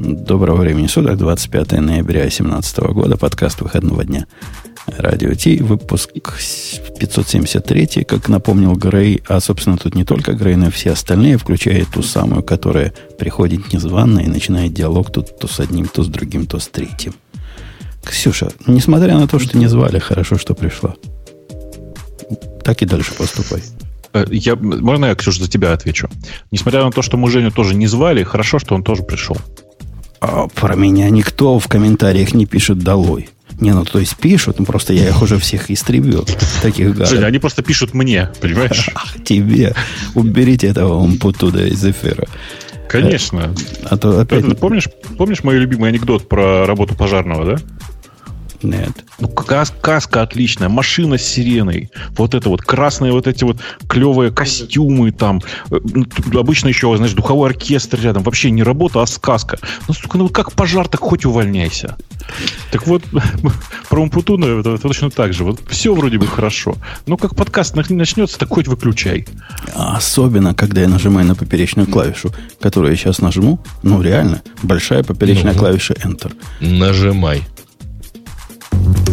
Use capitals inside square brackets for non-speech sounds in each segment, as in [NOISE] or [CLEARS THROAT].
Доброго времени суток, 25 ноября 2017 года, подкаст выходного дня. Радио Ти, выпуск 573, как напомнил Грей, а, собственно, тут не только Грей, но и все остальные, включая ту самую, которая приходит незванно и начинает диалог тут то с одним, то с другим, то с третьим. Ксюша, несмотря на то, что не звали, хорошо, что пришла. Так и дальше поступай. Э, я, можно я, Ксюша, за тебя отвечу? Несмотря на то, что мы Женю тоже не звали, хорошо, что он тоже пришел. А про меня никто в комментариях не пишет «долой». Не, ну то есть пишут, ну просто я их уже всех истребил. Таких гадов. Женя, они просто пишут мне, понимаешь? [LAUGHS] Ах, тебе. Уберите этого он туда из эфира. Конечно. А то опять... Помнишь, помнишь мой любимый анекдот про работу пожарного, да? Нет. Ну, кас каска отличная, машина с сиреной. Вот это вот красные вот эти вот клевые костюмы там. Э, ну, обычно еще, знаешь, духовой оркестр рядом. Вообще не работа, а сказка. Ну, сука, ну как пожар, так хоть увольняйся. Так вот, [LAUGHS] про Умпутуна это, это точно так же. Вот все вроде бы хорошо. Но как подкаст начнется, так хоть выключай. Особенно, когда я нажимаю на поперечную клавишу, которую я сейчас нажму. Ну, реально, большая поперечная ну, клавиша Enter. Нажимай.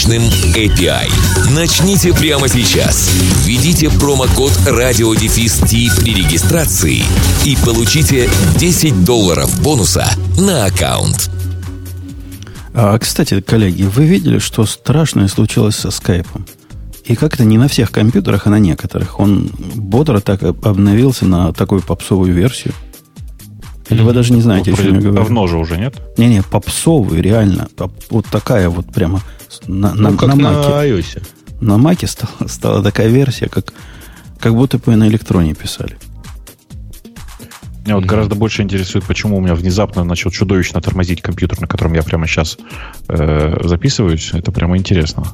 мощным API. Начните прямо сейчас. Введите промокод радиодефис при регистрации и получите 10 долларов бонуса на аккаунт. А, кстати, коллеги, вы видели, что страшное случилось со скайпом? И как-то не на всех компьютерах, а на некоторых. Он бодро так обновился на такую попсовую версию. Или вы даже не знаете, ну, о чем я говорю? Давно же уже, нет? Не-не, попсовый, реально. Вот такая вот прямо на, ну, на, как на, на iOS. На Маке стала, стала такая версия, как, как будто бы на электроне писали. Меня вот mm-hmm. гораздо больше интересует, почему у меня внезапно начал чудовищно тормозить компьютер, на котором я прямо сейчас э, записываюсь. Это прямо интересно.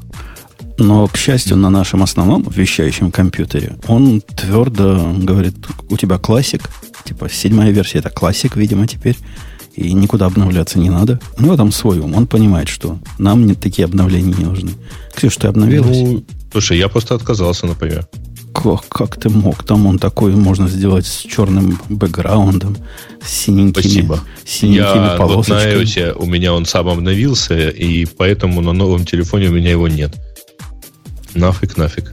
Но, к счастью, на нашем основном вещающем компьютере он твердо говорит, у тебя классик, типа седьмая версия это классик, видимо, теперь и никуда обновляться не надо. Ну, там свой ум. Он понимает, что нам не, такие обновления не нужны. Ксюш, ты обновилась? Ну, слушай, я просто отказался, например. Как, как ты мог? Там он такой можно сделать с черным бэкграундом, с синенькими, Спасибо. синенькими я, полосочками. Вот на iOS у меня он сам обновился, и поэтому на новом телефоне у меня его нет. Нафиг, нафиг.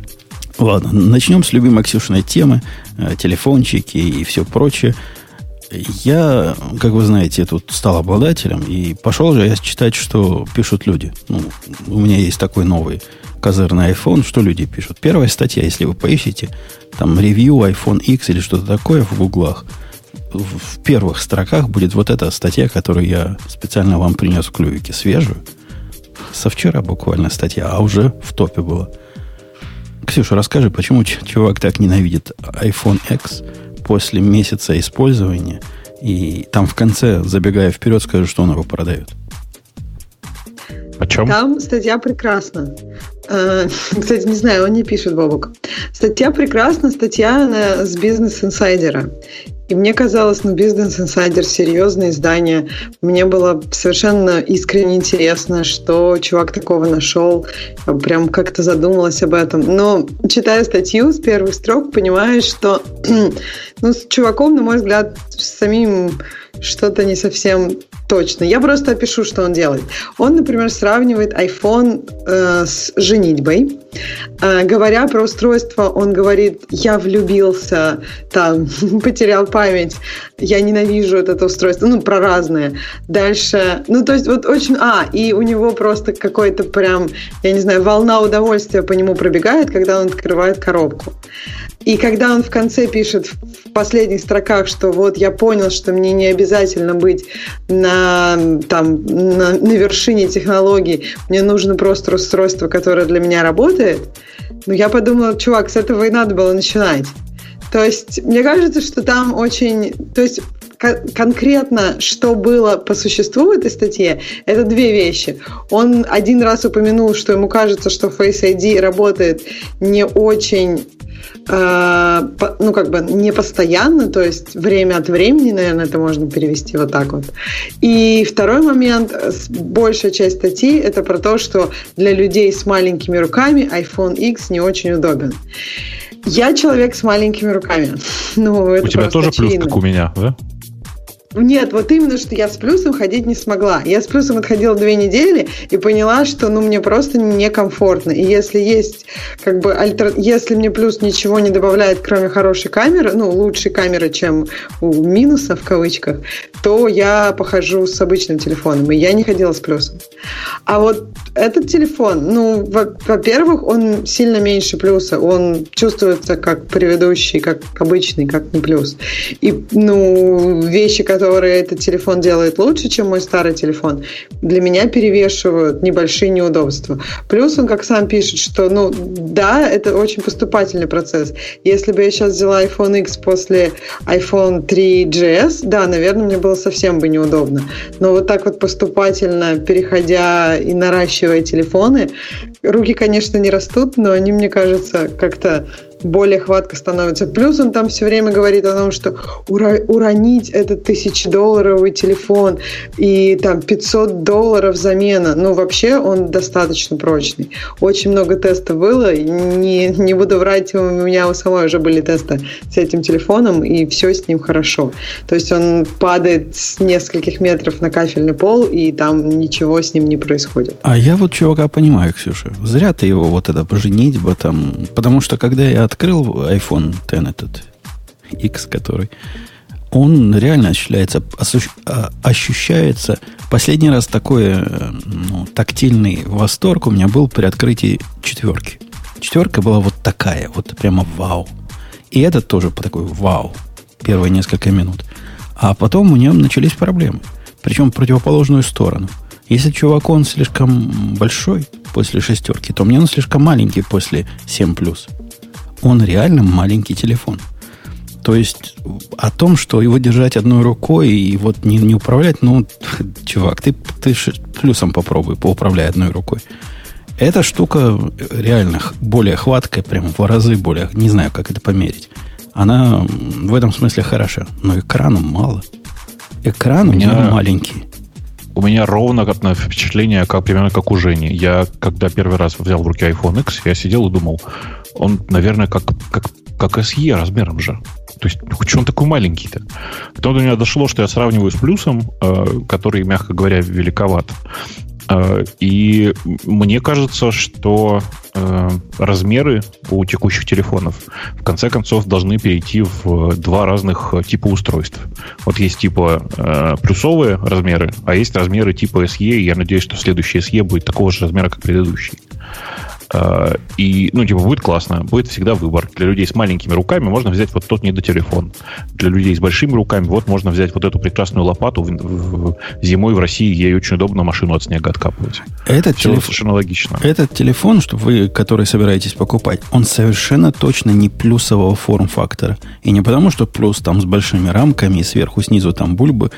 Ладно, начнем с любимой Ксюшиной темы. Э, телефончики и все прочее. Я, как вы знаете, тут стал обладателем, и пошел же я читать, что пишут люди. Ну, у меня есть такой новый козырный iPhone, что люди пишут. Первая статья, если вы поищете, там ревью iPhone X или что-то такое в гуглах, в первых строках будет вот эта статья, которую я специально вам принес в клювике, свежую. Со вчера буквально статья, а уже в топе была. Ксюша, расскажи, почему чувак так ненавидит iPhone X – после месяца использования, и там в конце, забегая вперед, скажу, что он его продает. О чем? Там статья прекрасна. Э, кстати, не знаю, он не пишет, Бобок. Статья прекрасна, статья с бизнес-инсайдера. И мне казалось, ну, Business Insider серьезное издание. Мне было совершенно искренне интересно, что чувак такого нашел. Прям как-то задумалась об этом. Но читая статью с первых строк, понимаешь, что [CLEARS THROAT] ну, с чуваком, на мой взгляд, с самим что-то не совсем точно. Я просто опишу, что он делает. Он, например, сравнивает iPhone э, с женитьбой. Э, говоря про устройство, он говорит, я влюбился, там, [LAUGHS] потерял память, я ненавижу это устройство. Ну, про разное. Дальше, ну, то есть вот очень... А, и у него просто какой-то прям, я не знаю, волна удовольствия по нему пробегает, когда он открывает коробку. И когда он в конце пишет в последних строках, что вот я понял, что мне не обязательно быть на, там, на, на вершине технологий, мне нужно просто устройство, которое для меня работает, ну я подумала, чувак, с этого и надо было начинать. То есть, мне кажется, что там очень... То есть, конкретно, что было по существу в этой статье, это две вещи. Он один раз упомянул, что ему кажется, что Face ID работает не очень ну, как бы не постоянно, то есть время от времени, наверное, это можно перевести вот так вот. И второй момент, большая часть статьи, это про то, что для людей с маленькими руками iPhone X не очень удобен. Я человек с маленькими руками. [LAUGHS] Ну, это у тебя тоже очевидно. плюс, как у меня, да? Нет, вот именно, что я с плюсом ходить не смогла. Я с плюсом отходила две недели и поняла, что ну, мне просто некомфортно. И если есть, как бы, альтер... если мне плюс ничего не добавляет, кроме хорошей камеры, ну, лучшей камеры, чем у минуса, в кавычках, то я похожу с обычным телефоном. И я не ходила с плюсом. А вот этот телефон, ну, во-первых, он сильно меньше плюса. Он чувствуется как предыдущий, как обычный, как не плюс. И, ну, вещи, которые этот телефон делает лучше, чем мой старый телефон, для меня перевешивают небольшие неудобства. Плюс он, как сам пишет, что, ну, да, это очень поступательный процесс. Если бы я сейчас взяла iPhone X после iPhone 3GS, да, наверное, мне было совсем бы неудобно. Но вот так вот поступательно, переходя и наращивая телефоны, руки, конечно, не растут, но они, мне кажется, как-то более хватко становится. Плюс он там все время говорит о том, что уронить этот тысячедолларовый телефон и там 500 долларов замена. Ну, вообще он достаточно прочный. Очень много тестов было. Не, не буду врать, у меня у самой уже были тесты с этим телефоном, и все с ним хорошо. То есть он падает с нескольких метров на кафельный пол, и там ничего с ним не происходит. А я вот чувака понимаю, Ксюша. Зря ты его вот это поженить бы там. Потому что когда я открыл iPhone X этот, X, который, он реально ощущается, а, ощущается. Последний раз такой ну, тактильный восторг у меня был при открытии четверки. Четверка была вот такая, вот прямо вау. И этот тоже такой вау. Первые несколько минут. А потом у него начались проблемы. Причем в противоположную сторону. Если чувак он слишком большой после шестерки, то мне он слишком маленький после 7 плюс он реально маленький телефон. То есть о том, что его держать одной рукой и вот не, не управлять, ну, [LAUGHS] чувак, ты, ты плюсом попробуй, поуправляй одной рукой. Эта штука реально более хваткая, прям в разы более, не знаю, как это померить. Она в этом смысле хороша, но экрану мало. Экран у меня маленький. У меня ровно на впечатление, как примерно как у Жени. Я, когда первый раз взял в руки iPhone X, я сидел и думал, он, наверное, как, как, как SE размером же. То есть, ну, что он такой маленький-то? Потом до меня дошло, что я сравниваю с плюсом, э, который, мягко говоря, великоват. Э, и мне кажется, что э, размеры у текущих телефонов в конце концов должны перейти в два разных типа устройств. Вот есть типа э, плюсовые размеры, а есть размеры типа SE, я надеюсь, что следующий SE будет такого же размера, как предыдущий. А, и, ну, типа, будет классно. Будет всегда выбор. Для людей с маленькими руками можно взять вот тот недотелефон. Для людей с большими руками вот можно взять вот эту прекрасную лопату. В, в, зимой в России ей очень удобно машину от снега откапывать. Этот Все телеф... совершенно логично. Этот телефон, что вы, который собираетесь покупать, он совершенно точно не плюсового форм-фактора. И не потому, что плюс там с большими рамками и сверху, снизу там бульбы.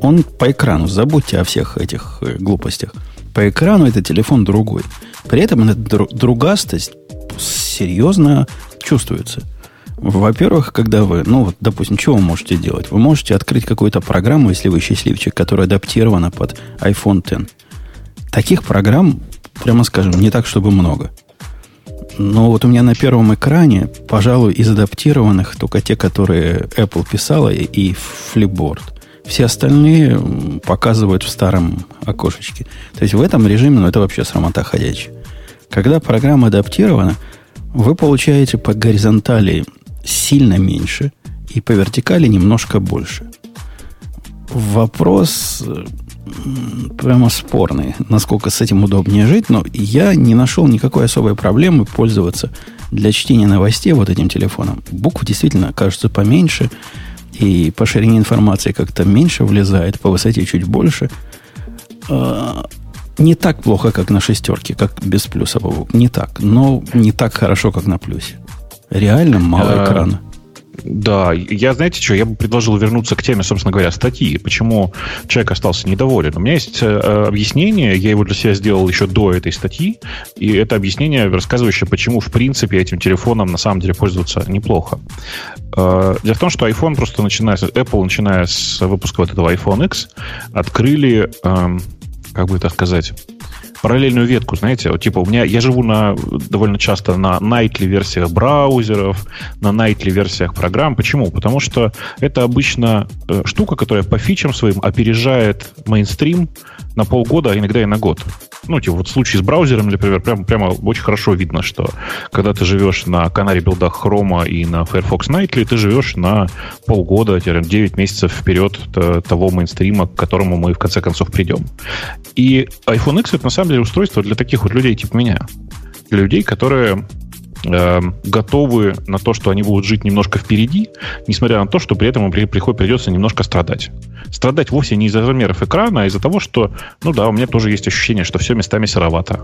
Он по экрану. Забудьте о всех этих э, глупостях. По экрану этот телефон другой. При этом эта другастость серьезно чувствуется. Во-первых, когда вы, ну, вот, допустим, что вы можете делать? Вы можете открыть какую-то программу, если вы счастливчик, которая адаптирована под iPhone X. Таких программ, прямо скажем, не так, чтобы много. Но вот у меня на первом экране, пожалуй, из адаптированных только те, которые Apple писала, и Flipboard – все остальные показывают в старом окошечке. То есть в этом режиме, ну, это вообще срамота ходячая. Когда программа адаптирована, вы получаете по горизонтали сильно меньше и по вертикали немножко больше. Вопрос прямо спорный, насколько с этим удобнее жить, но я не нашел никакой особой проблемы пользоваться для чтения новостей вот этим телефоном. Букв действительно кажется поменьше, и по ширине информации как-то меньше влезает, по высоте чуть больше. А, не так плохо, как на шестерке, как без плюса. Не так. Но не так хорошо, как на плюсе. Реально мало а, экрана. Да, я, знаете что, я бы предложил вернуться к теме, собственно говоря, статьи. Почему человек остался недоволен? У меня есть э, объяснение, я его для себя сделал еще до этой статьи, и это объяснение, рассказывающее, почему, в принципе, этим телефоном на самом деле пользоваться неплохо. Э, дело в том, что iPhone просто начиная Apple, начиная с выпуска вот этого iPhone X, открыли, э, как бы это сказать, параллельную ветку, знаете, вот, типа у меня, я живу на, довольно часто на nightly версиях браузеров, на nightly версиях программ. Почему? Потому что это обычно э, штука, которая по фичам своим опережает мейнстрим на полгода, а иногда и на год ну, типа, вот в случае с браузером, например, прямо, прямо очень хорошо видно, что когда ты живешь на канаре билдах Chrome и на Firefox Nightly, ты живешь на полгода, 9 месяцев вперед того мейнстрима, к которому мы в конце концов придем. И iPhone X это на самом деле устройство для таких вот людей типа меня. Для людей, которые э, готовы на то, что они будут жить немножко впереди, несмотря на то, что при этом им приход, придется немножко страдать. Страдать вовсе не из-за размеров экрана, а из-за того, что, ну да, у меня тоже есть ощущение, что все местами сыровато.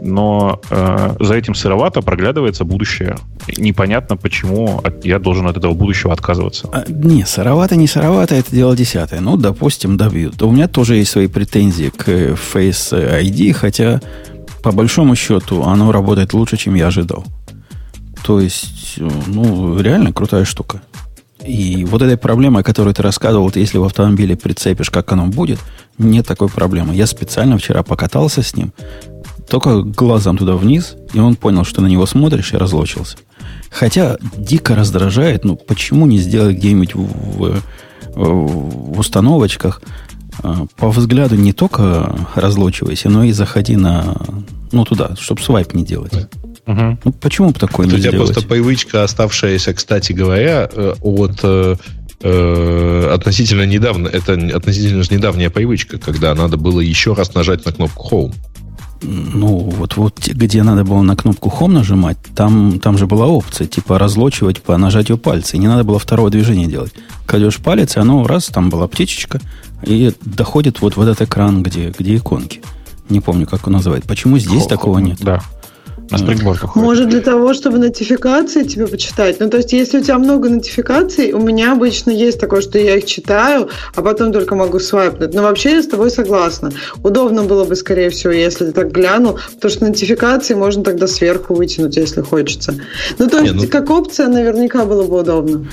Но э, за этим сыровато проглядывается будущее. Непонятно, почему я должен от этого будущего отказываться. А, не, сыровато, не сыровато, это дело десятое. Ну, допустим, добьют. У меня тоже есть свои претензии к Face ID, хотя по большому счету оно работает лучше, чем я ожидал. То есть, ну, реально крутая штука. И вот этой проблемой, о которой ты рассказывал, вот если в автомобиле прицепишь, как оно будет, нет такой проблемы. Я специально вчера покатался с ним, только глазом туда вниз, и он понял, что на него смотришь, и разлочился. Хотя дико раздражает, ну почему не сделать где-нибудь в, в, в установочках по взгляду не только разлочивайся, но и заходи на, ну, туда, чтобы свайп не делать. Угу. Ну, почему бы такое Это не у тебя просто привычка, оставшаяся, кстати говоря, э, от э, э, относительно недавно, это относительно недавняя привычка, когда надо было еще раз нажать на кнопку Home. Ну, вот, вот где надо было на кнопку Home нажимать, там, там же была опция, типа разлочивать по нажатию пальца. И не надо было второго движения делать. Кладешь палец, и оно раз, там была птичечка, и доходит вот в этот экран, где, где иконки. Не помню, как он называет. Почему здесь Хо, такого нет? Да. На спрингборках. Может, для того, чтобы нотификации тебе почитать. Ну, то есть, если у тебя много нотификаций, у меня обычно есть такое, что я их читаю, а потом только могу свайпнуть. Но вообще я с тобой согласна. Удобно было бы, скорее всего, если ты так глянул, потому что нотификации можно тогда сверху вытянуть, если хочется. Ну, то есть, Не, ну... как опция наверняка было бы удобно.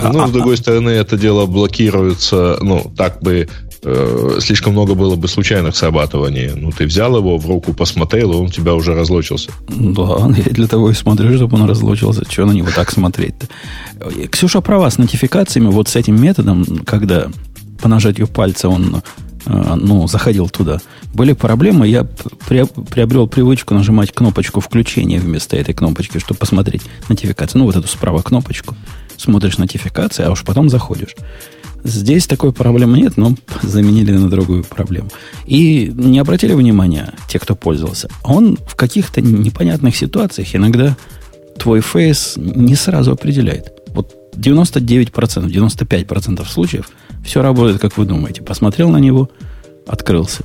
Ну, а, с другой а, стороны, это дело блокируется, ну, так бы э, слишком много было бы случайных срабатываний. Ну, ты взял его в руку, посмотрел, и он у тебя уже разлочился. Да, [LAUGHS] я для того и смотрю, чтобы он разлочился. Чего на него так смотреть-то? Ксюша права, с нотификациями, вот с этим методом, когда по нажатию пальца он ну, заходил туда. Были проблемы, я приобрел привычку нажимать кнопочку включения вместо этой кнопочки, чтобы посмотреть нотификацию. Ну, вот эту справа кнопочку смотришь нотификации, а уж потом заходишь. Здесь такой проблемы нет, но [LAUGHS] заменили на другую проблему. И не обратили внимания те, кто пользовался. Он в каких-то непонятных ситуациях иногда твой фейс не сразу определяет. Вот 99%, 95% случаев все работает, как вы думаете. Посмотрел на него, открылся.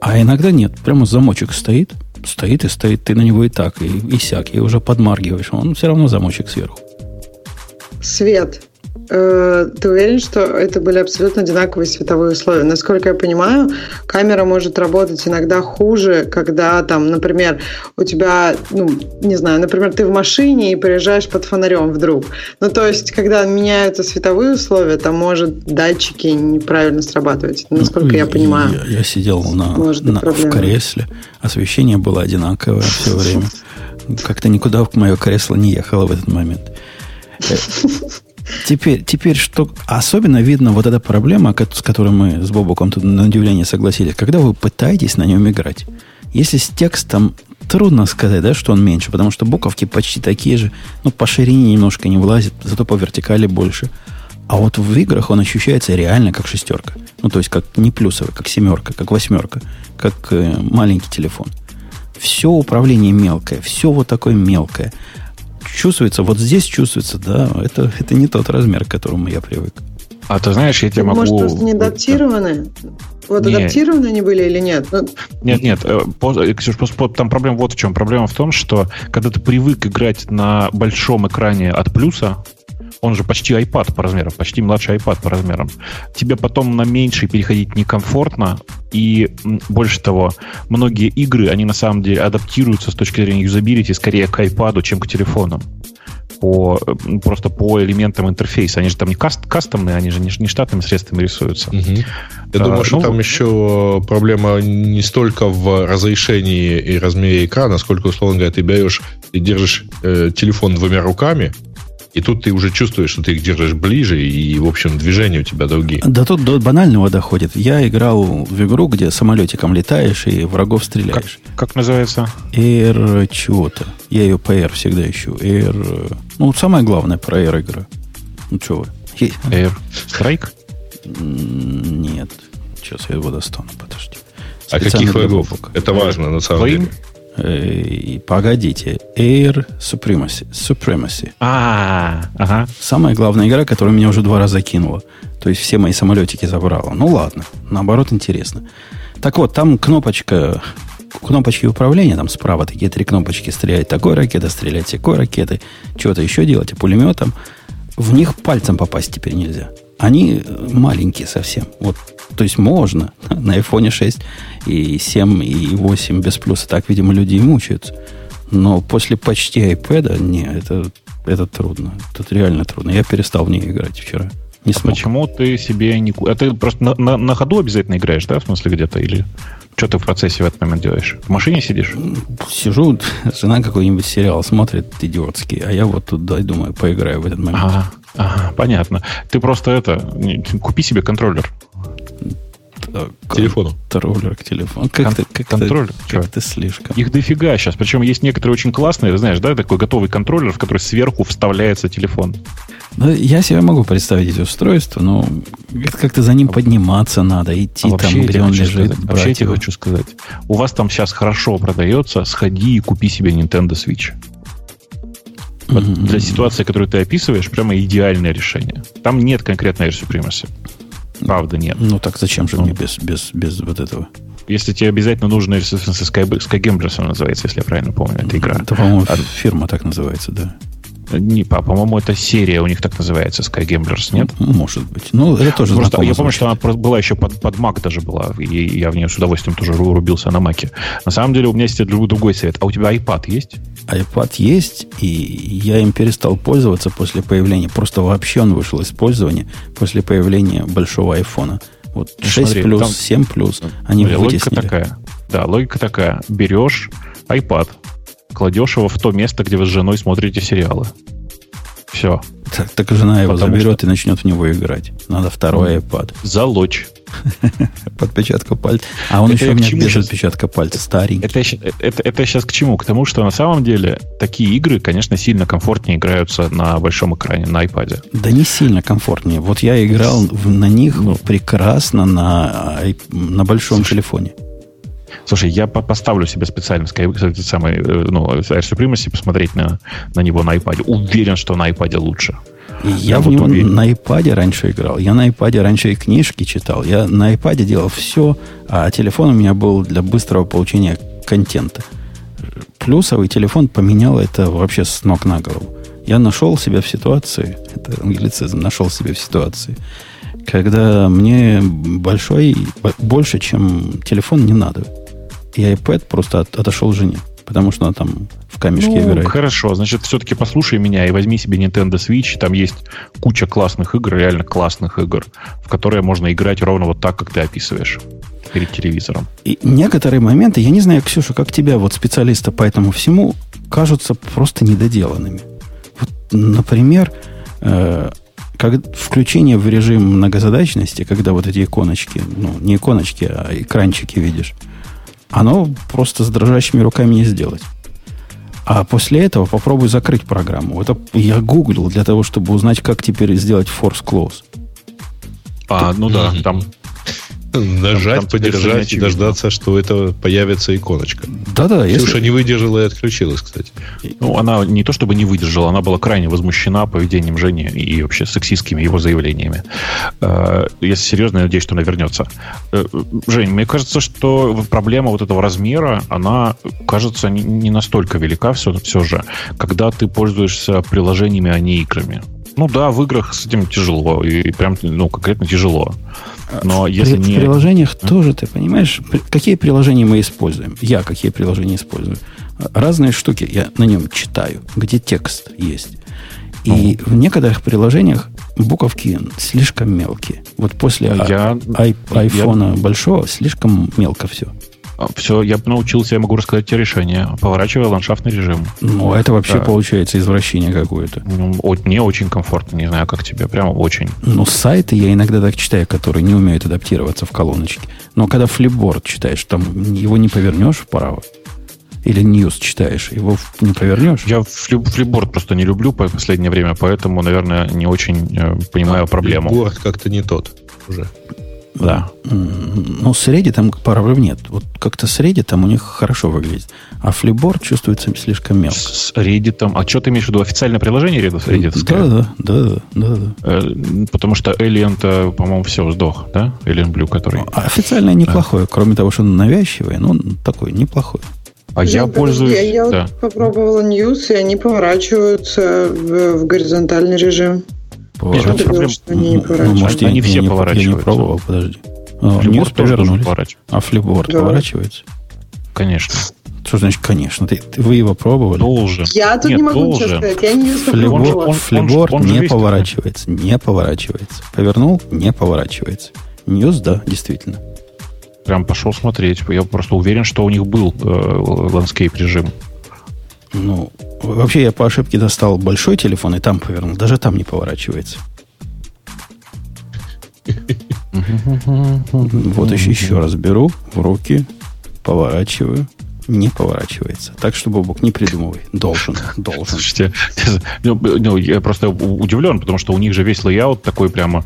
А иногда нет. Прямо замочек стоит, стоит и стоит. Ты на него и так, и, и сяк, и уже подмаргиваешь. Он все равно замочек сверху. Свет. Э, ты уверен, что это были абсолютно одинаковые световые условия? Насколько я понимаю, камера может работать иногда хуже, когда там, например, у тебя, ну, не знаю, например, ты в машине и приезжаешь под фонарем вдруг. Ну, то есть, когда меняются световые условия, там может датчики неправильно срабатывать, насколько ну, я понимаю. Я, я сидел на, на, в кресле, освещение было одинаковое все время. [LAUGHS] Как-то никуда мое кресло не ехало в этот момент. Теперь, теперь, что особенно видно вот эта проблема, с которой мы с Бобуком тут на удивление согласились, когда вы пытаетесь на нем играть. Если с текстом трудно сказать, да, что он меньше, потому что буковки почти такие же, но по ширине немножко не влазит, зато по вертикали больше. А вот в играх он ощущается реально как шестерка. Ну, то есть как не плюсовый, как семерка, как восьмерка, как э, маленький телефон. Все управление мелкое, все вот такое мелкое чувствуется, вот здесь чувствуется, да, это, это не тот размер, к которому я привык. А ты знаешь, я тебе могу... Может, просто не адаптированы? Вот нет. адаптированы они были или нет? Ну... Нет, нет. Э, э, Ксюш, там проблема вот в чем. Проблема в том, что когда ты привык играть на большом экране от плюса, он же почти iPad по размерам, почти младший iPad по размерам. Тебе потом на меньший переходить некомфортно, и больше того, многие игры, они на самом деле адаптируются с точки зрения юзабилити скорее к iPad, чем к телефонам по, просто по элементам интерфейса. Они же там не каст, кастомные, они же не, не штатными средствами рисуются. Угу. Я а, думаю, что ну, там еще проблема не столько в разрешении и размере экрана, сколько, условно говоря, ты берешь и держишь э, телефон двумя руками, и тут ты уже чувствуешь, что ты их держишь ближе, и, в общем, движения у тебя другие. Да тут до банального доходит. Я играл в игру, где самолетиком летаешь и врагов стреляешь. Как, как называется? Air чего-то. Я ее по Air всегда ищу. Air... Ну, самое главное про Air игра. Ну, что вы? Air Strike? Нет. Сейчас я его достану, подожди. А каких врагов? Это важно, на самом Flame? деле. Э, погодите, Air Supremacy. Supremacy. А, ага. Самая главная игра, которая меня уже два раза кинула. То есть все мои самолетики забрала. Ну ладно, наоборот интересно. Так вот, там кнопочка, кнопочки управления, там справа такие три кнопочки, стрелять такой ракетой, стрелять такой ракетой, что-то еще делать, а пулеметом. В них пальцем попасть теперь нельзя. Они маленькие совсем. Вот то есть можно [LAUGHS] на iPhone 6 и 7 и 8 без плюса. Так, видимо, люди и мучаются. Но после почти iPad, не, это, это трудно. Тут реально трудно. Я перестал в ней играть вчера. Не а почему ты себе не... А ты просто на, на, на ходу обязательно играешь, да, в смысле где-то? Или что ты в процессе в этот момент делаешь? В машине сидишь? Сижу, [LAUGHS] жена какой-нибудь сериал смотрит идиотский, а я вот тут, да, думаю, поиграю в этот момент. Ага, ага, понятно. Ты просто это... Купи себе контроллер к телефону. Контроллер к телефону. Как Кон- ты, как контроллер? Ты, как ты слишком. Их дофига сейчас. Причем есть некоторые очень классные, знаешь, да, такой готовый контроллер, в который сверху вставляется телефон. Ну, я себе могу представить эти устройства, но как-то за ним подниматься надо, идти а там, где он лежит. Сказать, вообще я тебе хочу сказать. У вас там сейчас хорошо продается, сходи и купи себе Nintendo Switch. Вот mm-hmm. Для ситуации, которую ты описываешь, прямо идеальное решение. Там нет конкретной Air Supremacy. Правда, нет. Ну так зачем же ну, мне без, без, без вот этого? Если тебе обязательно нужно, Sky, Sky Gamblers называется, если я правильно помню, эта игра. Это, по-моему, а, фирма так называется, да. Не, по-моему, это серия у них так называется, Sky Gamblers, нет? Может быть. Ну, это тоже Просто Я помню, что она была еще под, под Mac даже была, и я в нее с удовольствием тоже рубился на Маке. На самом деле у меня есть другой совет. А у тебя iPad есть? iPad есть, и я им перестал пользоваться после появления. Просто вообще он вышел из пользования после появления большого айфона. Вот 6 ну, смотри, плюс, там, 7 плюс, они смотри, вытеснили. Логика такая. Да, логика такая. Берешь iPad, кладешь его в то место, где вы с женой смотрите сериалы. Все. Так, так жена его Потому заберет что... и начнет в него играть. Надо второй iPad. Залочь. [LAUGHS] Подпечатка пальца. А он это еще у меня без отпечатка пальца, старенький. Это, это, это сейчас к чему? К тому, что на самом деле такие игры, конечно, сильно комфортнее играются на большом экране, на iPad. Да не сильно комфортнее. Вот я играл на них ну, прекрасно на, на большом Слушай, телефоне. Слушай, я поставлю себе специально Sky, самый, э, ну, Air Supremacy, посмотреть на, на него на iPad. Уверен, что на iPad лучше. Я, в него уверен. на iPad раньше играл. Я на iPad раньше и книжки читал. Я на iPad делал все, а телефон у меня был для быстрого получения контента. Плюсовый телефон поменял это вообще с ног на голову. Я нашел себя в ситуации, это англицизм, нашел себя в ситуации, когда мне большой, больше, чем телефон не надо. И iPad просто от, отошел жене потому что она там в камешке ну, играет. Хорошо, значит, все-таки послушай меня и возьми себе Nintendo Switch. Там есть куча классных игр, реально классных игр, в которые можно играть ровно вот так, как ты описываешь перед телевизором. И некоторые моменты, я не знаю, Ксюша, как тебя, вот специалиста по этому всему, кажутся просто недоделанными. Вот, например, э, как включение в режим многозадачности, когда вот эти иконочки, ну, не иконочки, а экранчики видишь, оно просто с дрожащими руками не сделать. А после этого попробуй закрыть программу. Это я гуглил для того, чтобы узнать, как теперь сделать force close. А, ну да, там Нажать, там, подержать и дождаться, что это появится иконочка. Да-да. Ксюша если... не выдержала и отключилась, кстати. Ну, она не то чтобы не выдержала, она была крайне возмущена поведением Жени и вообще сексистскими его заявлениями. Э, если серьезно, я надеюсь, что она вернется. Э, Жень, мне кажется, что проблема вот этого размера, она кажется не настолько велика все, все же, когда ты пользуешься приложениями, а не играми. Ну да, в играх с этим тяжело. И прям, ну, конкретно тяжело. Но если при, не... В приложениях а? тоже, ты понимаешь, какие приложения мы используем? Я какие приложения использую? Разные штуки я на нем читаю, где текст есть. И в некоторых приложениях буковки слишком мелкие. Вот после я, ай, айфона я... большого слишком мелко все. Все, я научился, я могу рассказать тебе решение. Поворачивая ландшафтный режим. Ну, это вообще да. получается извращение какое-то. Ну, мне очень комфортно, не знаю, как тебе, прямо очень. Ну, сайты я иногда так читаю, которые не умеют адаптироваться в колоночке. Но когда флипборд читаешь, там его не повернешь вправо. Или News читаешь, его не повернешь? Я флипборд просто не люблю по последнее время, поэтому, наверное, не очень э, понимаю а, проблему. Флипборд как-то не тот уже. Да. Ну, с Reddit проблем нет. Вот как-то с Reddit у них хорошо выглядит. А флипборд чувствуется слишком мелко. С Reddit. А что ты имеешь в виду? Официальное приложение Reddit? Reddit да, да, да, да, да. Э, потому что Alien-то, по-моему, все, сдох, да? Alien Blue, который... А официально неплохое. Да. Кроме того, что он навязчивый, но такой неплохой. А я, я пользуюсь... Я, я да. вот попробовала News, и они поворачиваются в, в горизонтальный режим. Что не. Ну, может, они я, все я поворачиваются. Я не пробовал, подожди. А, News повернулись. А флипборд да. поворачивается? Конечно. Что значит, конечно? Ты, ты, вы его пробовали? Должен. Я тут Нет, не могу должен. ничего сказать. Я не Флиборд, флиборд он, он, он не поворачивается. Не поворачивается. Повернул, не поворачивается. News, да, действительно. Прям пошел смотреть. Я просто уверен, что у них был э, landscape режим. Ну, вообще я по ошибке достал большой телефон и там повернул. Даже там не поворачивается. Вот еще, еще раз беру в руки, поворачиваю, не поворачивается. Так что, Бобок, не придумывай. Должен, [LAUGHS] должен. Слушайте, ну, ну, я просто удивлен, потому что у них же весь layout такой прямо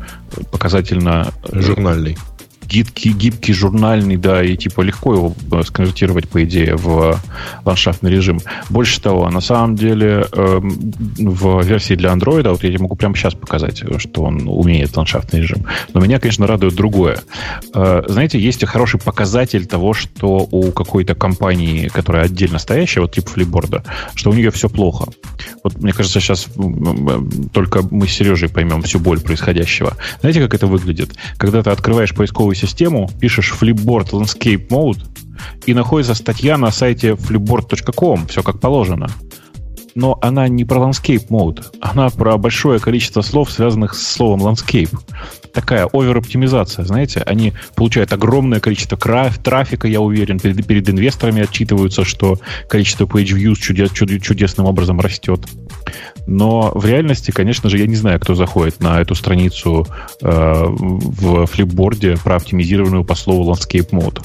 показательно... Журнальный гибкий, гибкий, журнальный, да, и типа легко его э, сконвертировать, по идее, в ландшафтный режим. Больше того, на самом деле э, в версии для Android, вот я тебе могу прямо сейчас показать, что он умеет ландшафтный режим. Но меня, конечно, радует другое. Э, знаете, есть хороший показатель того, что у какой-то компании, которая отдельно стоящая, вот типа флипборда, что у нее все плохо. Вот мне кажется, сейчас только мы с Сережей поймем всю боль происходящего. Знаете, как это выглядит? Когда ты открываешь поисковую систему, пишешь Flipboard Landscape Mode, и находится статья на сайте flipboard.com, все как положено. Но она не про landscape mode, она про большое количество слов, связанных с словом landscape. Такая овер-оптимизация, знаете, они получают огромное количество трафика, я уверен, перед, перед инвесторами отчитываются, что количество page views чудес, чудесным образом растет. Но в реальности, конечно же, я не знаю, кто заходит на эту страницу э, в флипборде про оптимизированную по слову Landscape Mode.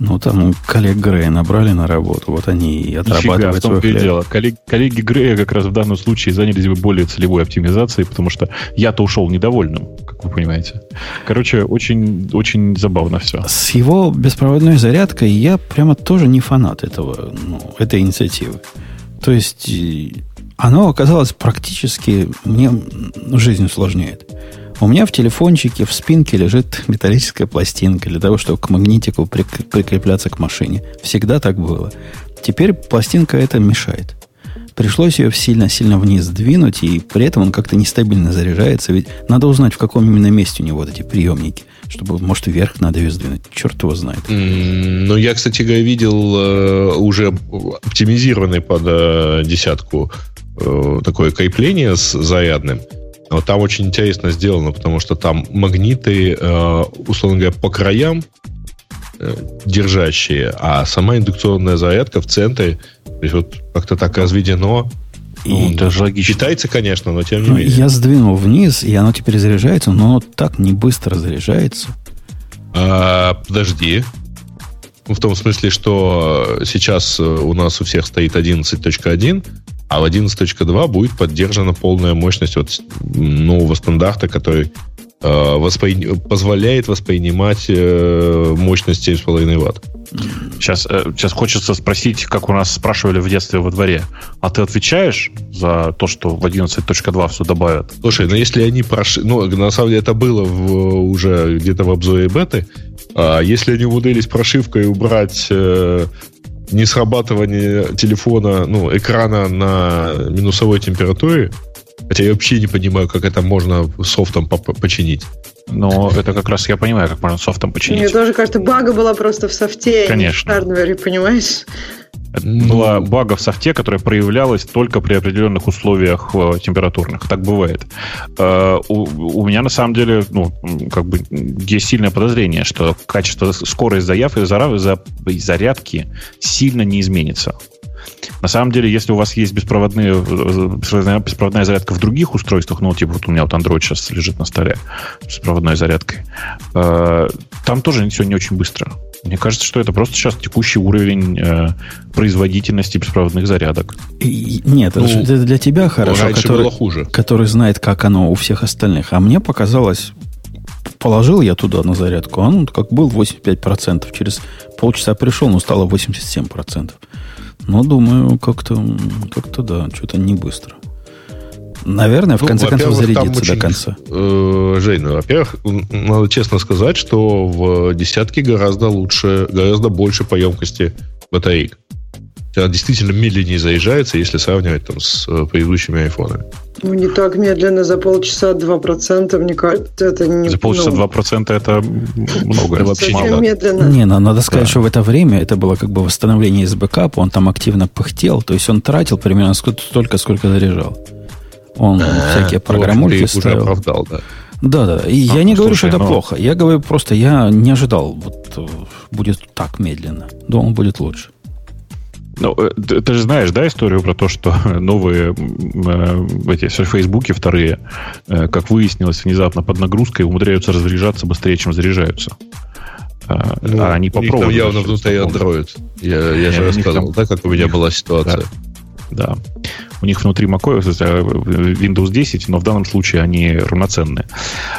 Ну, там коллег Грея набрали на работу, вот они и отрабатывают Нифига, свой хлеб. дело. Коллег, коллеги Грея как раз в данном случае занялись бы более целевой оптимизацией, потому что я-то ушел недовольным, как вы понимаете. Короче, очень, очень забавно все. С его беспроводной зарядкой я прямо тоже не фанат этого, ну, этой инициативы. То есть оно оказалось практически мне жизнь усложняет. У меня в телефончике в спинке лежит металлическая пластинка для того, чтобы к магнитику прикрепляться к машине. Всегда так было. Теперь пластинка это мешает. Пришлось ее сильно-сильно вниз сдвинуть, и при этом он как-то нестабильно заряжается. Ведь надо узнать, в каком именно месте у него вот эти приемники. Чтобы, может, вверх надо ее сдвинуть. Черт его знает. Ну, я, кстати видел э, уже оптимизированный под э, десятку э, такое крепление с зарядным. Вот там очень интересно сделано, потому что там магниты, э, условно говоря, по краям э, держащие, а сама индукционная зарядка в центре, то есть вот как-то так разведено. И ну, даже логично. Китайцы, конечно, но тем не ну, менее. Я сдвинул вниз, и оно теперь заряжается, но оно так не быстро заряжается. А, подожди. В том смысле, что сейчас у нас у всех стоит 11.1, а в 11.2 будет поддержана полная мощность вот нового стандарта, который э, воспри... позволяет воспринимать э, мощность 7,5 Вт. Сейчас, э, сейчас хочется спросить, как у нас спрашивали в детстве во дворе. А ты отвечаешь за то, что в 11.2 все добавят? Слушай, ну если они прошли... Ну, на самом деле это было в, уже где-то в обзоре беты. А если они умудрились прошивкой убрать э, не срабатывание телефона, ну, экрана на минусовой температуре, Хотя я вообще не понимаю, как это можно софтом починить. Но это как раз я понимаю, как можно софтом починить. Мне тоже кажется, бага была просто в софте, Конечно. а не в хардвере, понимаешь? Это была бага в софте, которая проявлялась только при определенных условиях э, температурных. Так бывает. Э, у, меня на самом деле, ну, как бы есть сильное подозрение, что качество, скорость заяв и зарядки сильно не изменится. На самом деле, если у вас есть беспроводные, э, беспроводная зарядка в других устройствах, ну, типа вот у меня вот Android сейчас лежит на столе с беспроводной зарядкой, там тоже все не очень быстро. Мне кажется, что это просто сейчас текущий уровень э, производительности беспроводных зарядок. И, нет, ну, это для тебя хорошо, который, было хуже. который знает, как оно у всех остальных. А мне показалось, положил я туда на зарядку, а он как был 85%. Через полчаса пришел, но стало 87%. Но думаю, как-то, как-то да, что-то не быстро. Наверное, в ну, конце концов зарядиться очень, до конца. Э, Жень, ну, во-первых, надо честно сказать, что в десятке гораздо лучше, гораздо больше по емкости батареек. Она действительно медленнее заезжается, если сравнивать там с э, предыдущими айфонами. Ну, не так медленно, за полчаса 2%, мне кажется, это не... За полчаса ну, 2% это много, это вообще мало. медленно. Не, ну, надо сказать, да. что в это время это было как бы восстановление из бэкапа, он там активно пыхтел, то есть он тратил примерно столько, сколько заряжал. Он а, всякие программульки ставил. уже оправдал, да. Да, да. И а, я не говорю, что это ну... плохо. Я говорю просто, я не ожидал, вот э, будет так медленно. Думал, будет лучше. Ну, э, ты, ты же знаешь, да, историю про то, что [LAUGHS] новые э, эти фейсбуки вторые, э, как выяснилось, внезапно под нагрузкой умудряются разряжаться быстрее, чем заряжаются. А, ну, а они попробовали. явно внутри Android. Я, я же рассказывал, там, да, как у меня была ситуация. Да. Да у них внутри macOS Windows 10, но в данном случае они равноценные.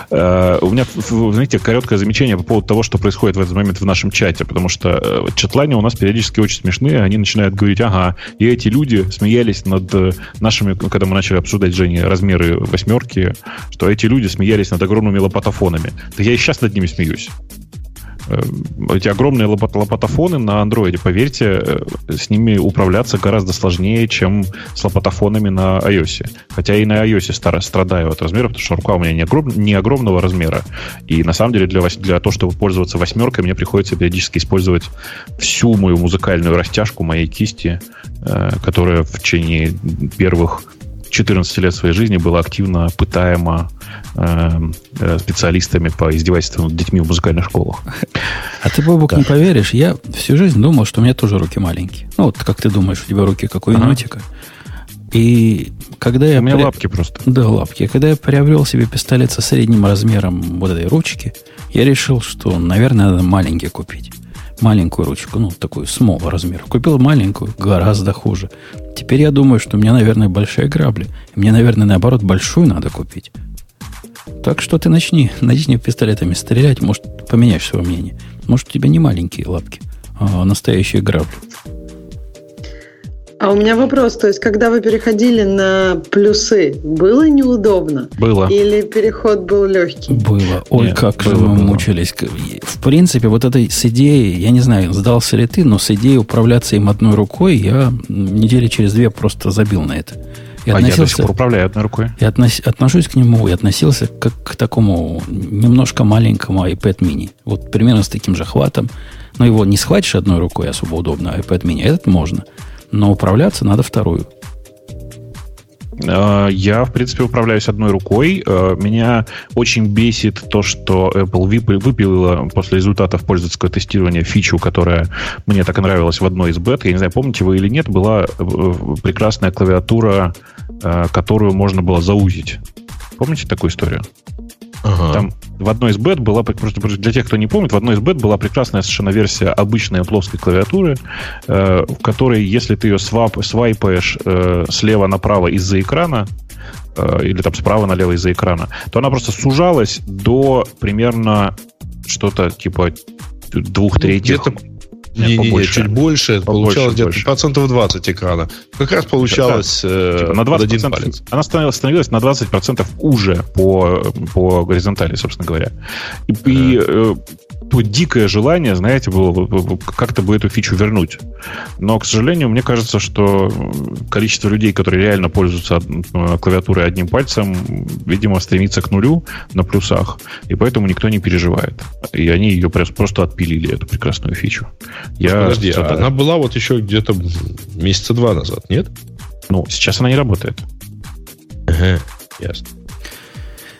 Э, у меня, знаете, короткое замечание по поводу того, что происходит в этот момент в нашем чате, потому что э, чатлане у нас периодически очень смешные, они начинают говорить, ага, и эти люди смеялись над э, нашими, когда мы начали обсуждать, Жене, размеры восьмерки, что эти люди смеялись над огромными лопатофонами. Да я и сейчас над ними смеюсь. Э, эти огромные лопатофоны на андроиде, поверьте, э, с ними управляться гораздо сложнее, чем с лопатофонами на iOS. Хотя и на iOS страдаю от размера, потому что рука у меня не, огром, не огромного размера. И на самом деле для, для того, чтобы пользоваться восьмеркой, мне приходится периодически использовать всю мою музыкальную растяжку моей кисти, э, которая в течение первых 14 лет своей жизни была активно пытаема специалистами по издевательству над детьми в музыкальных школах. А ты, Бобок, да. не поверишь, я всю жизнь думал, что у меня тоже руки маленькие. Ну, вот как ты думаешь, у тебя руки как у енотика. И когда я... У меня при... лапки просто. Да, лапки. Когда я приобрел себе пистолет со средним размером вот этой ручки, я решил, что, наверное, надо маленький купить маленькую ручку, ну, такую small размер. Купил маленькую, гораздо хуже. Теперь я думаю, что у меня, наверное, большие грабли. Мне, наверное, наоборот, большую надо купить. Так что ты начни, начни пистолетами стрелять, может, поменяешь свое мнение. Может, у тебя не маленькие лапки, а настоящие грабли. А у меня вопрос, то есть, когда вы переходили на плюсы, было неудобно? Было. Или переход был легкий? Было. Ой, Нет, как было, же мы было. мучились. В принципе, вот этой с идеей, я не знаю, сдался ли ты, но с идеей управляться им одной рукой я недели через две просто забил на это. И а я до сих пор управляю одной рукой. Я относ, отношусь к нему и относился как к такому немножко маленькому iPad mini. Вот примерно с таким же хватом. Но его не схватишь одной рукой особо удобно, iPad mini. Этот можно но управляться надо вторую. А, я, в принципе, управляюсь одной рукой. А, меня очень бесит то, что Apple выпилила после результатов пользовательского тестирования фичу, которая мне так и нравилась в одной из бет. Я не знаю, помните вы или нет, была э, прекрасная клавиатура, э, которую можно было заузить. Помните такую историю? Ага. Там в одной из бет была, просто для тех, кто не помнит, в одной из бет была прекрасная совершенно версия обычной плоской клавиатуры, э, в которой, если ты ее свап, свайпаешь э, слева направо из-за экрана, э, или там справа налево из-за экрана, то она просто сужалась до примерно что-то типа двух третьих. Не, не, не, чуть больше. Побольше, получалось где-то процентов 20 экрана. Как раз получалось да, э, типа на 20 один палец. Она становилась, становилась на 20% уже по, по горизонтали, собственно говоря. И, и э, то дикое желание, знаете, было как-то бы эту фичу вернуть. Но, к сожалению, мне кажется, что количество людей, которые реально пользуются клавиатурой одним пальцем, видимо, стремится к нулю на плюсах, и поэтому никто не переживает. И они ее просто отпилили, эту прекрасную фичу. Я Подожди, а она была вот еще где-то месяца два назад, нет? Ну, сейчас она не работает. Ага, ясно.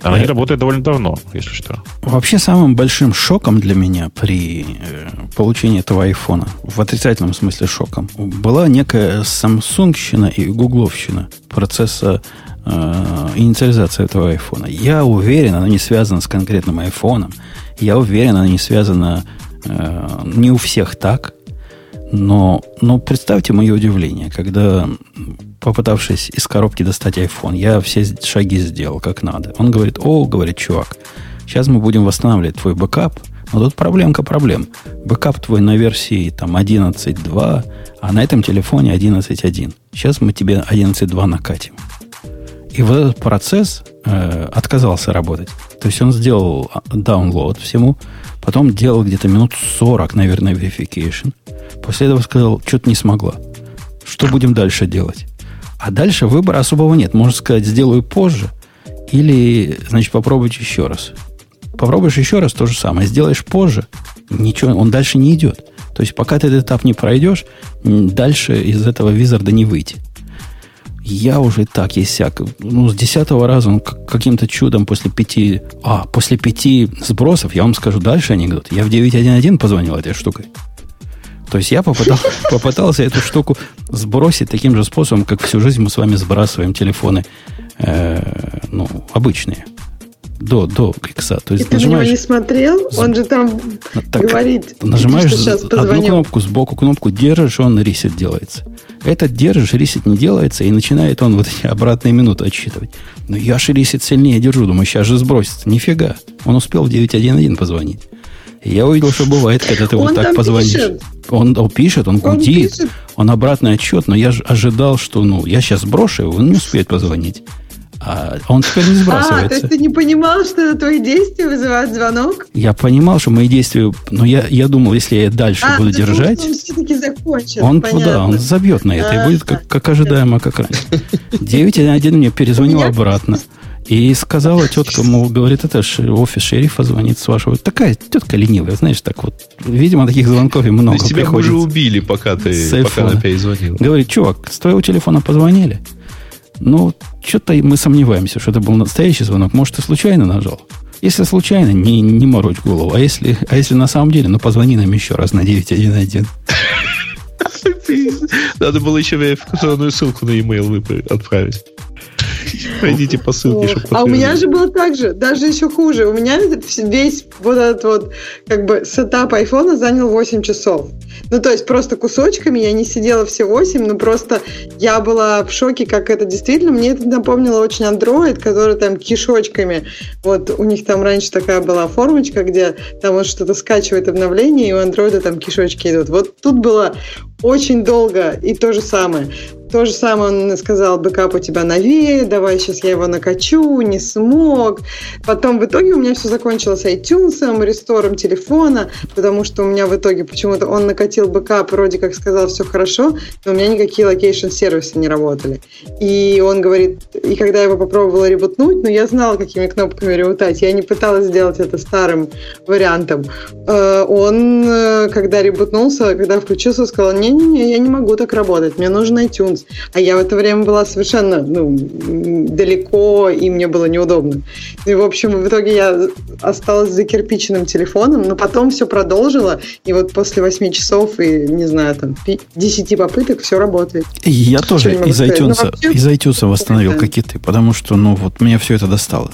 Она не работает довольно давно, если что. Вообще самым большим шоком для меня при э, получении этого айфона, в отрицательном смысле шоком, была некая самсунгщина и гугловщина процесса э, инициализации этого айфона. Я уверен, она не связана с конкретным айфоном. Я уверен, она не связана не у всех так. Но, но представьте мое удивление, когда, попытавшись из коробки достать iPhone, я все шаги сделал как надо. Он говорит, о, говорит чувак, сейчас мы будем восстанавливать твой бэкап, но тут проблемка проблем. Бэкап твой на версии там 11.2, а на этом телефоне 11.1. Сейчас мы тебе 11.2 накатим. И вот этот процесс э, отказался работать. То есть он сделал download всему, потом делал где-то минут 40, наверное, verification. После этого сказал, что-то не смогла. Что будем дальше делать? А дальше выбора особого нет. Можно сказать, сделаю позже. Или, значит, попробуйте еще раз. Попробуешь еще раз то же самое. Сделаешь позже. Ничего, он дальше не идет. То есть, пока ты этот этап не пройдешь, дальше из этого визарда не выйти. Я уже так и сяк. Ну, с десятого раза, ну, каким-то чудом после пяти... А, после пяти сбросов, я вам скажу дальше анекдот. Я в 911 позвонил этой штукой. То есть я попытал, [LAUGHS] попытался эту штуку сбросить таким же способом, как всю жизнь мы с вами сбрасываем телефоны, э, ну, обычные. До, до икса. То есть И нажимаешь, ты на него не смотрел? Он же там так, говорит. Нажимаешь одну кнопку сбоку, кнопку держишь, он ресет делается. Этот держишь, ресет не делается, и начинает он вот эти обратные минуты отсчитывать. Но я же ресет сильнее держу, думаю, сейчас же сбросится. Нифига. Он успел в 911 позвонить. Я увидел, что бывает, когда ты вот так позвонишь. Пишет. Он, он пишет, он, он гудит, пишет. он обратный отчет, но я же ожидал, что ну, я сейчас брошу его, он не успеет позвонить. А он теперь не сбрасывается. А, то есть ты не понимал, что твои действия вызывают звонок? Я понимал, что мои действия... Но я, я думал, если я дальше а, буду держать... он все-таки закончит. Он, да, он забьет на это а, и будет как, как ожидаемо, как раньше. 9.1 мне перезвонил обратно. И сказала тетка, мол, говорит, это офис шерифа звонит с вашего. Такая тетка ленивая, знаешь, так вот. Видимо, таких звонков и много Тебя приходит. уже убили, пока ты пока опять звонил. Говорит, чувак, с твоего телефона позвонили. Ну, что-то мы сомневаемся, что это был настоящий звонок. Может, ты случайно нажал? Если случайно, не, не морочь голову. А если, а если на самом деле, ну позвони нам еще раз на 911. Надо было еще верификационную ссылку на e-mail отправить. [LAUGHS] Пройдите по ссылке, чтобы А у меня же было так же, даже еще хуже. У меня весь вот этот вот как бы сетап айфона занял 8 часов. Ну, то есть просто кусочками, я не сидела все 8, но просто я была в шоке, как это действительно. Мне это напомнило очень Android, который там кишочками, вот у них там раньше такая была формочка, где там он что-то скачивает обновление, и у Android там кишочки идут. Вот тут было очень долго и то же самое. То же самое он сказал, бэкап у тебя новее, давай сейчас я его накачу, не смог. Потом в итоге у меня все закончилось iTunes, restore'ом телефона, потому что у меня в итоге почему-то он накатил бэкап, вроде как сказал, все хорошо, но у меня никакие location сервисы не работали. И он говорит, и когда я его попробовала ребутнуть, но ну, я знала, какими кнопками ребутать, я не пыталась сделать это старым вариантом. Э, он, э, когда ребутнулся, когда включился, сказал, не-не-не, я не могу так работать, мне нужен iTunes. А я в это время была совершенно ну, далеко, и мне было неудобно. И, в общем, в итоге я осталась за кирпичным телефоном, но потом все продолжила, и вот после 8 часов и, не знаю, там, 10 попыток все работает. Я тоже из iTunes, вообще... из iTunes восстановил, да. как и ты, потому что, ну, вот меня все это достало.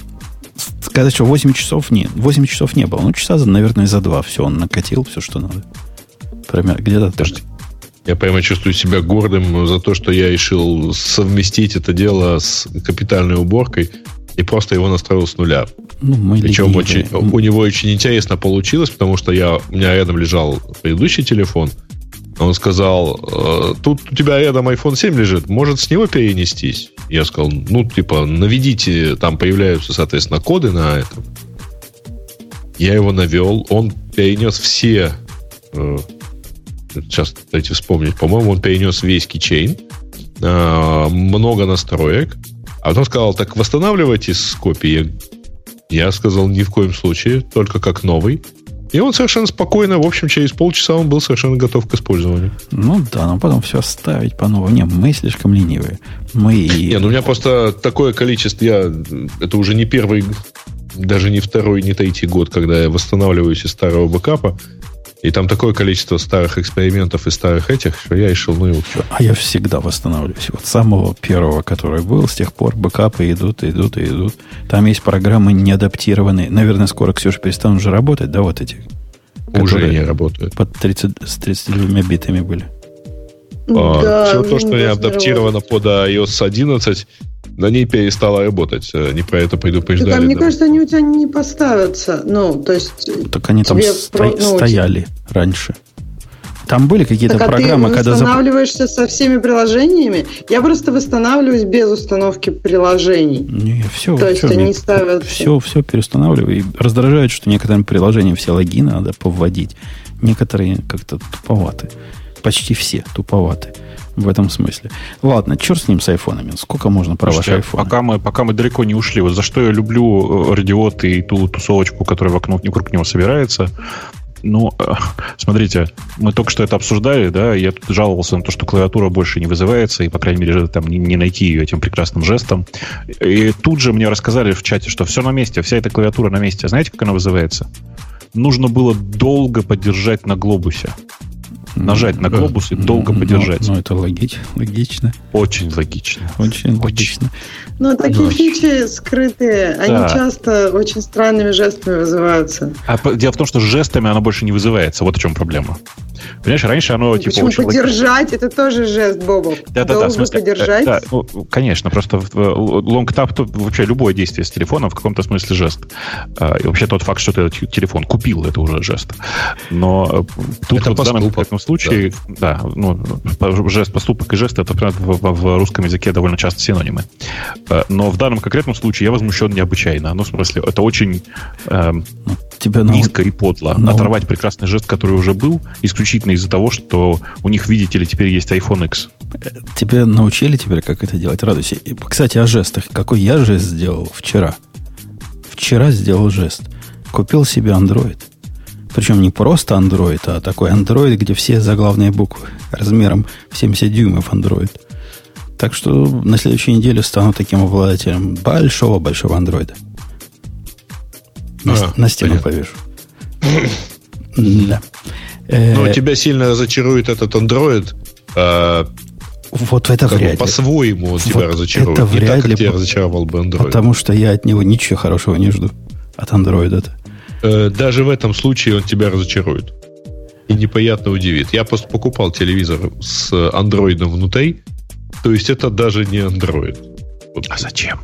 Сказать, что 8 часов нет. 8 часов не было. Ну, часа, наверное, за 2 все, он накатил все, что надо. Примерно где-то так. Я прямо чувствую себя гордым за то, что я решил совместить это дело с капитальной уборкой и просто его настроил с нуля. Ну, мы Причем очень, у него очень интересно получилось, потому что я, у меня рядом лежал предыдущий телефон. Он сказал, «Э, тут у тебя рядом iPhone 7 лежит, может с него перенестись? Я сказал, ну, типа, наведите, там появляются, соответственно, коды на это. Я его навел, он перенес все... Сейчас дайте вспомнить. По-моему, он перенес весь кичейн, э, много настроек, а потом сказал, так восстанавливайте с копии. Я сказал, ни в коем случае, только как новый. И он совершенно спокойно, в общем, через полчаса он был совершенно готов к использованию. Ну да, но потом все ставить по новому. Не, мы слишком ленивые. Мы... Не, ну у меня просто такое количество, я, это уже не первый, даже не второй, не третий год, когда я восстанавливаюсь из старого бэкапа. И там такое количество старых экспериментов и старых этих, что я решил, ну и вот А я всегда восстанавливаюсь. Вот самого первого, который был, с тех пор бэкапы идут, идут и идут. Там есть программы неадаптированные. Наверное, скоро, Ксюша, перестанут уже работать, да, вот эти? Уже не работают. Под 30, с 32 битами были. А, да, все то, что не адаптировано под iOS 11, на ней перестала работать. Они про это предупреждали. Так, а мне да. кажется, они у тебя не поставятся. Ну, то есть... Так они там сто... ну, стояли раньше. Там были какие-то так, программы, а ты когда... восстанавливаешься со всеми приложениями? Я просто восстанавливаюсь без установки приложений. Не, все, То есть все, они ставят... Все, все переустанавливаю. И раздражает, что некоторым приложениям все логины надо повводить. Некоторые как-то туповаты. Почти все туповаты в этом смысле. Ладно, черт с ним с айфонами. Сколько можно про Слушайте, ваши айфоны? Пока мы, пока мы далеко не ушли. Вот за что я люблю э, радиот и ту тусовочку, которая вокруг, вокруг него собирается. Ну, э, смотрите, мы только что это обсуждали, да, я тут жаловался на то, что клавиатура больше не вызывается, и, по крайней мере, там не, не найти ее этим прекрасным жестом. И тут же мне рассказали в чате, что все на месте, вся эта клавиатура на месте. Знаете, как она вызывается? Нужно было долго поддержать на глобусе нажать на глобус и долго ну, подержать. Ну, это логично. логично. Очень логично. Очень логично. Ну, такие фичи скрытые, они часто очень странными жестами вызываются. А дело в том, что жестами она больше не вызывается. Вот в чем проблема. Понимаешь, раньше оно ну, типа Почему очень подержать? Это тоже жест, Бобов. Да, да, да, в смысле, подержать. Да, ну, конечно, просто long tap то вообще любое действие с телефоном в каком-то смысле жест. А, и вообще тот факт, что ты этот телефон купил, это уже жест. Но э, тут это вот в данном случае, да, да ну, жест, поступок и жест это в, в, в русском языке довольно часто синонимы. Э, но в данном конкретном случае я возмущен необычайно. Ну, в смысле, это очень э, Тебя низко нау... и подло. Нау... Оторвать прекрасный жест, который уже был, исключительно из-за того, что у них, видите ли, теперь есть iPhone X. Тебя научили теперь, как это делать? Радуйся. Кстати, о жестах. Какой я жест сделал вчера? Вчера сделал жест. Купил себе Android. Причем не просто Android, а такой Android, где все заглавные буквы размером в 70 дюймов Android. Так что на следующей неделе стану таким обладателем большого-большого андроида. На, а, на стену повешу. [CLEARS THROAT] да. Ну, тебя сильно разочарует этот андроид. А, вот это вряд ли. По-своему он тебя разочарует. Это вряд ли. тебя разочаровал бы Android. Потому что я от него ничего хорошего не жду. От андроида-то. Э, даже в этом случае он тебя разочарует. И неприятно удивит. Я просто покупал телевизор с андроидом внутри, то есть это даже не Android. Вот. А зачем?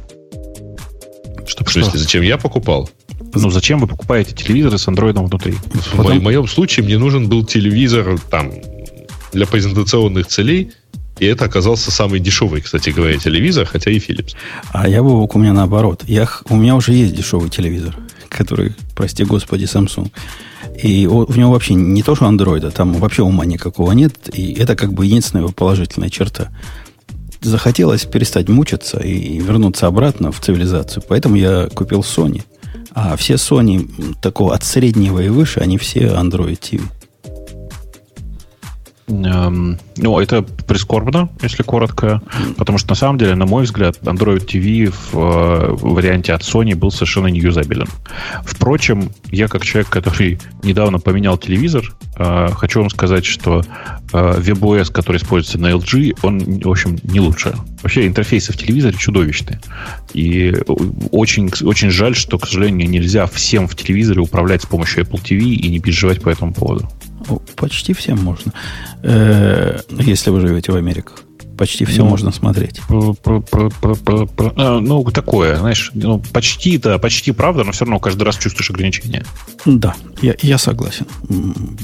Что, в смысле, зачем я покупал? Ну, зачем вы покупаете телевизоры с андроидом внутри? Потом... В моем случае мне нужен был телевизор там для презентационных целей, и это оказался самый дешевый, кстати говоря, телевизор, хотя и Philips. А я, бы у меня наоборот. Я, у меня уже есть дешевый телевизор, который, прости господи, Samsung. И в него вообще не то, что андроида, там вообще ума никакого нет. И это как бы единственная его положительная черта захотелось перестать мучиться и вернуться обратно в цивилизацию. Поэтому я купил Sony. А все Sony такого от среднего и выше, они все Android TV. Эм, ну, это прискорбно, если коротко, потому что, на самом деле, на мой взгляд, Android TV в, э, варианте от Sony был совершенно неюзабелен. Впрочем, я как человек, который недавно поменял телевизор, э, хочу вам сказать, что э, WebOS, который используется на LG, он, в общем, не лучше. Вообще, интерфейсы в телевизоре чудовищные. И очень, очень жаль, что, к сожалению, нельзя всем в телевизоре управлять с помощью Apple TV и не переживать по этому поводу. Почти всем можно. Э, если вы живете в Америках. Почти все ну, можно смотреть. А, ну, такое, знаешь, ну, почти, да, почти правда, но все равно каждый раз чувствуешь ограничения. Да, я, я согласен.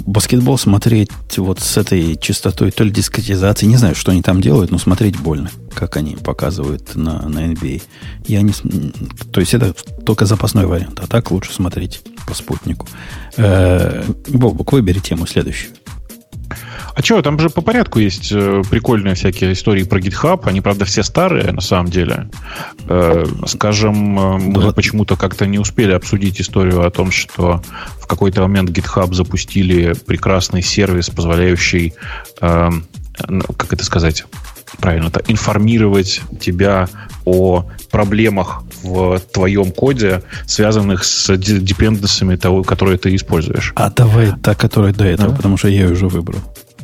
Баскетбол смотреть вот с этой частотой, то ли дискретизации, не знаю, что они там делают, но смотреть больно, как они показывают на, на NBA. Я не, то есть это только запасной вариант, а так лучше смотреть по спутнику. Э, Бобок, выбери тему следующую. А что, там же по порядку есть э, прикольные всякие истории про GitHub. Они, правда, все старые, на самом деле. Э, скажем, э, мы да. почему-то как-то не успели обсудить историю о том, что в какой-то момент GitHub запустили прекрасный сервис, позволяющий, э, как это сказать, правильно, это информировать тебя о проблемах в твоем коде, связанных с депенденсами того, которые ты используешь. А давай та, которая до этого, да? потому что я ее уже выбрал.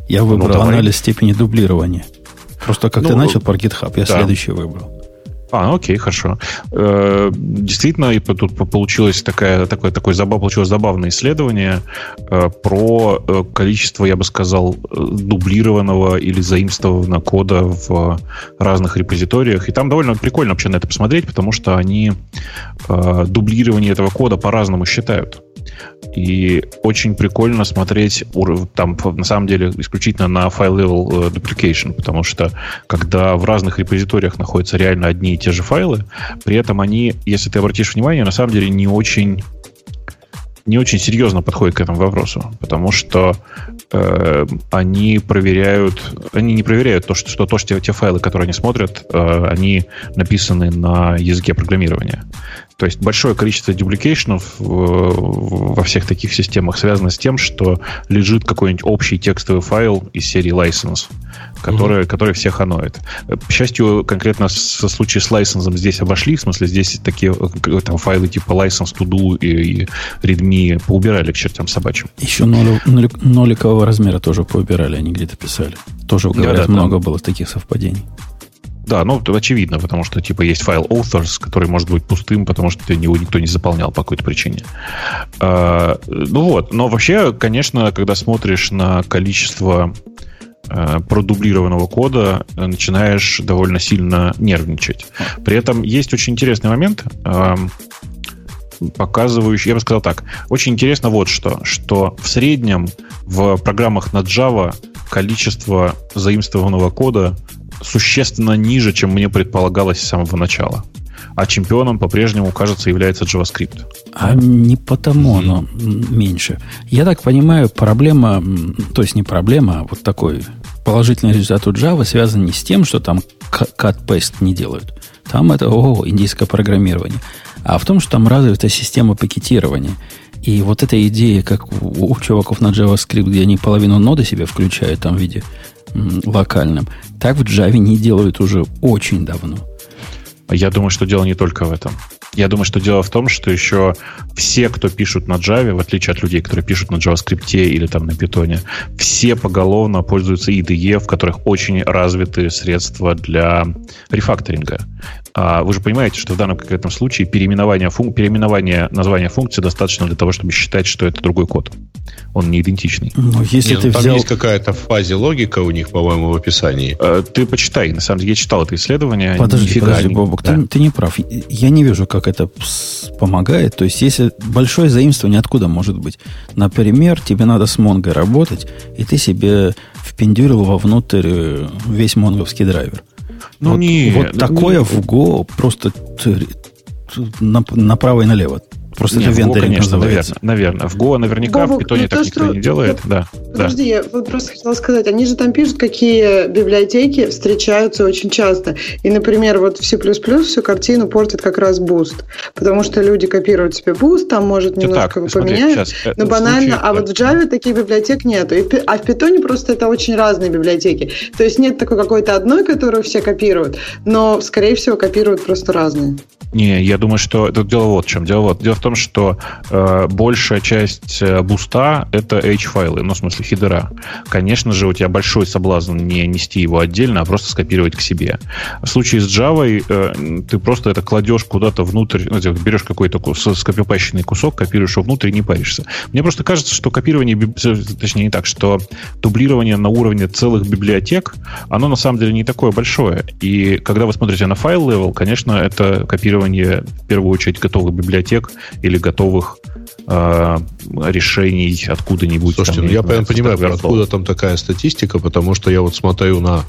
Я выбрал ну, анализ степени дублирования. Просто как ну, ты начал про GitHub, я да. следующий выбрал. А, окей, хорошо. Э, действительно, тут получилось такое, такое, такое получилось забавное исследование э, про э, количество, я бы сказал, дублированного или заимствованного кода в разных репозиториях. И там довольно прикольно вообще на это посмотреть, потому что они дублирование этого кода по-разному считают. И очень прикольно смотреть там, на самом деле, исключительно на file-level duplication, потому что когда в разных репозиториях находятся реально одни и те же файлы, при этом они, если ты обратишь внимание, на самом деле не очень не очень серьезно подходят к этому вопросу, потому что э, они проверяют, они не проверяют то, что, что то, что те, те файлы, которые они смотрят, э, они написаны на языке программирования. То есть большое количество дубликейшенов во всех таких системах связано с тем, что лежит какой-нибудь общий текстовый файл из серии license, который, mm-hmm. который всех оноет. К счастью, конкретно со случае с лайсенсом здесь обошли, в смысле здесь такие э, там, файлы типа license to do и, и readme поубирали к чертям собачьим. Еще ноли, ноли, ноликового размера тоже поубирали, они где-то писали. Тоже, говорят, да, да, много да. было таких совпадений. Да, ну, очевидно, потому что, типа, есть файл authors, который может быть пустым, потому что его никто не заполнял по какой-то причине. А, ну вот, но вообще, конечно, когда смотришь на количество продублированного кода, начинаешь довольно сильно нервничать. При этом есть очень интересный момент, а, показывающий, я бы сказал так, очень интересно вот что, что в среднем в программах на Java количество заимствованного кода существенно ниже, чем мне предполагалось с самого начала. А чемпионом по-прежнему, кажется, является JavaScript. А не потому оно меньше. Я так понимаю, проблема, то есть не проблема, а вот такой положительный результат у Java связан не с тем, что там cut-paste не делают. Там это о, индийское программирование. А в том, что там развита система пакетирования. И вот эта идея, как у, у чуваков на JavaScript, где они половину ноды себе включают там в виде локальным. Так в Java не делают уже очень давно. Я думаю, что дело не только в этом. Я думаю, что дело в том, что еще все, кто пишут на Java, в отличие от людей, которые пишут на JavaScript или там на Python, все поголовно пользуются IDE, в которых очень развиты средства для рефакторинга. А вы же понимаете, что в данном конкретном случае переименование, функ... переименование названия функции достаточно для того, чтобы считать, что это другой код. Он не идентичный. Ну, если Не, ты ну, там взял... есть какая-то в фазе логика у них, по-моему, в описании. Э, ты почитай. На самом деле, я читал это исследование. Подожди, Нифига подожди, не... Бобок, да. ты, ты не прав. Я не вижу, как это помогает. То есть, если большое заимствование откуда может быть? Например, тебе надо с Mongo работать, и ты себе впендюрил вовнутрь э, весь монговский драйвер. Ну, вот, не, вот такое не, в Go просто направо и налево Просто Нет, это вендоринг конечно, называется. Наверное, наверное. В Go наверняка, Бобок, в Python так то, никто что... не делает. Ну, да, подожди, да. я вот просто хотела сказать, они же там пишут, какие библиотеки встречаются очень часто. И, например, вот в C++ всю картину портит как раз Boost. Потому что люди копируют себе Boost, там может немножко так, поменять. Смотри, но банально, случае, а да. вот в Java таких библиотек нету. И, а в Python просто это очень разные библиотеки. То есть нет такой какой-то одной, которую все копируют, но, скорее всего, копируют просто разные. Не, я думаю, что это дело вот в чем. Дело вот. Дело в том, что э, большая часть э, буста это H-файлы, ну, в смысле хидера. Конечно же, у тебя большой соблазн не нести его отдельно, а просто скопировать к себе. В случае с Java э, ты просто это кладешь куда-то внутрь, ну, берешь какой-то скопипащенный кусок, копируешь его внутрь и не паришься. Мне просто кажется, что копирование, точнее не так, что дублирование на уровне целых библиотек, оно на самом деле не такое большое. И когда вы смотрите на файл level, конечно, это копирование тестирование, в первую очередь, готовых библиотек или готовых э, решений откуда-нибудь. Слушайте, там, ну, я прям понимаю, откуда там такая статистика, потому что я вот смотрю на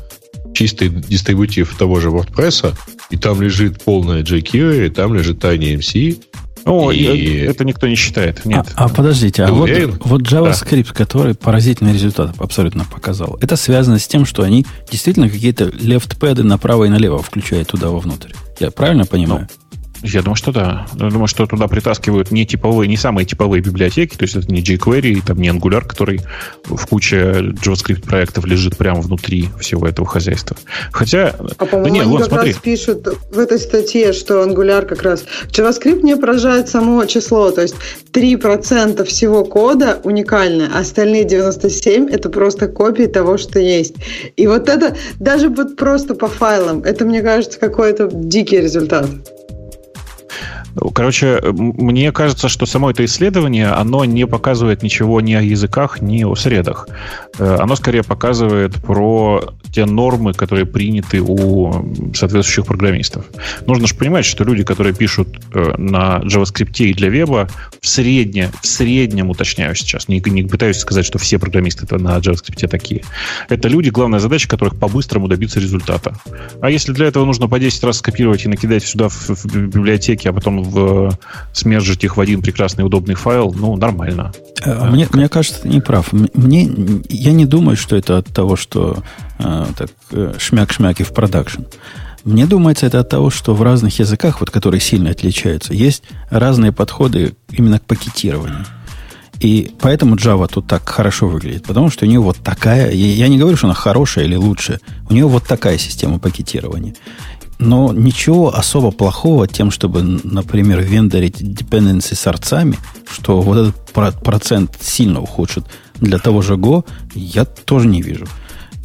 чистый дистрибутив того же WordPress, и там лежит полная jQuery, и там лежит TinyMC, О, и... это никто не считает. Нет. А, а подождите, а вот, вот JavaScript, да. который поразительный результат абсолютно показал, это связано с тем, что они действительно какие-то лефтпэды направо и налево включают туда вовнутрь. Я правильно понимаю? Ну, я думаю, что да. Я думаю, что туда притаскивают не типовые, не самые типовые библиотеки, то есть это не jQuery, там не Angular, который в куче JavaScript проектов лежит прямо внутри всего этого хозяйства. Хотя, а, да нет, они вот, как смотри. раз пишут в этой статье, что Angular как раз... JavaScript не поражает само число, то есть 3% всего кода уникальное, а остальные 97% это просто копии того, что есть. И вот это даже вот просто по файлам, это, мне кажется, какой-то дикий результат. Короче, мне кажется, что само это исследование, оно не показывает ничего ни о языках, ни о средах. Э, оно скорее показывает про те нормы, которые приняты у соответствующих программистов. Нужно же понимать, что люди, которые пишут э, на JavaScript и для веба, в, средне, в среднем, уточняю сейчас, не, не пытаюсь сказать, что все программисты на JavaScript такие. Это люди, главная задача которых по-быстрому добиться результата. А если для этого нужно по 10 раз скопировать и накидать сюда в, в библиотеки, а потом в, смержить их в один прекрасный удобный файл, ну, нормально. Э, мне, мне кажется, ты не прав. Мне, я не думаю, что это от того, что э, так, э, шмяк-шмяки в продакшн. Мне думается, это от того, что в разных языках, вот, которые сильно отличаются, есть разные подходы именно к пакетированию. И поэтому Java тут так хорошо выглядит, потому что у нее вот такая, я не говорю, что она хорошая или лучшая, у нее вот такая система пакетирования. Но ничего особо плохого тем, чтобы, например, вендорить dependency с арцами, что вот этот процент сильно ухудшит для того же Go, я тоже не вижу.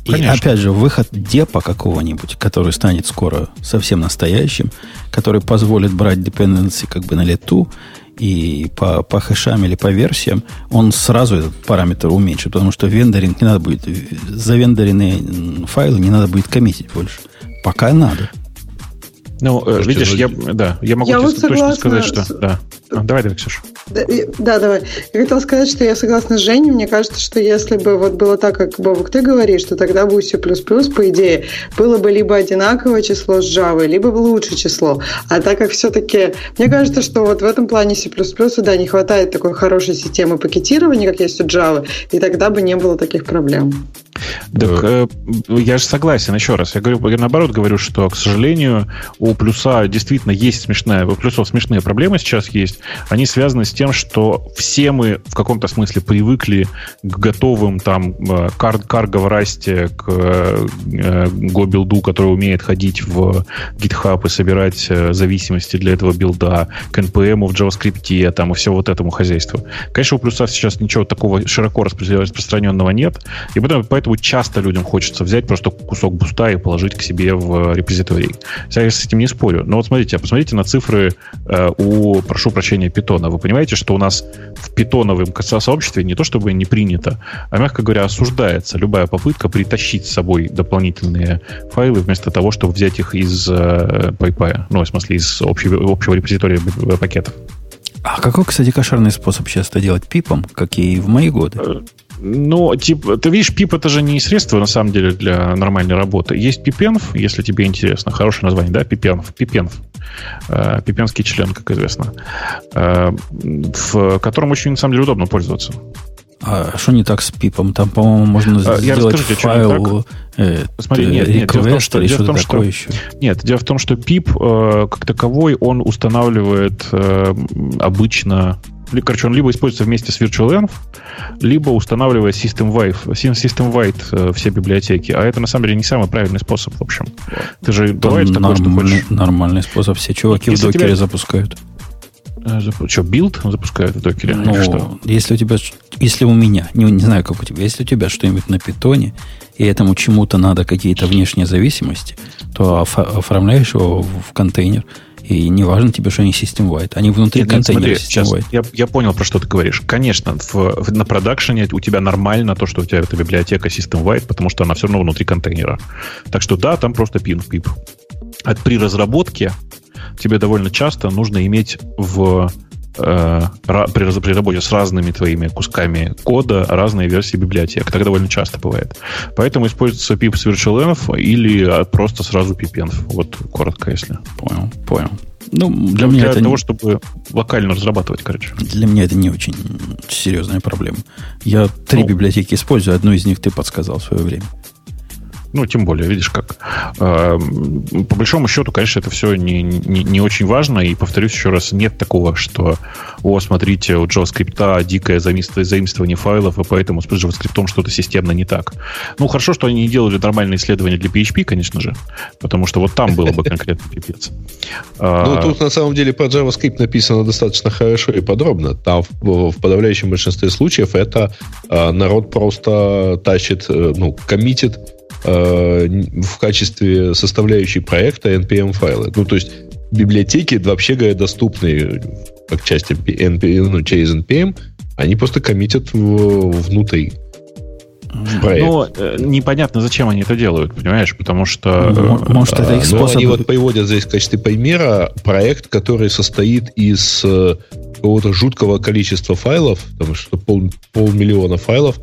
Конечно. И опять же, выход депа какого-нибудь, который станет скоро совсем настоящим, который позволит брать dependency как бы на лету, и по, по хэшам или по версиям, он сразу этот параметр уменьшит, потому что вендоринг не надо будет, завендоренные файлы не надо будет коммитить больше. Пока надо. Ну, Слушайте, э, видишь, я, да, я могу я тебе вот точно сказать, что... С... Да. А, давай, давай, Ксюша. Да, да, давай. Я хотела сказать, что я согласна с Женей. Мне кажется, что если бы вот было так, как, Бобок, ты говоришь, то тогда бы у C++, по идее, было бы либо одинаковое число с Java, либо лучшее число. А так как все-таки... Мне кажется, что вот в этом плане C++, да, не хватает такой хорошей системы пакетирования, как есть у Java, и тогда бы не было таких проблем. Так э, я же согласен, еще раз. Я говорю, я наоборот говорю, что, к сожалению, у плюса действительно есть смешная, у плюсов смешные проблемы сейчас есть. Они связаны с тем, что все мы в каком-то смысле привыкли к готовым там кар карго в расте, к э, го-билду, который умеет ходить в GitHub и собирать э, зависимости для этого билда, к NPM в JavaScript, там, и все вот этому хозяйству. Конечно, у плюса сейчас ничего такого широко распространенного нет, и поэтому, поэтому часто людям хочется взять просто кусок буста и положить к себе в репозиторий. Я с этим не спорю. Но вот смотрите, посмотрите на цифры э, у, прошу прощения, питона. Вы понимаете, что у нас в питоновом сообществе не то чтобы не принято, а, мягко говоря, осуждается любая попытка притащить с собой дополнительные файлы вместо того, чтобы взять их из э, PyPy. Ну, в смысле, из общего, общего репозитория пакетов. А какой, кстати, кошерный способ сейчас это делать пипом, как и в мои годы? Э, ну, типа, ты видишь, пип это же не средство, на самом деле, для нормальной работы. Есть пипенв, если тебе интересно. Хорошее название, да? Пипенв. Пипенв. Э, пипенский член, как известно. Э, в котором очень, на самом деле, удобно пользоваться. А что не так с пипом? Там, по-моему, можно я сделать расскажу, файл э, Смотри, нет, нет, дело в том, что, дело в том, что еще. Нет, дело в том, что pip э, как таковой он устанавливает э, обычно короче, он либо используется вместе с virtualenv, либо устанавливая system-wide, system-wide э, все библиотеки. А это, на самом деле, не самый правильный способ, в общем. Ты же бывает такое, что хочешь... Нормальный способ. Все чуваки Если в докере тебя... запускают. Э, что, билд запускают в докере? Ну, что? если у тебя, если у меня, не, не знаю, как у тебя, если у тебя что-нибудь на питоне, и этому чему-то надо какие-то внешние зависимости, то оформляешь его в контейнер – и не важно тебе, что они system-wide. Они внутри нет, контейнера нет, system-wide. Я, я понял, про что ты говоришь. Конечно, в, в, на продакшене у тебя нормально то, что у тебя эта библиотека system-wide, потому что она все равно внутри контейнера. Так что да, там просто пин-пип. А при разработке тебе довольно часто нужно иметь в э, при, при работе с разными твоими кусками кода разные версии библиотек. Так довольно часто бывает. Поэтому используется pip с virtualenv или просто сразу pipenv. Вот коротко, если. Понял, понял. Ну, для, для меня для это того, не... чтобы локально разрабатывать, короче. Для меня это не очень серьезная проблема. Я три ну, библиотеки использую, одну из них ты подсказал в свое время. Ну, тем более, видишь как. А, по большому счету, конечно, это все не, не, не очень важно. И повторюсь еще раз, нет такого, что, о, смотрите, у JavaScript дикое заимствование файлов, и поэтому с JavaScript что-то системно не так. Ну, хорошо, что они не делали нормальные исследования для PHP, конечно же, потому что вот там было бы конкретно [LAUGHS] пипец. А, ну, тут на самом деле про JavaScript написано достаточно хорошо и подробно. Там в подавляющем большинстве случаев это а, народ просто тащит, э, ну, коммитит Э, в качестве составляющей проекта NPM-файлы. Ну, то есть библиотеки, вообще говоря, доступные как часть NPM, ну, через NPM, они просто коммитят внутрь. Проект. Ну, э, непонятно, зачем они это делают, понимаешь? Потому что... Ну, может, это их способ... Но они вот приводят здесь в качестве примера проект, который состоит из э, какого-то жуткого количества файлов, потому что пол, полмиллиона файлов,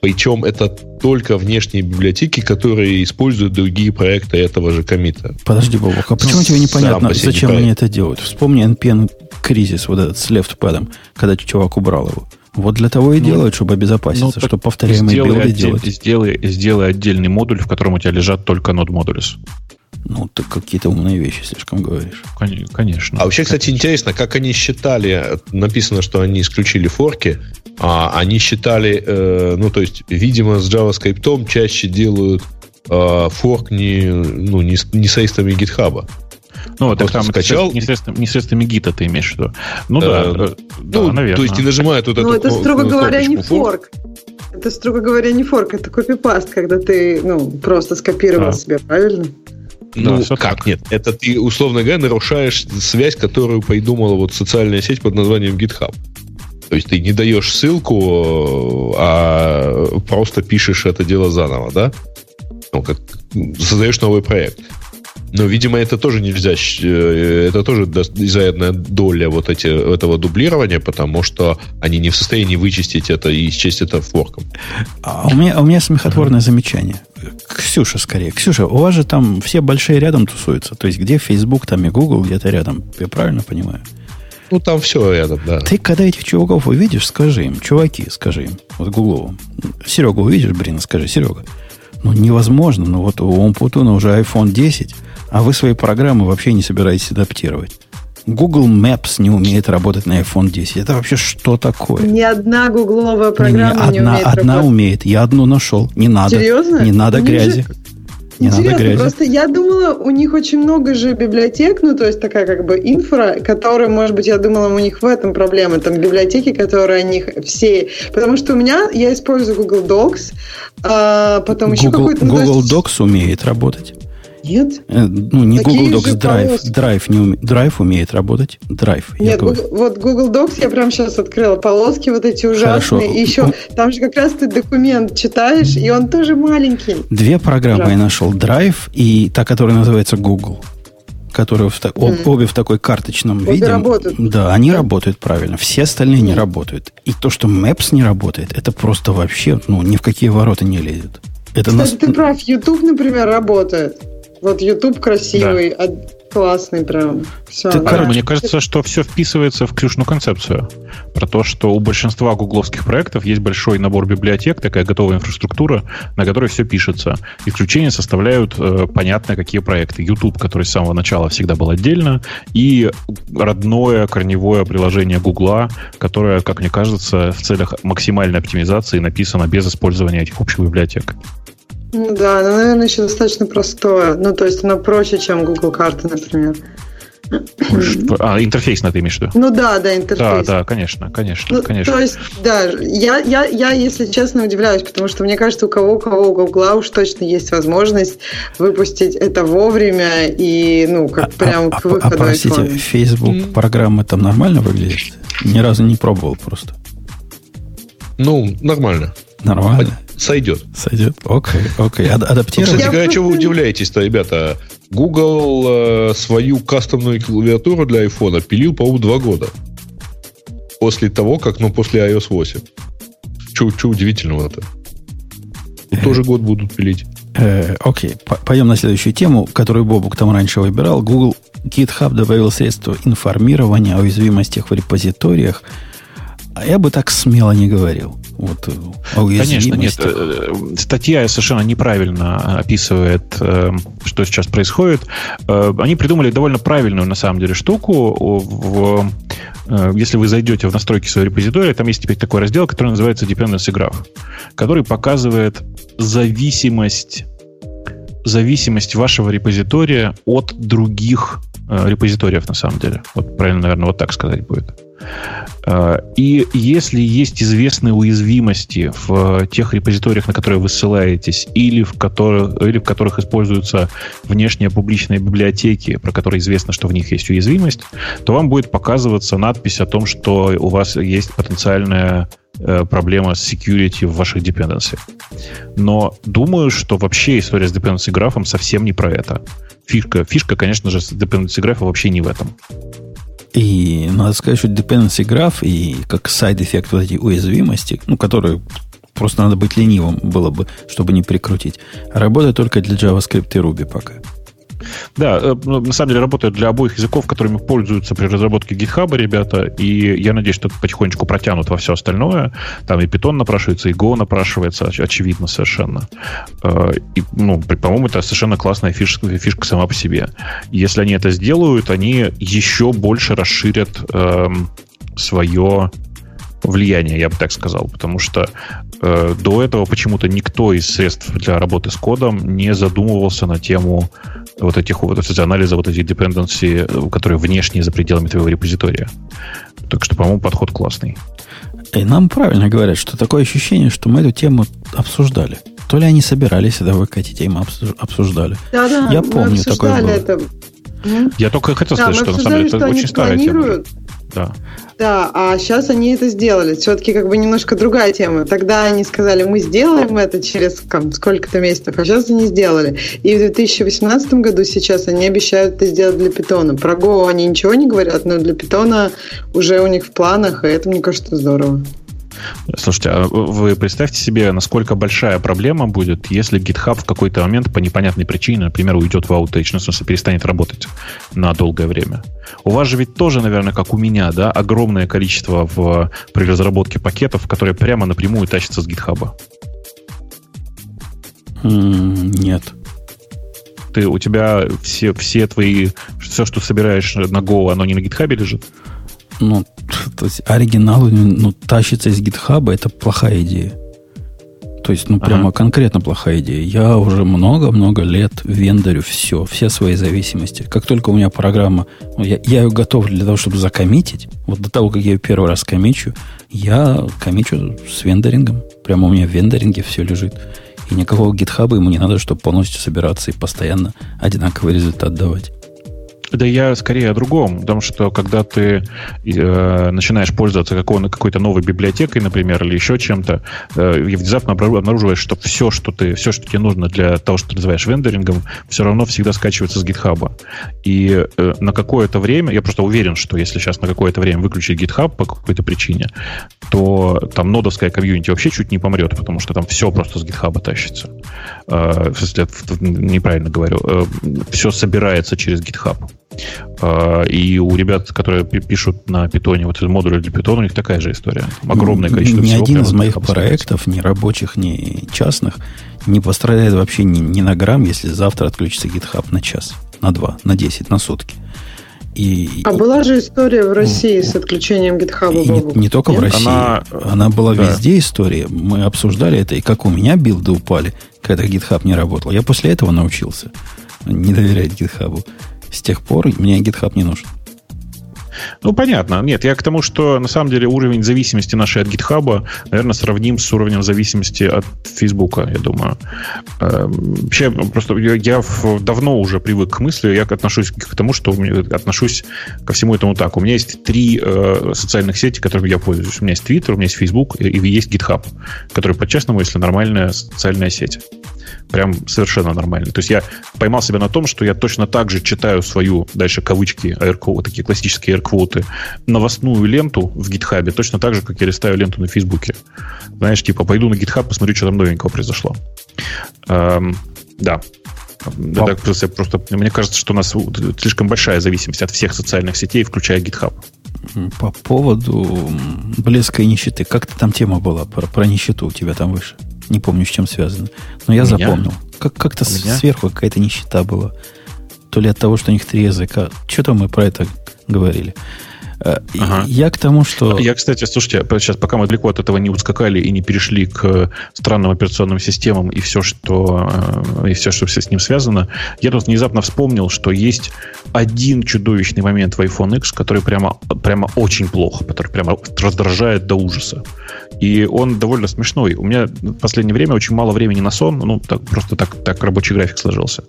причем это только внешние библиотеки, которые используют другие проекты этого же комита. Подожди, Бобок, а почему тебе непонятно, зачем проект. они это делают? Вспомни NPN кризис, вот этот с лефтпадом, когда чувак убрал его. Вот для того и ну, делают, чтобы обезопаситься, ну, чтобы повторяемые сделай билды отдель, делать. Сделай, сделай отдельный модуль, в котором у тебя лежат только нод модулис. Ну, ты какие-то умные вещи слишком говоришь. Конечно. А вообще, кстати, интересно, как они считали, написано, что они исключили форки, а они считали, э, ну, то есть, видимо, с JavaScript чаще делают э, форк не, ну, не, не средствами GitHub. Ну, вот там скачал. Не средствами, не средствами гита ты имеешь в виду. Ну, да, э, да, ну, наверное. То есть, не вот ну, это, строго говоря, не форк. Это, строго говоря, не форк, это копипаст, когда ты, ну, просто скопировал себе, правильно? Ну, да, как так. нет? Это ты, условно говоря, нарушаешь связь, которую придумала вот социальная сеть под названием GitHub. То есть ты не даешь ссылку, а просто пишешь это дело заново, да? Ну, как создаешь новый проект. Но, видимо, это тоже нельзя, э, это тоже изрядная доля вот эти, этого дублирования, потому что они не в состоянии вычистить это и счесть это форком. А у меня, у меня смехотворное замечание. Ксюша, скорее. Ксюша, у вас же там все большие рядом тусуются. То есть, где Facebook, там и Google где-то рядом. Я правильно понимаю? Ну, там все рядом, да. Ты когда этих чуваков увидишь, скажи им, чуваки, скажи им, вот Гуглову. Серегу увидишь, блин, скажи, Серега, ну, невозможно, ну, вот у Умпутуна уже iPhone 10, а вы свои программы вообще не собираетесь адаптировать. Google Maps не умеет работать на iPhone 10. Это вообще что такое? Ни одна гугловая программа не, не, одна, умеет Одна работать. умеет. Я одну нашел. Не надо. Серьезно? Не надо грязи. Же... Не Интересно, надо грязи. просто я думала, у них очень много же библиотек, ну, то есть такая как бы инфра, которая, может быть, я думала, у них в этом проблема, там библиотеки, которые у них все... Потому что у меня, я использую Google Docs, а потом Google, еще какой-то... Ну, Google есть... Docs умеет работать. Нет. Э, ну, не Такие Google Docs, Drive. Drive, не уме... Drive умеет работать. Drive. Нет, Google, вот Google Docs я прям сейчас открыла. Полоски вот эти ужасные. Хорошо. И еще там же как раз ты документ читаешь, и он тоже маленький. Две программы Ужасно. я нашел. Drive и та, которая называется Google которые в, mm. обе в такой карточном обе виде. работают. Да, они работают правильно. Все остальные mm. не работают. И то, что Maps не работает, это просто вообще ну, ни в какие ворота не лезет. Это Кстати, нас... ты прав. YouTube, например, работает. Вот YouTube красивый, да. классный прям. Все. Так, да. Мне кажется, что все вписывается в ключную концепцию. Про то, что у большинства гугловских проектов есть большой набор библиотек, такая готовая инфраструктура, на которой все пишется. Исключение составляют э, понятно какие проекты. YouTube, который с самого начала всегда был отдельно, и родное корневое приложение Гугла, которое, как мне кажется, в целях максимальной оптимизации написано без использования этих общих библиотек. Ну да, оно, наверное, еще достаточно простое. Ну, то есть оно проще, чем Google карты, например. А, интерфейс на ты имеешь в виду? Ну да, да, интерфейс. Да, да, конечно, конечно, ну, конечно. То есть, да, я, я, я, если честно, удивляюсь, потому что мне кажется, у кого у кого у Гугла уж точно есть возможность выпустить это вовремя и, ну, как а, прям а, к выходу. А, простите, iPhone. Facebook mm. программы там нормально выглядит? Ни разу не пробовал просто. Ну, нормально. Нормально. Сойдет. Сойдет. Окей, окей. Ад- адаптировать. Кстати говоря, чего вы удивляетесь-то, ребята? Google э, свою кастомную клавиатуру для iPhone пилил, по-моему, два года. После того, как, ну, после iOS 8. Что удивительного-то? Тоже год будут пилить. Э, окей, пойдем на следующую тему, которую Бобук там раньше выбирал. Google GitHub добавил средства информирования о уязвимостях в репозиториях, а я бы так смело не говорил. Вот, о Конечно, нет. Э, статья совершенно неправильно описывает, э, что сейчас происходит. Э, они придумали довольно правильную, на самом деле, штуку. В, если вы зайдете в настройки своего репозитория, там есть теперь такой раздел, который называется Dependency Graph, который показывает зависимость зависимость вашего репозитория от других э, репозиториев, на самом деле. Вот правильно, наверное, вот так сказать будет. Э, и если есть известные уязвимости в тех репозиториях, на которые вы ссылаетесь, или в которых, или в которых используются внешние публичные библиотеки, про которые известно, что в них есть уязвимость, то вам будет показываться надпись о том, что у вас есть потенциальная Э, проблема с security в ваших dependency. Но думаю, что вообще история с dependency графом совсем не про это. Фишка, фишка, конечно же, с dependency графа вообще не в этом. И надо сказать, что dependency граф и как side-эффект вот эти уязвимости, ну, которые просто надо быть ленивым было бы, чтобы не прикрутить, работает только для JavaScript и Ruby пока. Да, э, ну, на самом деле работают для обоих языков, которыми пользуются при разработке GitHub ребята, и я надеюсь, что потихонечку протянут во все остальное. Там и Python напрашивается, и Go напрашивается, очевидно совершенно. Э, и, ну, по-моему, это совершенно классная фишка, фишка сама по себе. Если они это сделают, они еще больше расширят э, свое влияние, я бы так сказал, потому что э, до этого почему-то никто из средств для работы с кодом не задумывался на тему вот этих вот анализа вот этих dependency, которые внешние за пределами твоего репозитория. Так что, по-моему, подход классный. И нам правильно говорят, что такое ощущение, что мы эту тему обсуждали. То ли они собирались это выкатить, а мы обсуждали. Да, да, Я помню такое было. Это. Я только хотел да, сказать, что на самом деле это очень старая тема. Да. Да, а сейчас они это сделали. Все-таки как бы немножко другая тема. Тогда они сказали, мы сделаем это через там, сколько-то месяцев, а сейчас они сделали. И в 2018 году сейчас они обещают это сделать для питона. Про Go они ничего не говорят, но для питона уже у них в планах, и это, мне кажется, здорово. Слушайте, а вы представьте себе, насколько большая проблема будет, если GitHub в какой-то момент по непонятной причине, например, уйдет в outage, ну, в смысле, перестанет работать на долгое время. У вас же ведь тоже, наверное, как у меня, да, огромное количество в, при разработке пакетов, которые прямо напрямую тащатся с GitHub. Нет. Ты, у тебя все, все твои, все, что собираешь на Go, оно не на GitHub лежит? ну, [LAUGHS] то есть оригинал ну, тащится из гитхаба, это плохая идея. То есть, ну, прямо ага. конкретно плохая идея. Я уже много-много лет вендорю все, все свои зависимости. Как только у меня программа, ну, я, я ее готов для того, чтобы закоммитить, вот до того, как я ее первый раз комичу, я комичу с вендорингом. Прямо у меня в вендоринге все лежит. И никакого гитхаба ему не надо, чтобы полностью собираться и постоянно одинаковый результат давать. Да я скорее о другом, потому что когда ты э, начинаешь пользоваться какой- какой-то новой библиотекой, например, или еще чем-то, э, и внезапно обнаруживаешь, что все, что ты, все, что тебе нужно для того, что ты называешь вендорингом, все равно всегда скачивается с GitHub. И э, на какое-то время, я просто уверен, что если сейчас на какое-то время выключить GitHub по какой-то причине, то там нодовская комьюнити вообще чуть не помрет, потому что там все просто с GitHub тащится. Э, неправильно говорю. Э, все собирается через GitHub. А, и у ребят, которые пишут на питоне, вот модули для питона, у них такая же история. Огромное количество Ни всего. Ни один из моих проектов, ни рабочих, ни частных, не пострадает вообще ни, ни на грамм, если завтра отключится GitHub на час, на два, на десять, на сутки. И, а была же история в России с отключением GitHub. Не, не только Нет? в России. Она, она была да. везде история. Мы обсуждали это, и как у меня билды упали, когда GitHub не работал. Я после этого научился не доверять GitHub. С тех пор мне GitHub не нужен. Ну, понятно. Нет, я к тому, что на самом деле уровень зависимости нашей от GitHub, наверное, сравним с уровнем зависимости от Facebook, я думаю. Эм, вообще, просто я, я давно уже привык к мысли, я отношусь к тому, что отношусь ко всему этому так. У меня есть три э, социальных сети, которыми я пользуюсь. У меня есть Twitter, у меня есть Facebook и есть GitHub, который, по-честному, если нормальная социальная сеть прям совершенно нормально. То есть я поймал себя на том, что я точно так же читаю свою, дальше кавычки, air такие классические air новостную ленту в гитхабе, точно так же, как я листаю ленту на Фейсбуке. Знаешь, типа, пойду на гитхаб, посмотрю, что там новенького произошло. Эм, да. Да, так, просто, просто, мне кажется, что у нас слишком большая зависимость от всех социальных сетей, включая GitHub. По поводу блеска и нищеты. Как то там тема была про, про нищету у тебя там выше? Не помню, с чем связано. Но я запомнил. Как, как-то сверху какая-то нищета была. То ли от того, что у них три языка. Что-то мы про это говорили. Э, ага. Я к тому, что... Я, кстати, слушайте, сейчас, пока мы далеко от этого не ускакали и не перешли к странным операционным системам и все, что, э, и все, что все с ним связано, я тут внезапно вспомнил, что есть один чудовищный момент в iPhone X, который прямо, прямо очень плохо, который прямо раздражает до ужаса. И он довольно смешной. У меня в последнее время очень мало времени на сон, ну, так, просто так, так рабочий график сложился.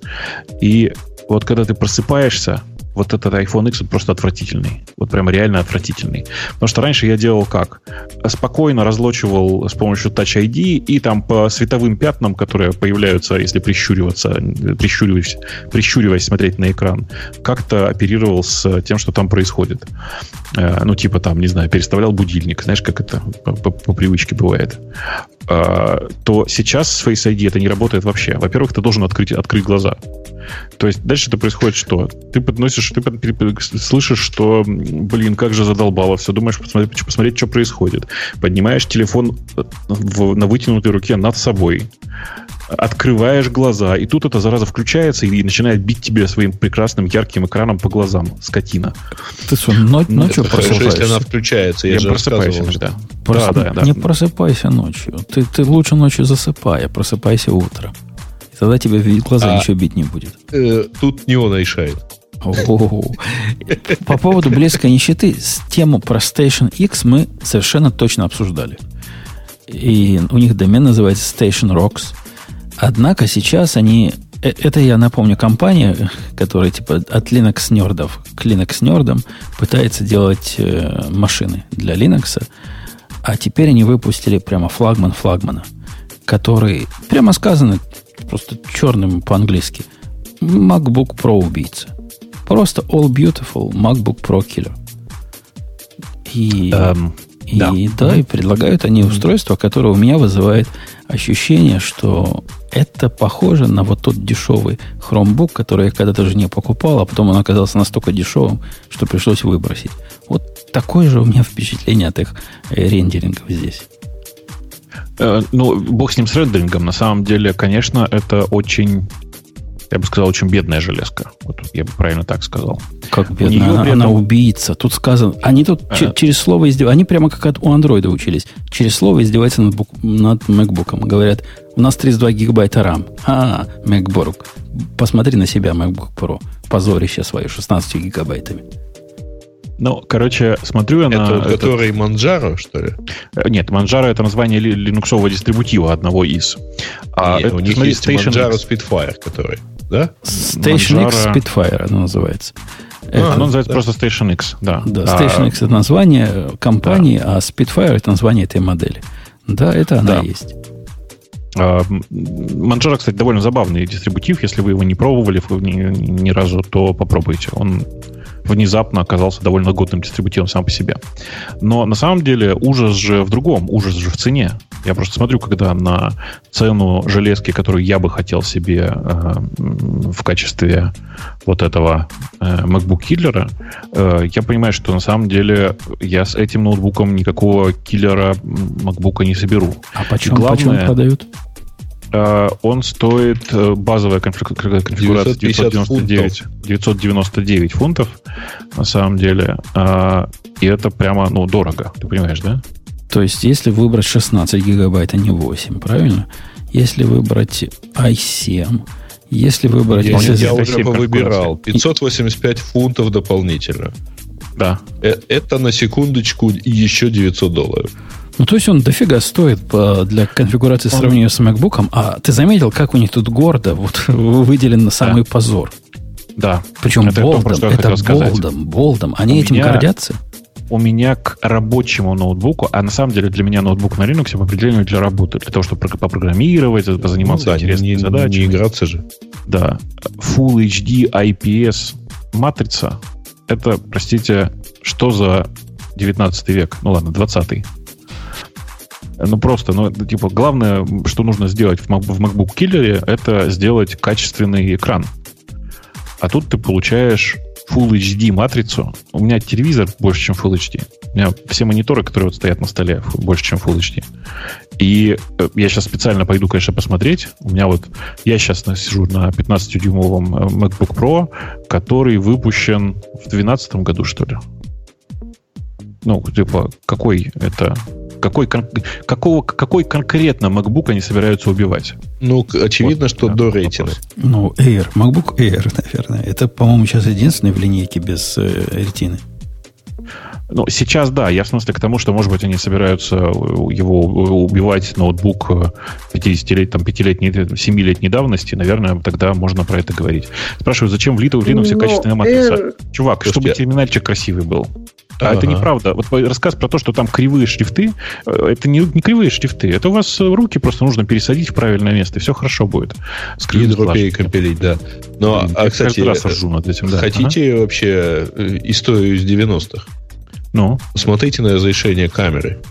И вот когда ты просыпаешься, вот этот iPhone X просто отвратительный. Вот прямо реально отвратительный. Потому что раньше я делал как? Спокойно разлочивал с помощью Touch ID и там по световым пятнам, которые появляются, если прищуриваться, прищуриваясь, прищуриваясь смотреть на экран, как-то оперировал с тем, что там происходит. Э, ну, типа там, не знаю, переставлял будильник. Знаешь, как это по, по, по привычке бывает. Э, то сейчас с Face ID это не работает вообще. Во-первых, ты должен открыть, открыть глаза. То есть дальше это происходит что? Ты подносишь, ты слышишь, что, блин, как же задолбало все, думаешь посмотреть, посмотреть что происходит. Поднимаешь телефон э, в, на вытянутой руке над собой, открываешь глаза, и тут эта зараза включается и начинает бить тебе своим прекрасным ярким экраном по глазам, скотина. Ты что, ночью, ночью просыпаешься? если она включается, я, я же просыпаюсь иногда. Прос... Да, да, да. Не просыпайся ночью. Ты, ты лучше ночью засыпай, а просыпайся утром. Тогда тебя глаза а, еще бить не будет. Э, тут не он решает. По поводу блеска нищеты, тему про Station X мы совершенно точно обсуждали. И у них домен называется Station Rocks. Однако сейчас они... Э, это, я напомню, компания, которая типа от Linux нердов к Linux нердам пытается делать э, машины для Linux. А теперь они выпустили прямо флагман флагмана, который, прямо сказано, просто черным по-английски. MacBook Pro убийца. Просто All Beautiful MacBook Pro Killer. И, um, и да. да, и предлагают они устройство, которое у меня вызывает ощущение, что это похоже на вот тот дешевый Chromebook, который я когда-то же не покупал, а потом он оказался настолько дешевым, что пришлось выбросить. Вот такое же у меня впечатление от их э, рендерингов здесь. Э, ну, бог с ним с рендерингом. На самом деле, конечно, это очень я бы сказал, очень бедная железка. Вот я бы правильно так сказал. Как бедная? Она, этом... она убийца. Тут сказано... Они тут а... через слово издеваются. Они прямо как от, у андроида учились. Через слово издеваются над, бук... над MacBook. Говорят, у нас 32 гигабайта RAM. А, MacBook. Посмотри на себя, MacBook Pro. Позорище свое, 16 гигабайтами. Ну, короче, смотрю я на... Это этот... который Manjaro, что ли? Э, нет, Manjaro это название линуксового дистрибутива одного из. А Нет, это, у них есть Station Manjaro X. Spitfire, который, да? Station Manjaro... X Spitfire оно называется. А, это, оно называется да. просто Station X, да. Да, Station а, X это название компании, да. а Spitfire это название этой модели. Да, это она да. есть. Manjaro, кстати, довольно забавный дистрибутив. Если вы его не пробовали ни, ни разу, то попробуйте. Он внезапно оказался довольно годным дистрибутивом сам по себе. Но на самом деле ужас же в другом, ужас же в цене. Я просто смотрю, когда на цену железки, которую я бы хотел себе э, в качестве вот этого э, MacBook киллера, э, я понимаю, что на самом деле я с этим ноутбуком никакого киллера MacBook не соберу. А почем, главное, почем продают? Uh, он стоит uh, базовая конфигурация 999, 999 фунтов на самом деле. Uh, и это прямо, ну, дорого, ты понимаешь, да? То есть, если выбрать 16 гигабайт, а не 8, правильно? Если выбрать i7, если выбрать... Я, я уже выбирал. 585 фунтов дополнительно. Да. Э, это на секундочку еще 900 долларов. Ну, то есть он дофига стоит по, для конфигурации он... сравнения с MacBook. А ты заметил, как у них тут гордо вот, [LAUGHS] выделен на самый да. позор? Да. Причем это болдом, это болдом, болдом. Они у этим меня, гордятся? У меня к рабочему ноутбуку, а на самом деле для меня ноутбук на Linux по определению для работы, для того, чтобы попрограммировать, позаниматься ну, да, интересными не, задачами. Не играться же. Да. Full HD IPS матрица, это, простите, что за 19 век? Ну ладно, 20 -й. Ну, просто, ну, типа, главное, что нужно сделать в MacBook Killer, это сделать качественный экран. А тут ты получаешь Full HD матрицу. У меня телевизор больше, чем Full HD. У меня все мониторы, которые вот стоят на столе, больше, чем Full HD. И э, я сейчас специально пойду, конечно, посмотреть. У меня вот... Я сейчас сижу на 15-дюймовом э, MacBook Pro, который выпущен в 2012 году, что ли. Ну, типа, какой это какой, какого, какой конкретно MacBook они собираются убивать? Ну, очевидно, вот, что да, до рейтинга. Ну, Air, MacBook Air, наверное. Это, по-моему, сейчас единственный в линейке без э, ретины. Ну, сейчас да, я в смысле к тому, что, может быть, они собираются его убивать ноутбук 50-лет, там, 5-летней, 7-летней давности, наверное, тогда можно про это говорить. Спрашиваю, зачем в Linux, в Linux ну, качественная матрица? Чувак, чтобы терминальчик красивый был. А ага. это неправда. Вот рассказ про то, что там кривые шрифты, э, это не, не кривые шрифты. Это у вас руки просто нужно пересадить в правильное место, и все хорошо будет. Ядро перекомпилить, да. Но, Блин, а, кстати, раз над этим, да. хотите ага. вообще э, историю из 90-х? Ну? Смотрите на разрешение камеры.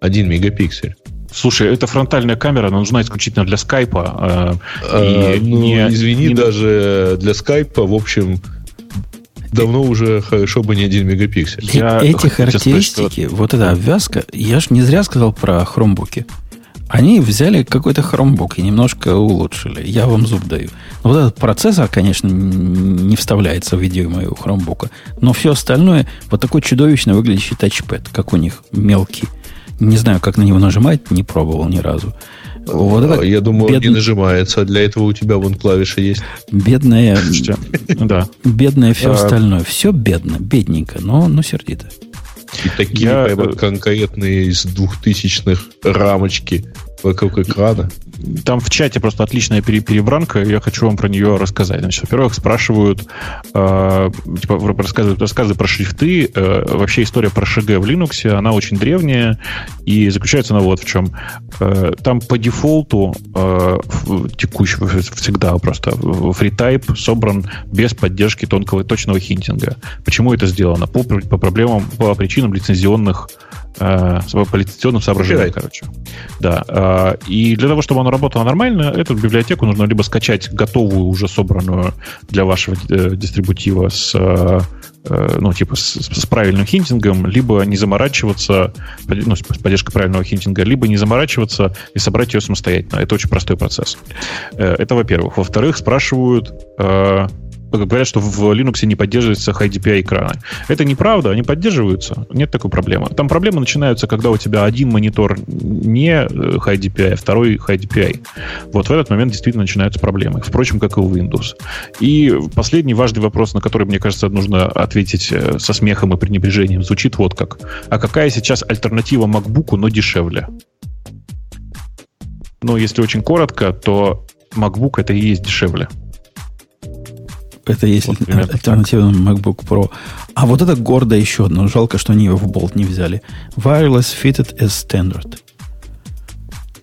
Один мегапиксель. Слушай, это фронтальная камера, она нужна исключительно для скайпа. Э, а, и ну, не, извини, не... даже для скайпа, в общем, давно уже хорошо бы не один мегапиксель. Я Эти характеристики, сказать, что... вот эта обвязка, я же не зря сказал про хромбуки. Они взяли какой-то хромбук и немножко улучшили. Я вам зуб даю. Вот этот процессор, конечно, не вставляется в видео моего хромбука. Но все остальное, вот такой чудовищно выглядящий тачпэд, как у них, мелкий. Не знаю, как на него нажимать, не пробовал ни разу. Вот это Я думаю, бед... не нажимается. Для этого у тебя вон клавиша есть. Бедная. Да. Бедное все а, остальное. Все бедно, бедненько, но, но сердито. И такие Я... прямо конкретные из двухтысячных рамочки вокруг экрана. Там в чате просто отличная перебранка, я хочу вам про нее рассказать. Значит, во-первых, спрашивают, э, типа, рассказывают рассказы про шрифты. Э, вообще история про ШГ в Linux, она очень древняя, и заключается она вот в чем. Э, там по дефолту э, текущего всегда просто FreeType собран без поддержки тонкого точного хинтинга. Почему это сделано? По, по проблемам, по причинам лицензионных по лицензионным соображениям, короче. Да. Э, и для того, чтобы оно работало нормально, эту библиотеку нужно либо скачать готовую, уже собранную для вашего э, дистрибутива с э, ну, типа с, с правильным хинтингом, либо не заморачиваться, ну, с поддержкой правильного хинтинга, либо не заморачиваться и собрать ее самостоятельно. Это очень простой процесс. Это, во-первых. Во-вторых, спрашивают, говорят, что в Linux не поддерживается High DPI экраны. Это неправда, они поддерживаются, нет такой проблемы. Там проблемы начинаются, когда у тебя один монитор не э, High а второй High. Вот в этот момент действительно начинаются проблемы. Впрочем, как и у Windows. И последний важный вопрос, на который, мне кажется, нужно ответить э, со смехом и пренебрежением, звучит вот как. А какая сейчас альтернатива MacBook, но дешевле? Ну, если очень коротко, то MacBook это и есть дешевле. Это если вот альтернатива MacBook Pro. А вот это гордо еще одно. Жалко, что они его в болт не взяли. Wireless Fitted as Standard.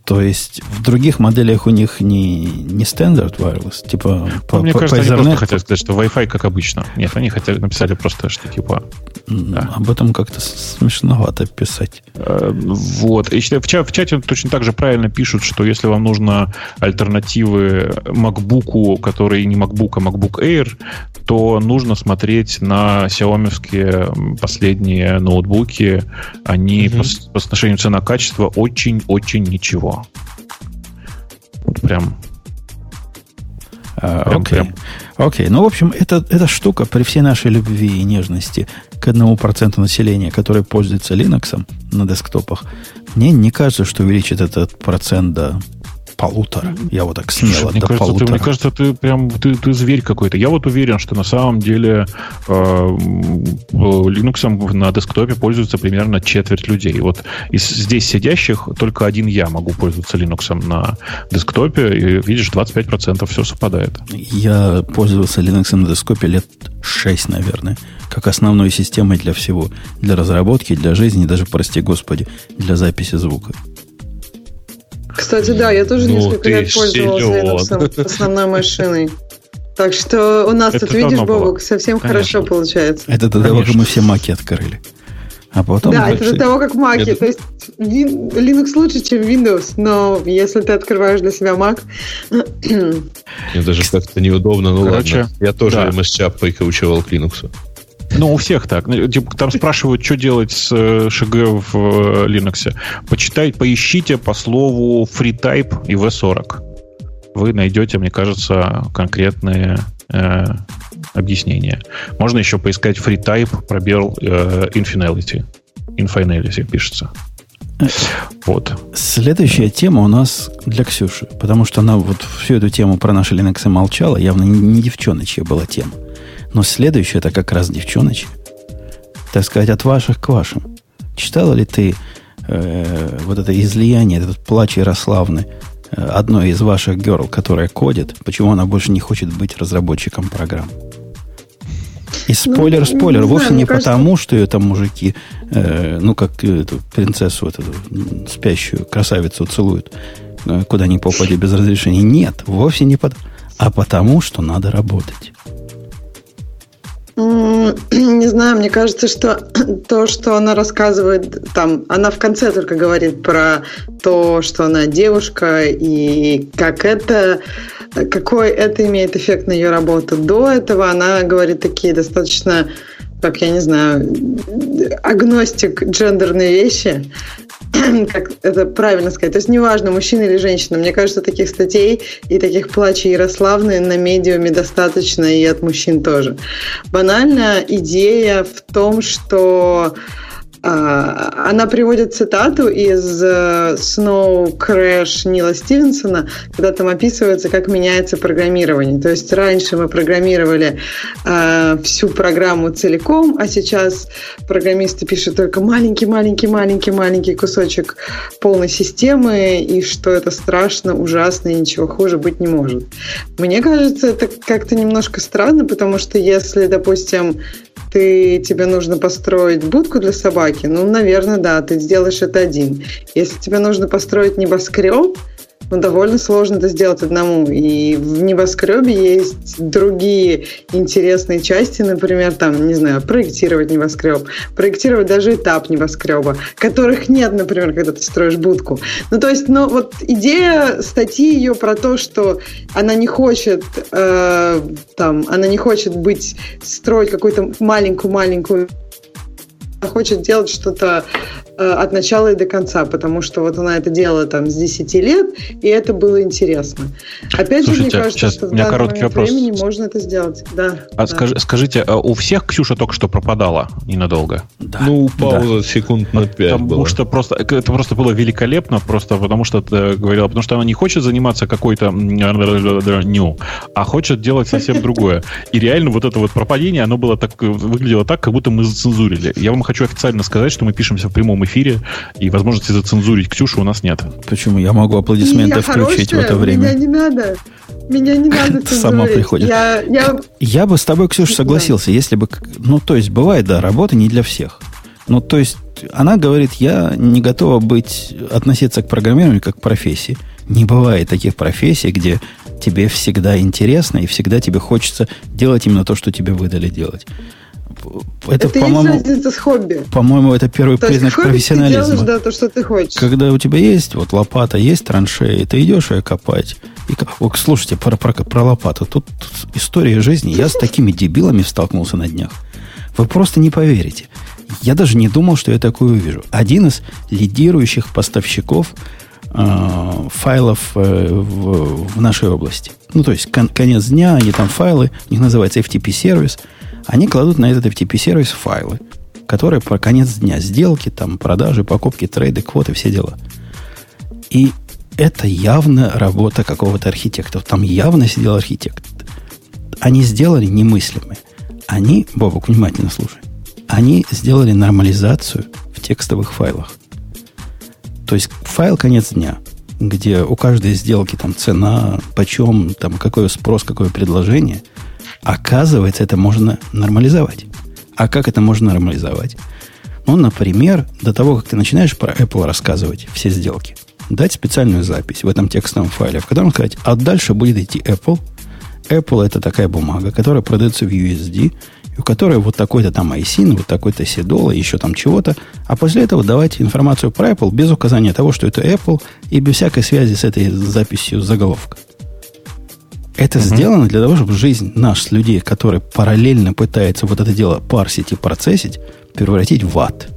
То есть в других моделях у них не, не стандарт wireless, типа ну, по, Мне по, кажется, по они просто хотят сказать, что Wi-Fi как обычно. Нет, они хотели написали просто, что типа... Да. Об этом как-то смешновато писать. Э, вот. И в, чате, в чате точно так же правильно пишут, что если вам нужно альтернативы MacBook, который не MacBook, а MacBook Air, то нужно смотреть на Xiaomi последние ноутбуки. Они угу. по, по отношению цена-качество очень-очень ничего. Вот прям. А, прям, окей. Прям. Окей. Ну, в общем, это, эта штука при всей нашей любви и нежности к одному проценту населения, которое пользуется Linux на десктопах, мне не кажется, что увеличит этот процент до полутора. Я вот так смело Слушай, мне до кажется, полутора. Ты, мне кажется, ты прям ты, ты зверь какой-то. Я вот уверен, что на самом деле э, Linux на десктопе пользуется примерно четверть людей. Вот из здесь сидящих только один я могу пользоваться Linux на десктопе, и видишь, 25% все совпадает. Я пользовался Linux на десктопе лет 6, наверное, как основной системой для всего. Для разработки, для жизни, даже, прости господи, для записи звука. Кстати, да, я тоже ну, несколько лет пользовалась Linux основной машиной. Так что у нас это тут, видишь, Бобок, совсем Конечно. хорошо получается. Это тогда, как мы все маки открыли. А потом да, это до того, как в Mac. То есть Linux лучше, чем Windows, но если ты открываешь для себя Mac... Мне даже как-то неудобно, ну Короче, ладно. Я тоже да. MS-чап прикручивал к Linux. Ну, у [LAUGHS] всех так. Ну, типа, там спрашивают, что делать с э, ШГ в э, Linux. Почитай, поищите по слову FreeType и V40. Вы найдете, мне кажется, конкретные э, объяснения. Можно еще поискать FreeType, пробел э, Infinality. Infinality пишется. Вот. Следующая тема у нас для Ксюши, потому что она вот всю эту тему про наши Linux молчала, явно не девчоночья была тема. Но следующее это как раз девчоночи. Так сказать, от ваших к вашим. Читала ли ты э, вот это излияние, этот плач Ярославны э, одной из ваших герл, которая кодит, почему она больше не хочет быть разработчиком программ? И спойлер, ну, спойлер, не вовсе знаю, не кажется... потому, что ее там мужики, э, ну, как эту принцессу, эту спящую красавицу целуют, э, куда ни попади без разрешения. Нет, вовсе не потому, а потому, что надо работать. [CLEARS THROAT] Не знаю, мне кажется, что [CLEARS THROAT] то, что она рассказывает, там, она в конце только говорит про то, что она девушка и как это, какой это имеет эффект на ее работу. До этого она говорит такие достаточно как я не знаю, агностик джендерные вещи, [CLEARS THROAT] как это правильно сказать. То есть неважно, мужчина или женщина. Мне кажется, таких статей и таких плачей Ярославны на медиуме достаточно и от мужчин тоже. Банально идея в том, что она приводит цитату из э, Snow Crash Нила Стивенсона, когда там описывается, как меняется программирование. То есть раньше мы программировали э, всю программу целиком, а сейчас программисты пишут только маленький-маленький-маленький-маленький кусочек полной системы, и что это страшно, ужасно, и ничего хуже быть не может. Мне кажется, это как-то немножко странно, потому что если, допустим, ты, тебе нужно построить будку для собаки, ну, наверное, да, ты сделаешь это один. Если тебе нужно построить небоскреб, ну, довольно сложно это сделать одному. И в небоскребе есть другие интересные части, например, там, не знаю, проектировать небоскреб, проектировать даже этап небоскреба, которых нет, например, когда ты строишь будку. Ну, то есть, ну, вот идея статьи ее про то, что она не хочет, э, там, она не хочет быть, строить какую-то маленькую-маленькую хочет делать что-то Э, от начала и до конца, потому что вот она это делала там с 10 лет, и это было интересно. Опять Слушайте, же, мне кажется, сейчас что в данный короткий вопрос. времени можно это сделать. Да, а да. Скажи, скажите, а у всех Ксюша только что пропадала ненадолго? Да. Ну, пауза да. секунд на 5 Потому была. что просто, это просто было великолепно, просто потому что ты говорила, потому что она не хочет заниматься какой-то ню, а хочет делать совсем [LAUGHS] другое. И реально вот это вот пропадение, оно было так, выглядело так, как будто мы зацензурили. Я вам хочу официально сказать, что мы пишемся в прямом эфире, и возможности зацензурить Ксюшу у нас нет. Почему? Я могу аплодисменты я включить хорошая, в это время. Меня не надо. Меня не надо [LAUGHS] цензурить. Сама приходит. Я, я... я бы с тобой, Ксюша, согласился, если бы... Ну, то есть, бывает, да, работа не для всех. Ну, то есть, она говорит, я не готова быть, относиться к программированию как к профессии. Не бывает таких профессий, где тебе всегда интересно и всегда тебе хочется делать именно то, что тебе выдали делать. Это, это по-моему, разница с хобби. По-моему, это первый то признак профессионализма. Ты делаешь, да, то, что ты хочешь. Когда у тебя есть вот лопата, есть траншеи, ты идешь ее копать. И, о, слушайте, про, про, про лопату. Тут, история жизни. Я с такими дебилами столкнулся на днях. Вы просто не поверите. Я даже не думал, что я такое увижу. Один из лидирующих поставщиков э, файлов э, в, в нашей области. Ну, то есть, кон, конец дня, они там файлы, у них называется FTP-сервис – они кладут на этот FTP-сервис файлы, которые про конец дня, сделки, там, продажи, покупки, трейды, квоты, все дела. И это явно работа какого-то архитектора. Там явно сидел архитектор. Они сделали немыслимое. Они, Бобок, внимательно слушай, они сделали нормализацию в текстовых файлах. То есть файл конец дня, где у каждой сделки там цена, почем, там какой спрос, какое предложение – Оказывается, это можно нормализовать. А как это можно нормализовать? Ну, например, до того, как ты начинаешь про Apple рассказывать все сделки, дать специальную запись в этом текстовом файле, в котором сказать, а дальше будет идти Apple. Apple это такая бумага, которая продается в USD. у которой вот такой-то там ISIN, вот такой-то Седола, еще там чего-то. А после этого давать информацию про Apple без указания того, что это Apple, и без всякой связи с этой записью заголовка. Это угу. сделано для того, чтобы жизнь наш людей, которые параллельно пытаются вот это дело парсить и процессить, превратить в ад.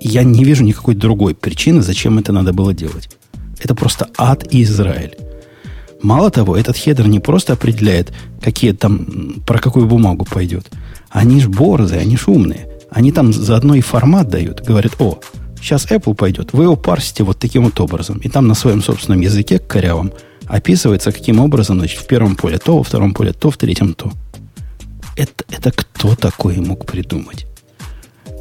Я не вижу никакой другой причины, зачем это надо было делать. Это просто ад и Израиль. Мало того, этот хедер не просто определяет, какие там, про какую бумагу пойдет. Они ж борзые, они ж умные. Они там заодно и формат дают. Говорят, о, сейчас Apple пойдет, вы его парсите вот таким вот образом. И там на своем собственном языке корявом описывается, каким образом, значит, в первом поле то, во втором поле то, в третьем то. Это, это кто такой мог придумать?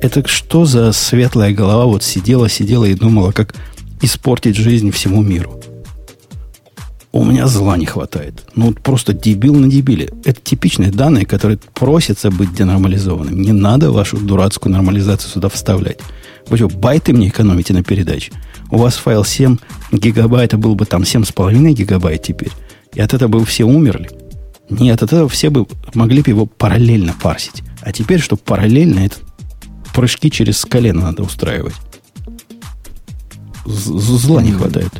Это что за светлая голова вот сидела, сидела и думала, как испортить жизнь всему миру? У меня зла не хватает. Ну, просто дебил на дебиле. Это типичные данные, которые просятся быть денормализованными. Не надо вашу дурацкую нормализацию сюда вставлять. Вы что, байты мне экономите на передаче? У вас файл 7 гигабайт, а был бы там 7,5 гигабайт теперь. И от этого бы все умерли. Нет, от этого все бы могли бы его параллельно парсить. А теперь, чтобы параллельно, это прыжки через колено надо устраивать. Зла не хватает.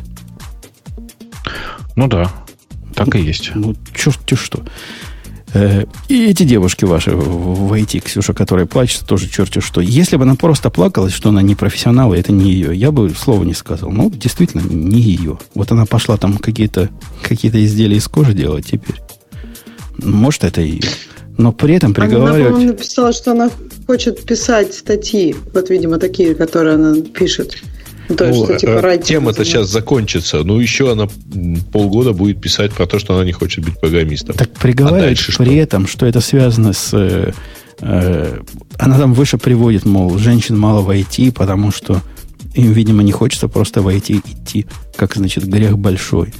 Ну да, так и есть. Ну, черт-те что. Э, и эти девушки ваши в IT, Ксюша, которые плачут, тоже черти что. Если бы она просто плакалась, что она не профессионал, и это не ее, я бы слова не сказал. Ну, действительно, не ее. Вот она пошла там какие-то какие изделия из кожи делать теперь. Может, это ее. Но при этом приговаривать... Она, написала, что она хочет писать статьи. Вот, видимо, такие, которые она пишет. То есть, ну, что, типа, э, тема-то сейчас закончится. Ну, еще она полгода будет писать про то, что она не хочет быть программистом. Так приговаривает а при что? этом, что это связано с... Э, э, она там выше приводит, мол, женщин мало в IT, потому что им, видимо, не хочется просто в IT идти, как, значит, грех большой.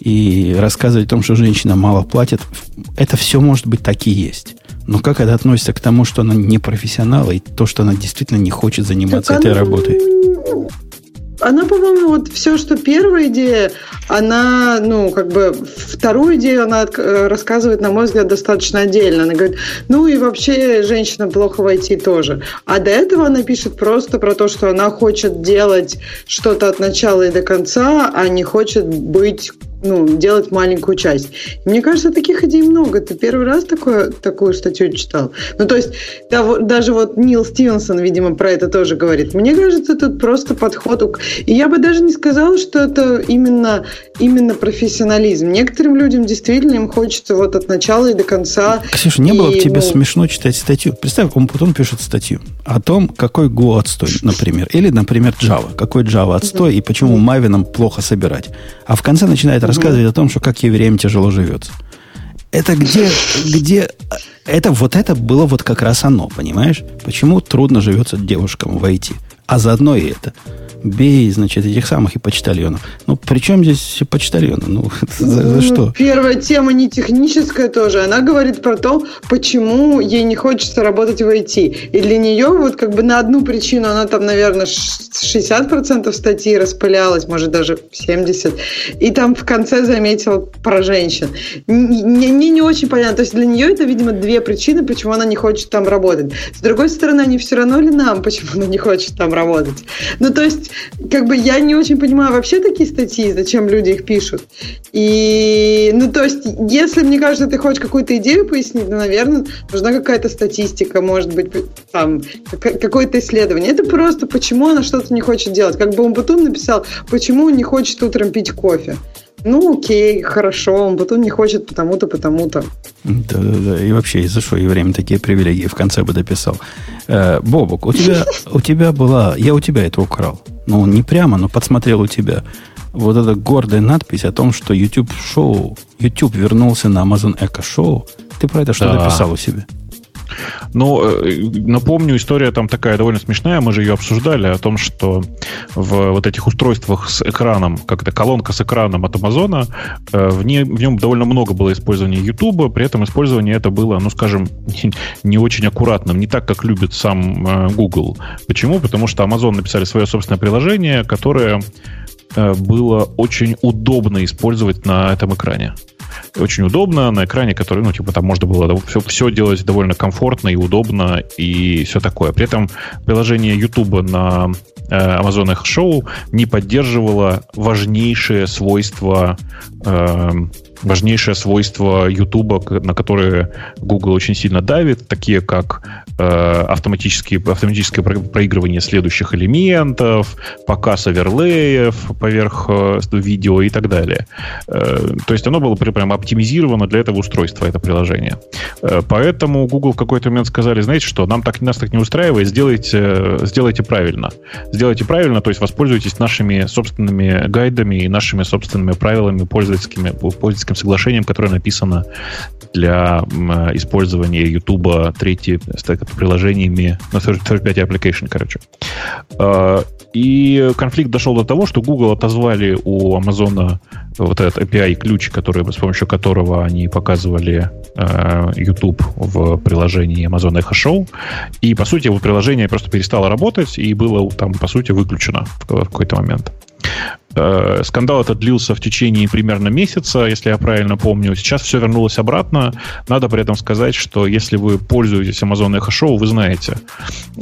И рассказывать о том, что женщина мало платит, это все может быть так и есть. Но как это относится к тому, что она не профессионал, и то, что она действительно не хочет заниматься так этой она... работой? Она, по-моему, вот все, что первая идея, она, ну, как бы вторую идею она э, рассказывает, на мой взгляд, достаточно отдельно. Она говорит, ну и вообще женщина плохо войти тоже. А до этого она пишет просто про то, что она хочет делать что-то от начала и до конца, а не хочет быть ну, делать маленькую часть. И мне кажется, таких идей много. Ты первый раз такое, такую статью читал? Ну, то есть, да, даже вот Нил Стивенсон, видимо, про это тоже говорит. Мне кажется, тут просто подход. И я бы даже не сказала, что это именно, именно профессионализм. Некоторым людям действительно им хочется вот от начала и до конца. Ксюша, не и, было бы тебе ну... смешно читать статью. Представь, он потом пишет статью о том, какой Go отстой, например. Или, например, Java. Какой Java отстой и почему Maven плохо собирать. А в конце начинает рассказывает о том, что как евреям тяжело живется. Это где, где, это вот это было вот как раз оно, понимаешь? Почему трудно живется девушкам войти? А заодно и это бей, значит, этих самых и почтальонов. Ну, при чем здесь почтальоны? Ну, [LAUGHS] за, за ну, что? Первая тема не техническая тоже. Она говорит про то, почему ей не хочется работать в IT. И для нее вот как бы на одну причину она там, наверное, 60% статьи распылялась, может, даже 70%. И там в конце заметила про женщин. Мне не, не очень понятно. То есть для нее это, видимо, две причины, почему она не хочет там работать. С другой стороны, они все равно ли нам, почему она не хочет там работать? Ну, то есть как бы я не очень понимаю вообще такие статьи, зачем люди их пишут. И, ну, то есть, если, мне кажется, ты хочешь какую-то идею пояснить, ну, наверное, нужна какая-то статистика, может быть, там, какое-то исследование. Это просто, почему она что-то не хочет делать. Как бы Умбутун написал, почему он не хочет утром пить кофе. Ну, окей, хорошо, он потом не хочет потому-то, потому-то. Да-да-да, и вообще, из-за что и время такие привилегии в конце бы дописал. Э, Бобок, у тебя, у тебя была, я у тебя это украл. Ну, не прямо, но подсмотрел у тебя вот эта гордая надпись о том, что YouTube шоу, YouTube вернулся на Amazon Echo Show. Ты про это что да. написал у себя? Ну, э, напомню, история там такая довольно смешная, мы же ее обсуждали, о том, что в вот этих устройствах с экраном, как это колонка с экраном от Амазона, э, в, ней, в нем довольно много было использования YouTube, при этом использование это было, ну, скажем, [LAUGHS] не очень аккуратным, не так, как любит сам э, Google. Почему? Потому что Amazon написали свое собственное приложение, которое было очень удобно использовать на этом экране. Очень удобно на экране, который, ну, типа, там можно было все, все делать довольно комфортно и удобно и все такое. При этом приложение YouTube на э, Amazon Echo Show не поддерживало важнейшее свойство э, важнейшее свойство YouTube, на которые Google очень сильно давит, такие как э, автоматические, автоматическое проигрывание следующих элементов, показ оверлеев поверх э, видео и так далее. Э, то есть оно было прям оптимизировано для этого устройства, это приложение. Э, поэтому Google в какой-то момент сказали, знаете что, нам так, нас так не устраивает, сделайте, сделайте правильно. Сделайте правильно, то есть воспользуйтесь нашими собственными гайдами и нашими собственными правилами пользовательскими, пользовательскими пользовательским соглашением, которое написано для использования YouTube третьи приложениями, на ну, third-party application, короче. А, и конфликт дошел до того, что Google отозвали у Amazon вот этот API-ключ, который, с помощью которого они показывали э, YouTube в приложении Amazon Echo Show. И, по сути, его приложение просто перестало работать и было там, по сути, выключено в какой-то момент. Э, скандал этот длился в течение примерно месяца, если я правильно помню. Сейчас все вернулось обратно. Надо при этом сказать, что если вы пользуетесь Amazon Echo Show, вы знаете,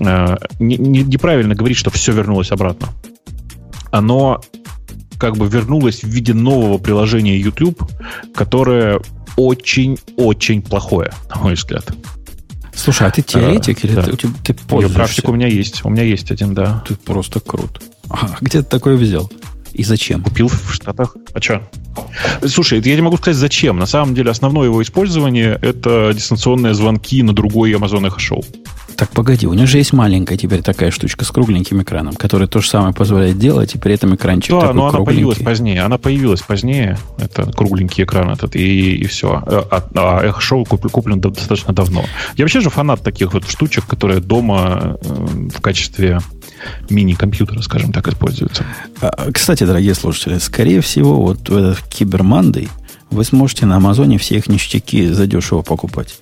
э, не, не, неправильно говорить, что все вернулось обратно. Оно как бы вернулось в виде нового приложения YouTube, которое очень-очень плохое, на мой взгляд. Слушай, а ты теоретик а, или да. ты, ты, ты пользуешься? Практика у меня есть. У меня есть один, да. Ты просто крут. [LAUGHS] А где ты такое взял? И зачем? Купил в Штатах. А что? Слушай, я не могу сказать зачем. На самом деле основное его использование это дистанционные звонки на другой Amazon Echo Show. Так погоди, у него же есть маленькая теперь такая штучка с кругленьким экраном, которая то же самое позволяет делать, и при этом экранчик да, такой но она появилась позднее. Она появилась позднее, это кругленький экран этот, и, и все. А, а Echo Show куплен, куплен достаточно давно. Я вообще же фанат таких вот штучек, которые дома э, в качестве мини-компьютера, скажем так, используются. А, кстати, дорогие слушатели, скорее всего, вот в этот Кибермандой вы сможете на Амазоне все их ништяки задешево покупать.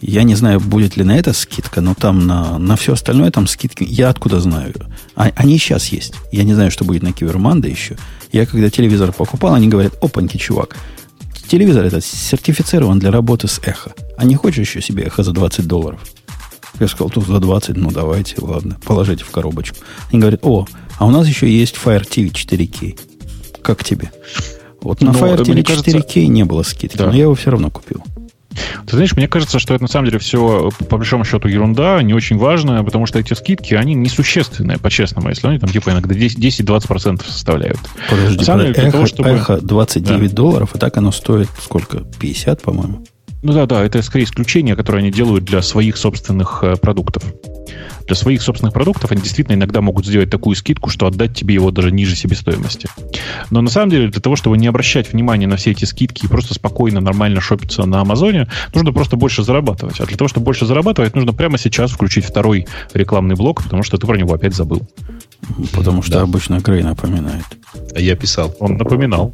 Я не знаю, будет ли на это скидка, но там на, на все остальное там скидки. Я откуда знаю? А, они сейчас есть. Я не знаю, что будет на Киберманда еще. Я когда телевизор покупал, они говорят, опаньки, чувак, телевизор этот сертифицирован для работы с эхо. А не хочешь еще себе эхо за 20 долларов? Я сказал, тут за 20, ну давайте, ладно, положите в коробочку. Они говорят, о, а у нас еще есть Fire TV 4K. Как тебе? Вот на но, Fire TV 4K кажется... не было скидки, да. но я его все равно купил. Ты знаешь, мне кажется, что это на самом деле все, по большому счету, ерунда, не очень важно, потому что эти скидки, они несущественные, по-честному, если они там типа иногда 10-20% составляют. Подожди, на самом деле, эхо, того, чтобы... эхо 29 да. долларов, и так оно стоит сколько? 50, по-моему? Ну да, да, это скорее исключение, которое они делают для своих собственных э, продуктов. Для своих собственных продуктов они действительно иногда могут сделать такую скидку, что отдать тебе его даже ниже себестоимости. Но на самом деле для того, чтобы не обращать внимания на все эти скидки и просто спокойно, нормально шопиться на Амазоне, нужно просто больше зарабатывать. А для того, чтобы больше зарабатывать, нужно прямо сейчас включить второй рекламный блок, потому что ты про него опять забыл. Потому что да. обычно Грей напоминает. А я писал. Он напоминал.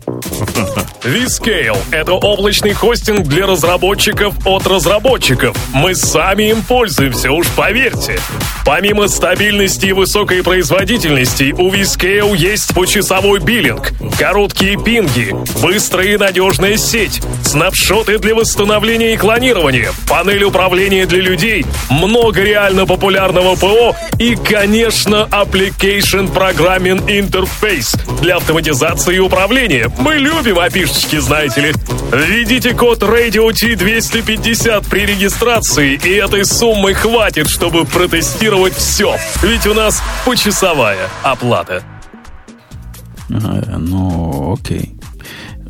Vscale — это облачный хостинг для разработчиков от разработчиков. Мы сами им пользуемся, уж поверьте. Помимо стабильности и высокой производительности, у Vscale есть почасовой биллинг, короткие пинги, быстрая и надежная сеть, снапшоты для восстановления и клонирования, панель управления для людей, много реально популярного ПО и, конечно, Application Programming Interface для автоматизации и управления. Мы любим опишечки, знаете ли. Введите код Radio T250 при регистрации, и этой суммы хватит, чтобы протестировать все. Ведь у нас почасовая оплата. А, ну, окей.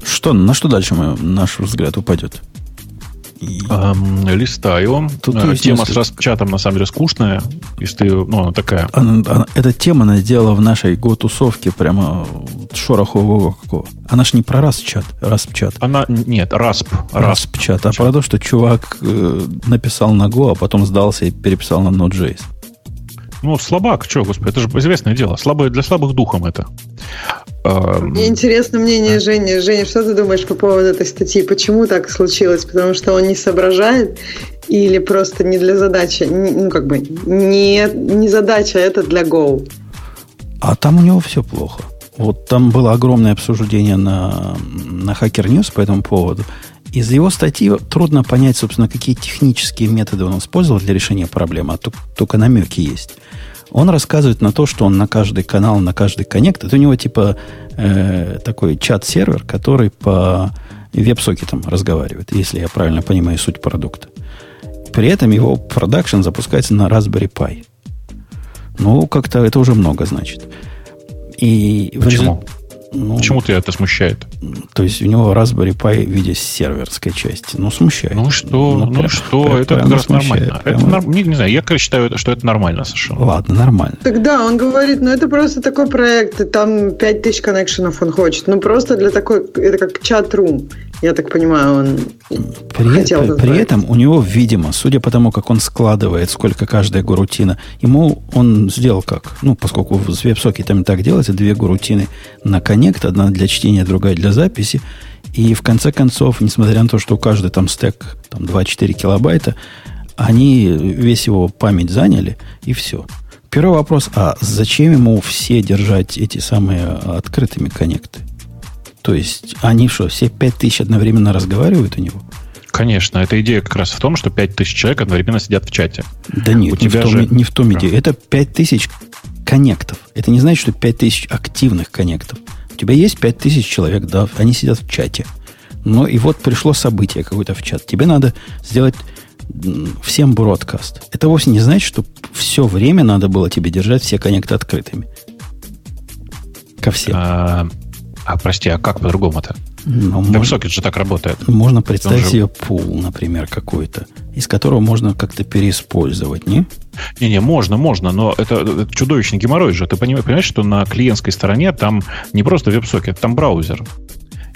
Что, на что дальше мы, наш взгляд упадет? Эм, листаю. Тут э, тема с распчатом на самом деле скучная. Если ты, ну, она такая. Она, она, эта тема она сделала в нашей го-тусовке прямо шорохового какого. Она ж не про распчат, распчат. Она, нет, расп. Распчат. А про то, что чувак э, написал на Go, а потом сдался и переписал на Node.js. Ну, слабак, что, господи, это же известное дело. Слабое, для слабых духом это. Мне интересно мнение Жени. Женя, что ты думаешь по поводу этой статьи? Почему так случилось? Потому что он не соображает или просто не для задачи? Ну, как бы, не, не задача, а это для Go. А там у него все плохо. Вот там было огромное обсуждение на, на Hacker News по этому поводу. Из его статьи трудно понять, собственно, какие технические методы он использовал для решения проблемы, а только намеки есть. Он рассказывает на то, что он на каждый канал, на каждый коннект, это у него типа э, такой чат-сервер, который по веб-сокетам разговаривает, если я правильно понимаю суть продукта. При этом его продакшн запускается на Raspberry Pi. Ну, как-то это уже много значит. И Почему? Ну, Почему тебя это смущает? То есть у него Raspberry Pi в виде серверской части. Ну, смущает. Ну что, ну, ну прям, что, прям, это как раз нормально. Прямо... Это, не, не знаю, я, считаю, что это нормально совершенно. Ладно, нормально. Тогда он говорит, ну это просто такой проект, и там 5000 коннекшенов он хочет. Ну просто для такой, это как чат-рум. Я так понимаю, он при, хотел при, при этом у него, видимо, судя по тому, как он складывает, сколько каждая гурутина, ему он сделал как? Ну, поскольку в WebSocket так делается, две гурутины на коннект, одна для чтения, другая для записи. И в конце концов, несмотря на то, что у каждой там стек там 2-4 килобайта, они весь его память заняли, и все. Первый вопрос, а зачем ему все держать эти самые открытыми коннекты? То есть они что, все 5000 одновременно разговаривают у него? Конечно, эта идея как раз в том, что 5000 человек одновременно сидят в чате. Да нет, у не, тебя в том, же... не в том идея. Это 5000 коннектов. Это не значит, что 5000 активных коннектов. Тебя есть 5000 человек, да, они сидят в чате. Но и вот пришло событие какое-то в чат. Тебе надо сделать всем бродкаст. Это вовсе не значит, что все время надо было тебе держать все коннекты открытыми. Ко всем. А, а прости, а как по-другому-то? Ну, WebSocket же так работает. Можно представить же... себе пул, например, какой-то, из которого можно как-то переиспользовать, не? Не-не, можно, можно, но это, это чудовищный геморрой же. Ты понимаешь, что на клиентской стороне там не просто WebSocket, там браузер.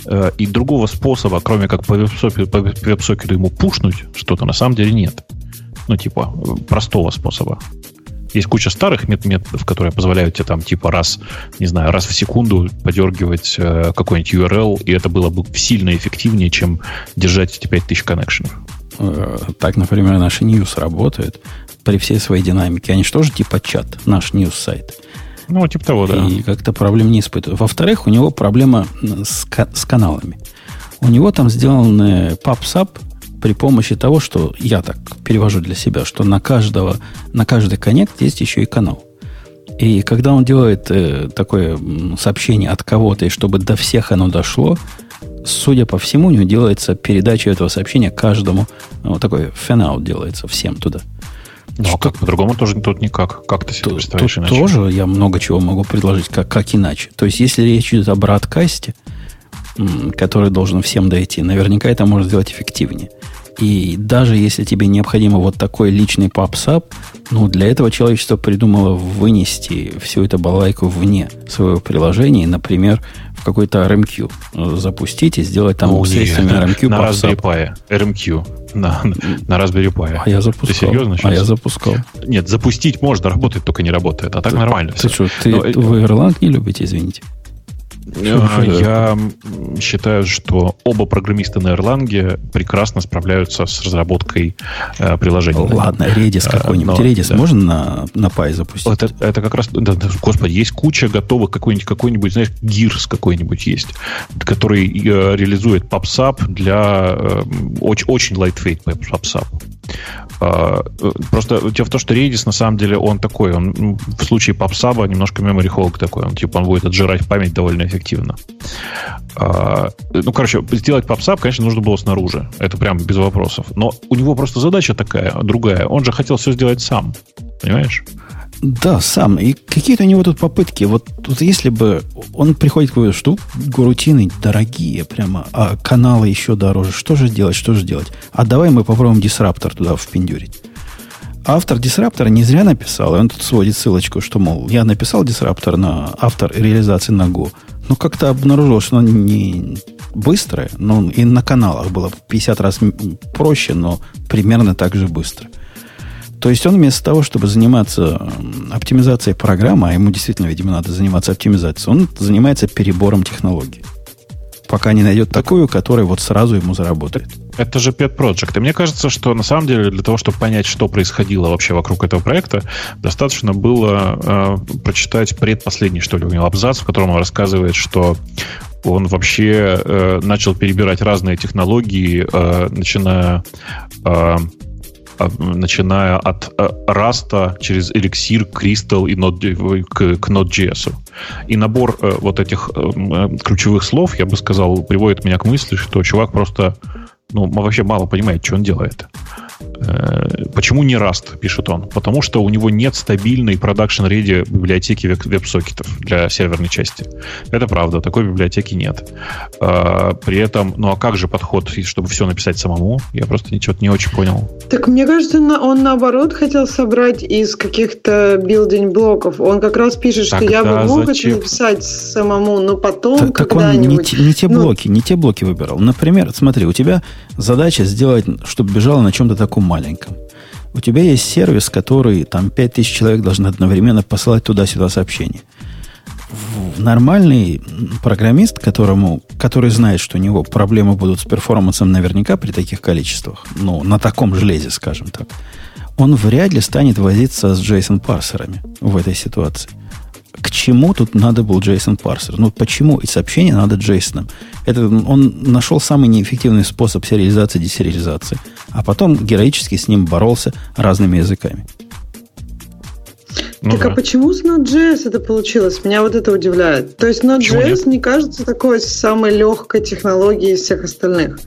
Э, и другого способа, кроме как по WebSocket, по WebSocket ему пушнуть что-то, на самом деле нет. Ну, типа, простого способа. Есть куча старых методов, которые позволяют тебе там типа раз, не знаю, раз в секунду подергивать э, какой-нибудь URL, и это было бы сильно эффективнее, чем держать эти 5000 коннекшенов. Э, так, например, наш News работает при всей своей динамике. Они же тоже типа чат, наш News сайт. Ну, типа того, да. И как-то проблем не испытывают. Во-вторых, у него проблема с, с каналами. У него там сделаны PubSub при помощи того, что я так перевожу для себя, что на каждого, на каждый коннект есть еще и канал. И когда он делает э, такое сообщение от кого-то, и чтобы до всех оно дошло, судя по всему, у него делается передача этого сообщения каждому. Ну, вот такой фэн делается всем туда. Ну, а как по-другому тоже тут никак. Как ты себе тут, представляешь тут иначе? тоже я много чего могу предложить, как, как иначе. То есть, если речь идет о браткасте, который должен всем дойти, наверняка это может сделать эффективнее. И даже если тебе необходимо вот такой личный попсап, ну, для этого человечество придумало вынести всю эту балайку вне своего приложения, например, в какой-то RMQ запустить и сделать там ну, средствами RMQ На Raspberry Pi. RMQ. На, на Raspberry Pi. А я запускал. Ты серьезно сейчас? А я запускал. Нет, запустить можно, работает, только не работает. А так ты, нормально. Ты все. что, ты, Но, вы Erlang не любите, извините? Я считаю, что оба программиста на Erlang прекрасно справляются с разработкой э, приложений. Ладно, Redis э, какой-нибудь. Но, Redis да. можно на, на Pi запустить? Это, это как раз, да, господи, есть куча готовых какой-нибудь, какой-нибудь, знаешь, Gears какой-нибудь есть, который э, реализует PubSub для э, очень, очень lightweight PubSub. Просто дело в том, что Redis на самом деле он такой, он в случае PubSub немножко memory hog такой, он типа он будет отжирать память довольно эффективно. А, ну, короче, сделать PubSub, конечно, нужно было снаружи, это прям без вопросов. Но у него просто задача такая, другая. Он же хотел все сделать сам, понимаешь? Да, сам. И какие-то у него тут попытки. Вот, вот если бы он приходит к выводу, что рутины дорогие прямо, а каналы еще дороже, что же делать, что же делать? А давай мы попробуем дисраптор туда впендюрить. Автор дисраптора не зря написал, и он тут сводит ссылочку, что, мол, я написал дисраптор на автор реализации на Go, но как-то обнаружил, что он не быстрое, но и на каналах было 50 раз проще, но примерно так же быстро – то есть он вместо того, чтобы заниматься оптимизацией программы, а ему действительно, видимо, надо заниматься оптимизацией, он занимается перебором технологий. Пока не найдет такую, которая вот сразу ему заработает. Это же Pet Project. И мне кажется, что на самом деле для того, чтобы понять, что происходило вообще вокруг этого проекта, достаточно было э, прочитать предпоследний, что ли, у него абзац, в котором он рассказывает, что Он вообще э, начал перебирать разные технологии, э, начиная э, начиная от Rust через Elixir, Crystal и Node, к, к Node.js. И набор э, вот этих э, ключевых слов, я бы сказал, приводит меня к мысли, что чувак просто ну, вообще мало понимает, что он делает. Э, почему не Rust, пишет он? Потому что у него нет стабильной продакшн-реди библиотеки веб-сокетов для серверной части. Это правда, такой библиотеки нет. Э, при этом, ну а как же подход, чтобы все написать самому? Я просто ничего не очень понял. Так мне кажется, он наоборот хотел собрать из каких-то билдинг-блоков. Он как раз пишет, что я бы мог зачем? это написать самому, но потом так, когда-нибудь... Так он не, не те ну, блоки, ну... не те блоки выбирал. Например, смотри, у тебя задача сделать, чтобы бежало на чем-то таком маленьком. У тебя есть сервис, который там 5000 человек должны одновременно посылать туда-сюда сообщения. Нормальный программист, которому, который знает, что у него проблемы будут с перформансом наверняка при таких количествах, ну, на таком железе, скажем так, он вряд ли станет возиться с JSON-парсерами в этой ситуации к чему тут надо был JSON парсер? Ну, почему и сообщение надо JSON? Это он нашел самый неэффективный способ сериализации и десериализации, а потом героически с ним боролся разными языками. Ну, так а да. а почему с Node.js это получилось? Меня вот это удивляет. То есть Node.js не кажется такой самой легкой технологией из всех остальных.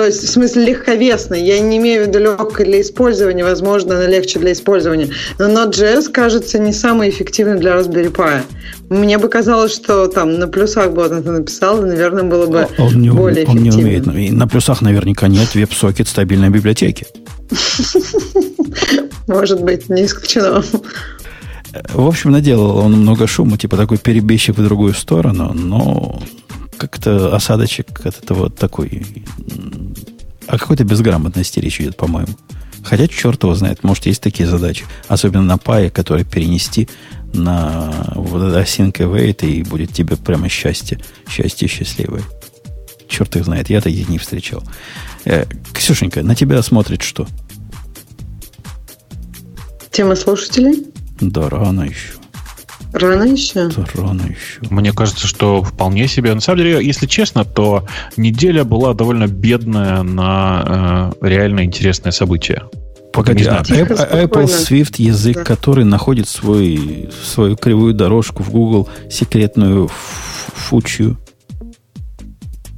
То есть, в смысле, легковесной. Я не имею в виду легкой для использования, возможно, она легче для использования. Но Node.js, кажется, не самый эффективный для Raspberry Pi. Мне бы казалось, что там на плюсах бы он это написал, и, наверное, было бы он не, более он эффективно. не умеет. И на плюсах наверняка нет веб-сокет стабильной библиотеки. [LAUGHS] Может быть, не исключено. В общем, наделал он много шума, типа такой перебежчик в другую сторону, но как-то осадочек от этого такой... О какой-то безграмотности речь идет, по-моему. Хотя черт его знает, может, есть такие задачи. Особенно на пае, которые перенести на вот это async await, и будет тебе прямо счастье. Счастье счастливое. Черт их знает, я таких не встречал. Э, Ксюшенька, на тебя смотрит что? Тема слушателей? Да, рано еще. Рано еще? Это рано еще. Мне кажется, что вполне себе. На самом деле, если честно, то неделя была довольно бедная на э, реально интересное событие. Погоди, а Apple, Apple Swift язык, да. который находит свой, свою кривую дорожку в Google, секретную фучью.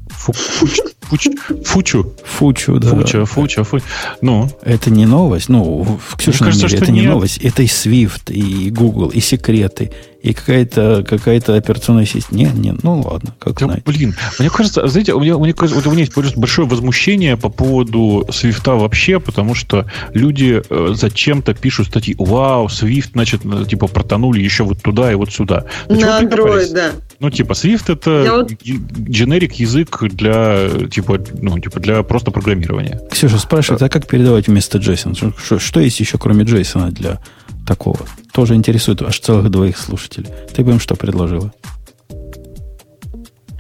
Фу, фуч, фуч, фучу. Фучу, да. Фуча, фуча, фу. Ну. Это не новость. Ну, в Ксюшином кажется, мире это не нет. новость. Это и Swift, и Google, и секреты, и какая-то какая операционная система. Нет, нет, ну ладно, как да, знаете. Блин, мне кажется, знаете, у меня, мне кажется, вот у меня есть просто большое возмущение по поводу Свифта вообще, потому что люди э, зачем-то пишут статьи, вау, Swift, значит, э, типа протонули еще вот туда и вот сюда. На, На Android, да. Ну, типа, Swift это вот... генерик язык для, типа, ну, типа, для просто программирования. Ксюша спрашивает, а как передавать вместо JSON? Что, что есть еще, кроме JSON для такого? Тоже интересует аж целых двоих слушателей. Ты бы им что предложила?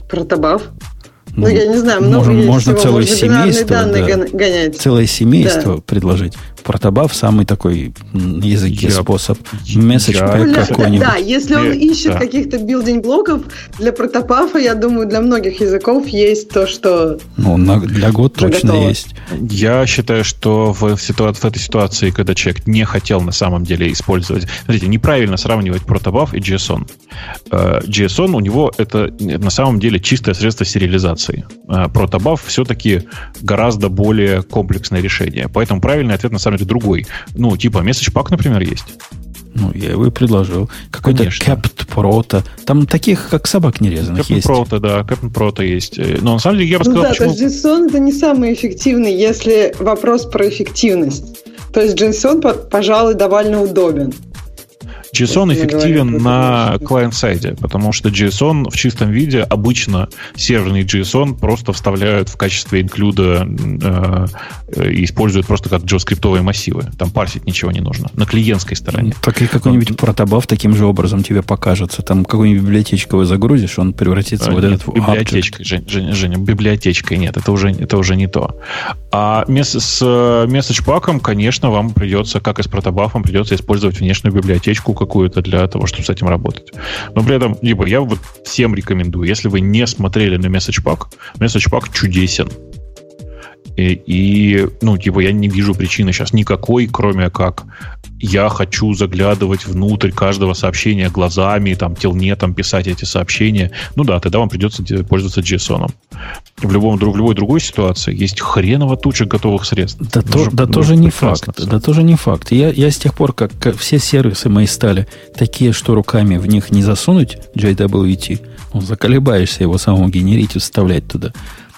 Протобаф. Ну, ну, я не знаю, много можем, можно всего. целое можно семейство, данные да, гонять. Целое семейство да. предложить. Протобаф самый такой языки я, способ. Месседж какой-нибудь. Да, если он ищет да. каких-то билдинг-блоков, для протопафа, я думаю, для многих языков есть то, что... Ну, на, для год точно готово. есть. Я считаю, что в, ситуации, в этой ситуации, когда человек не хотел на самом деле использовать... Смотрите, неправильно сравнивать протобаф и JSON. JSON э, у него это на самом деле чистое средство сериализации. Э, протобаф все-таки гораздо более комплексное решение. Поэтому правильный ответ на самом деле другой. Ну, типа Message Pack, например, есть. Ну, я его и предложил. Какой-то Capt Proto. Там таких, как собак нерезанных Captain есть. Proto, да, Captain Proto есть. Э, но на самом деле я бы ну сказал, да, почему... то есть JSON это не самый эффективный, если вопрос про эффективность. То есть JSON, пожалуй, довольно удобен. JSON эффективен на клиент-сайде, потому что JSON в чистом виде обычно серверный JSON просто вставляют в качестве инклюда э, и используют просто как JavaScript массивы. Там парсить ничего не нужно. На клиентской стороне. Так и какой-нибудь протобаф таким же образом тебе покажется. Там какую-нибудь библиотечку вы загрузишь, он превратится а, в вот нет, этот библиотечкой, Жень, Женя, Женя, библиотечкой нет, это уже, это уже не то. А с месседж-паком, конечно, вам придется, как и с протобафом, придется использовать внешнюю библиотечку, какую-то для того, чтобы с этим работать. Но при этом, либо я вот всем рекомендую, если вы не смотрели на MessagePack, MessagePack чудесен. И, и, ну, типа, я не вижу причины сейчас никакой, кроме как я хочу заглядывать внутрь каждого сообщения глазами, там, телнетом писать эти сообщения. Ну да, тогда вам придется пользоваться JSON. В, любом, в любой другой ситуации есть хреново туча готовых средств. Да, то, да тоже не факт. Да тоже не факт. Я, я с тех пор, как, как все сервисы мои стали такие, что руками в них не засунуть JWT, ну, заколебаешься его самому генерить и вставлять туда.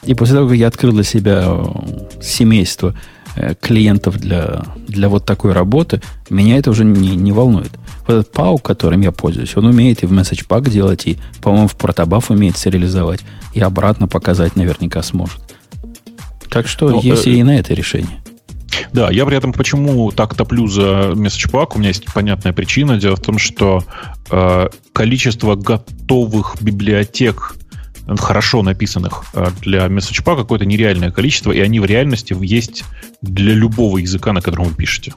И после того, как я открыл для себя э, семейство Э, клиентов для, для вот такой работы, меня это уже не, не волнует. Вот этот PAU, которым я пользуюсь, он умеет и в MessagePack делать, и, по-моему, в Protobuf умеет сериализовать, и обратно показать наверняка сможет. Так что Но, ну, есть э, и на это решение. Да, я при этом почему так топлю за MessagePack, у меня есть понятная причина. Дело в том, что э, количество готовых библиотек хорошо написанных э, для MessagePack какое-то нереальное количество, и они в реальности есть для любого языка, на котором вы пишете.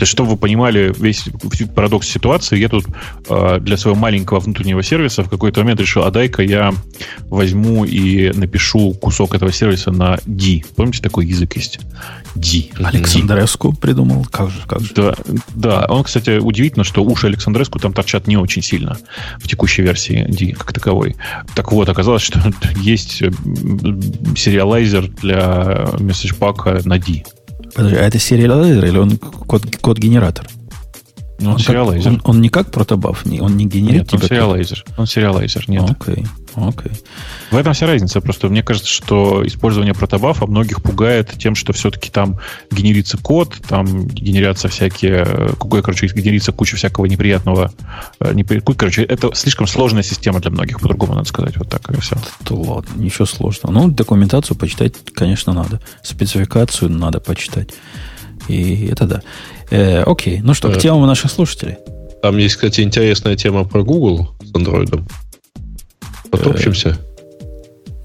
То есть, чтобы вы понимали весь парадокс ситуации, я тут э, для своего маленького внутреннего сервиса в какой-то момент решил, а дай-ка я возьму и напишу кусок этого сервиса на D. Помните, такой язык есть? D. Александреску придумал. Как же, как же. Да, да, он, кстати, удивительно, что уши Александреску там торчат не очень сильно в текущей версии D как таковой. Так вот, оказалось, что [LAUGHS] есть сериалайзер для месседжпака на D. Подожди, а это сериалайзер или он код, код-генератор? Ну, он, он сериалайзер. Он, он не как протобаф, он не генерирует Нет, он сериалайзер. Он сериалайзер, нет. Окей, окей. В этом вся разница. Просто мне кажется, что использование протобафа многих пугает тем, что все-таки там генерится код, там генерятся всякие, короче, генерится куча всякого неприятного. Э, короче, это слишком сложная система для многих, по-другому надо сказать. Вот так и все. Да ладно, ничего сложного. Ну, документацию почитать, конечно, надо. Спецификацию надо почитать. И это да. Э, окей, ну что, к э, темам наших слушателей. Там есть, кстати, интересная тема про Google с Android. Потопчемся.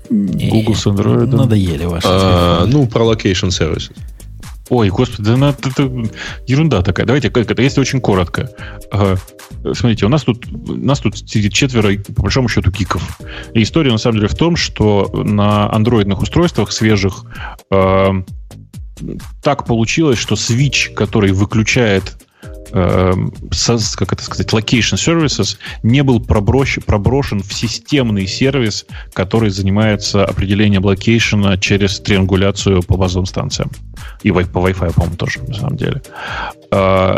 Не, Google с Android. Надоели ваши. А, ну, про location сервис. Ой, господи, да это, это ерунда такая. Давайте, как это, если очень коротко. Ага. Смотрите, у нас тут, нас тут сидит четверо, по большому счету, гиков. И история, на самом деле, в том, что на андроидных устройствах свежих э, так получилось, что switch, который выключает как это сказать, location services, не был проброш, проброшен в системный сервис, который занимается определением location'а через триангуляцию по базовым станциям. И по Wi-Fi, по-моему, тоже, на самом деле. А,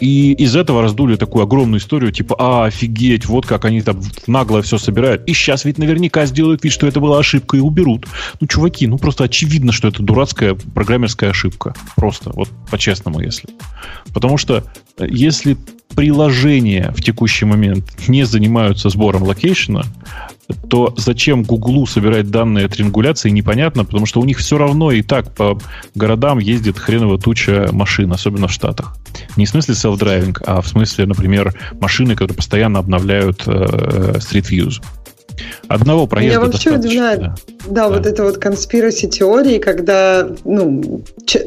и из этого раздули такую огромную историю, типа, а, офигеть, вот как они там нагло все собирают. И сейчас ведь наверняка сделают вид, что это была ошибка и уберут. Ну, чуваки, ну просто очевидно, что это дурацкая программерская ошибка. Просто, вот по-честному, если. Потому что если приложения в текущий момент не занимаются сбором location'а, то зачем Гуглу собирать данные от триангуляции, непонятно, потому что у них все равно и так по городам ездит хреново туча машин, особенно в Штатах. Не в смысле self-driving, а в смысле, например, машины, которые постоянно обновляют э, Street Views. Одного проезда Меня вообще удивляет, да, да, да, вот это вот conspiracy теории, когда ну,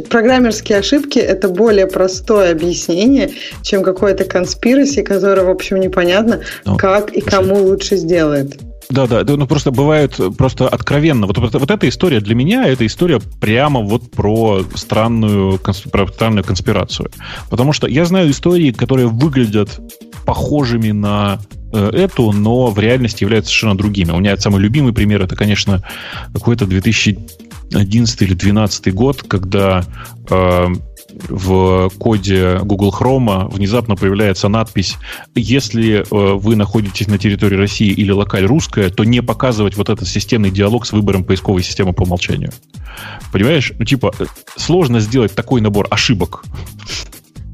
программерские ошибки это более простое объяснение, чем какое-то конспираси, которое, в общем, непонятно, ну, как и кому лучше сделает. Да, да, ну просто бывает просто откровенно. Вот, вот, вот эта история для меня, это история прямо вот про странную, про странную конспирацию. Потому что я знаю истории, которые выглядят похожими на э, эту, но в реальности являются совершенно другими. У меня самый любимый пример это, конечно, какой-то 2011 или 2012 год, когда э, в коде Google Chrome внезапно появляется надпись «Если э, вы находитесь на территории России или локаль русская, то не показывать вот этот системный диалог с выбором поисковой системы по умолчанию». Понимаешь? Ну, типа, сложно сделать такой набор ошибок.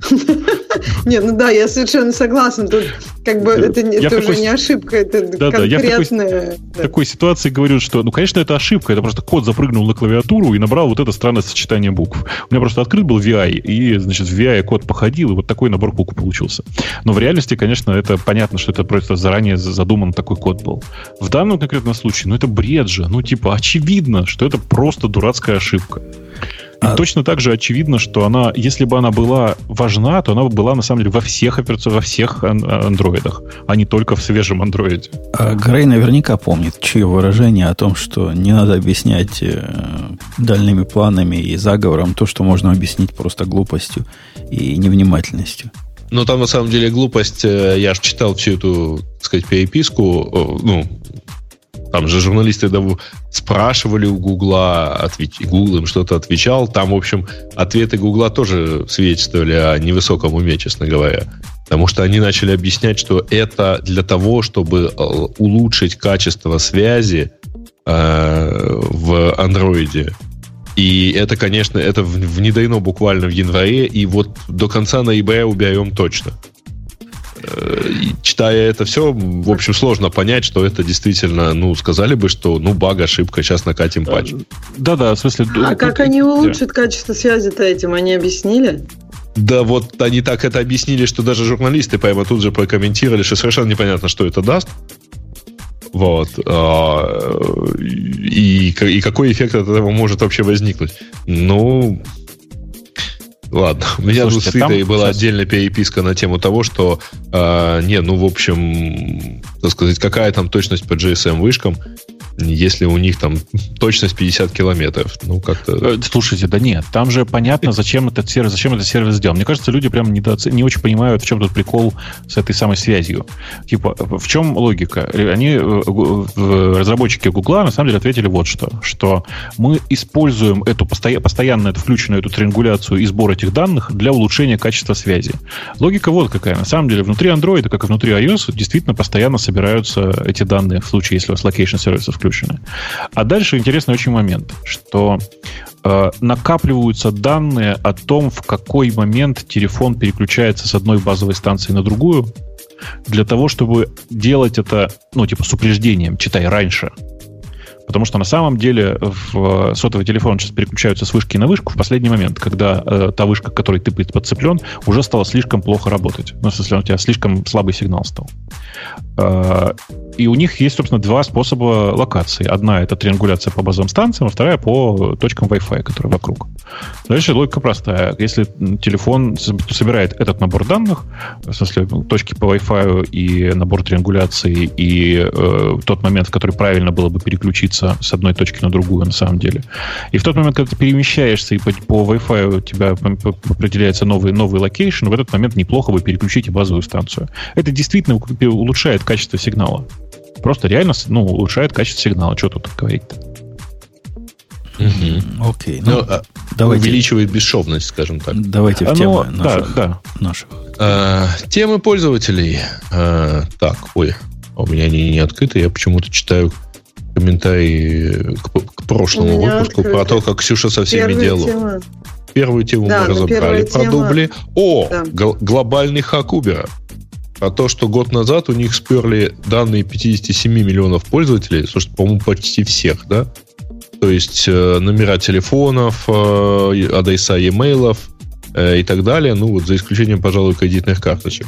[LAUGHS] [LAUGHS] Не, ну да, я совершенно согласна. Тут как бы это, это уже не ошибка, это да, конкретная... Да, я в такой, да. такой ситуации говорю, что, ну, конечно, это ошибка, это просто код запрыгнул на клавиатуру и набрал вот это странное сочетание букв. У меня просто открыт был VI, и, значит, в VI код походил, и вот такой набор букв получился. Но в реальности, конечно, это понятно, что это просто заранее задуман такой код был. В данном конкретном случае, ну, это бред же. Ну, типа, очевидно, что это просто дурацкая ошибка. А... Точно так же очевидно, что она, если бы она была важна, то она бы была на самом деле во всех операционных, во всех андроидах, а не только в свежем андроиде. А Грей наверняка помнит чье выражение о том, что не надо объяснять э, дальними планами и заговором то, что можно объяснить просто глупостью и невнимательностью. Но там на самом деле глупость, э, я же читал всю эту, так сказать, переписку, ну, там же журналисты спрашивали у Гугла, отвеч... Google им что-то отвечал. Там, в общем, ответы Гугла тоже свидетельствовали о невысоком уме, честно говоря. Потому что они начали объяснять, что это для того, чтобы э, улучшить качество связи э, в андроиде. И это, конечно, это внедрено буквально в январе, и вот до конца ноября уберем точно. Э, читая это все, в общем, сложно понять, что это действительно, ну, сказали бы, что, ну, баг, ошибка, сейчас накатим патч. Да-да, в смысле... А как они улучшат качество связи-то этим, они объяснили? Да вот они так это объяснили, что даже журналисты прямо тут же прокомментировали, что совершенно непонятно, что это даст. Вот. А, и, и какой эффект от этого может вообще возникнуть? Ну, Ладно, у меня Слушайте, тут с Идой была сейчас... отдельная переписка на тему того, что, э, не, ну, в общем, так сказать, какая там точность по GSM вышкам, если у них там точность 50 километров. Ну, как-то... Э, слушайте, да нет, там же понятно, зачем этот сервис, зачем этот сервис сделан. Мне кажется, люди прям недооц... не очень понимают, в чем тут прикол с этой самой связью. Типа, в чем логика? Они, э, разработчики Гугла, на самом деле ответили вот что, что мы используем эту постоянно, постоянно эту включенную эту триангуляцию и сбор этих данных для улучшения качества связи. Логика вот какая. На самом деле, внутри Android, как и внутри iOS, действительно постоянно собираются эти данные в случае, если у вас location сервисов включены. А дальше интересный очень момент, что э, накапливаются данные о том, в какой момент телефон переключается с одной базовой станции на другую, для того, чтобы делать это, ну, типа, с упреждением, читай, раньше – Потому что на самом деле в э, сотовый телефон сейчас переключаются с вышки на вышку в последний момент, когда э, та вышка, к которой ты подцеплен, уже стала слишком плохо работать. Ну, в смысле, у тебя слишком слабый сигнал стал. Э, и у них есть, собственно, два способа локации. Одна — это триангуляция по базовым станциям, а вторая — по точкам Wi-Fi, которые вокруг. Дальше логика простая. Если телефон собирает этот набор данных, в смысле, точки по Wi-Fi и набор триангуляции, и э, тот момент, в который правильно было бы переключиться переключиться с одной точки на другую, на самом деле. И в тот момент, когда ты перемещаешься, и по, по Wi-Fi у тебя определяется новый, новый location, в этот момент неплохо бы переключить и базовую станцию. Это действительно улучшает качество сигнала. Просто реально ну, улучшает качество сигнала. Что тут говорить-то? Угу. Окей. Ну, ну, а, давайте. Увеличивает бесшовность, скажем так. Давайте в а, темы ну, наших. Да, да. наших. А, темы пользователей. А, так, ой, у меня они не открыты, я почему-то читаю комментарий к, к прошлому выпуску открыто. про то, как Ксюша со всеми делала. Тема. Первую тему да, мы разобрали, продубли. Тема... О, да. гл- глобальный хак Uber. А то, что год назад у них сперли данные 57 миллионов пользователей, слушайте, по-моему, почти всех, да? То есть э, номера телефонов, э, адреса e-mail э, и так далее, ну вот за исключением, пожалуй, кредитных карточек.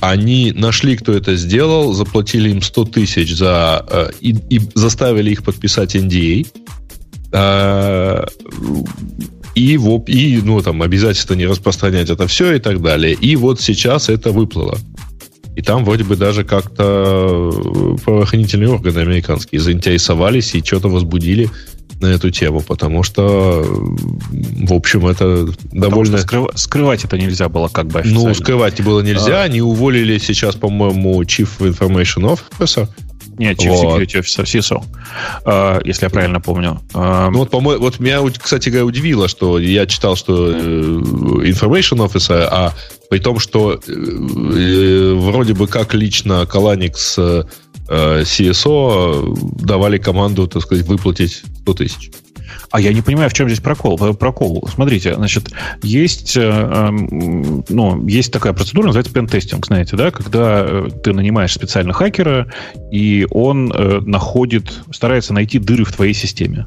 Они нашли, кто это сделал, заплатили им 100 тысяч за, э, и, и заставили их подписать NDA. Э, и, и ну, там, обязательство не распространять это все и так далее. И вот сейчас это выплыло. И там вроде бы даже как-то правоохранительные органы американские заинтересовались и что-то возбудили на эту тему, потому что, в общем, это довольно... Скрыв... Скрывать это нельзя было как бы официально. Ну, скрывать было нельзя. А... Они уволили сейчас, по-моему, Chief Information Officer. Нет, Chief вот. Security Officer, CISO, э, если я правильно помню. Э, ну вот, по-моему, вот меня, кстати говоря, удивило, что я читал, что э, Information Officer, а при том, что вроде бы как лично Каланикс CSO давали команду, так сказать, выплатить 100 тысяч. А я не понимаю, в чем здесь прокол. Э, прокол. Смотрите, значит, есть, э, эм, ну, есть такая процедура, называется пентестинг, знаете, да, когда э, ты нанимаешь специально хакера, и он находит, старается найти дыры в твоей системе.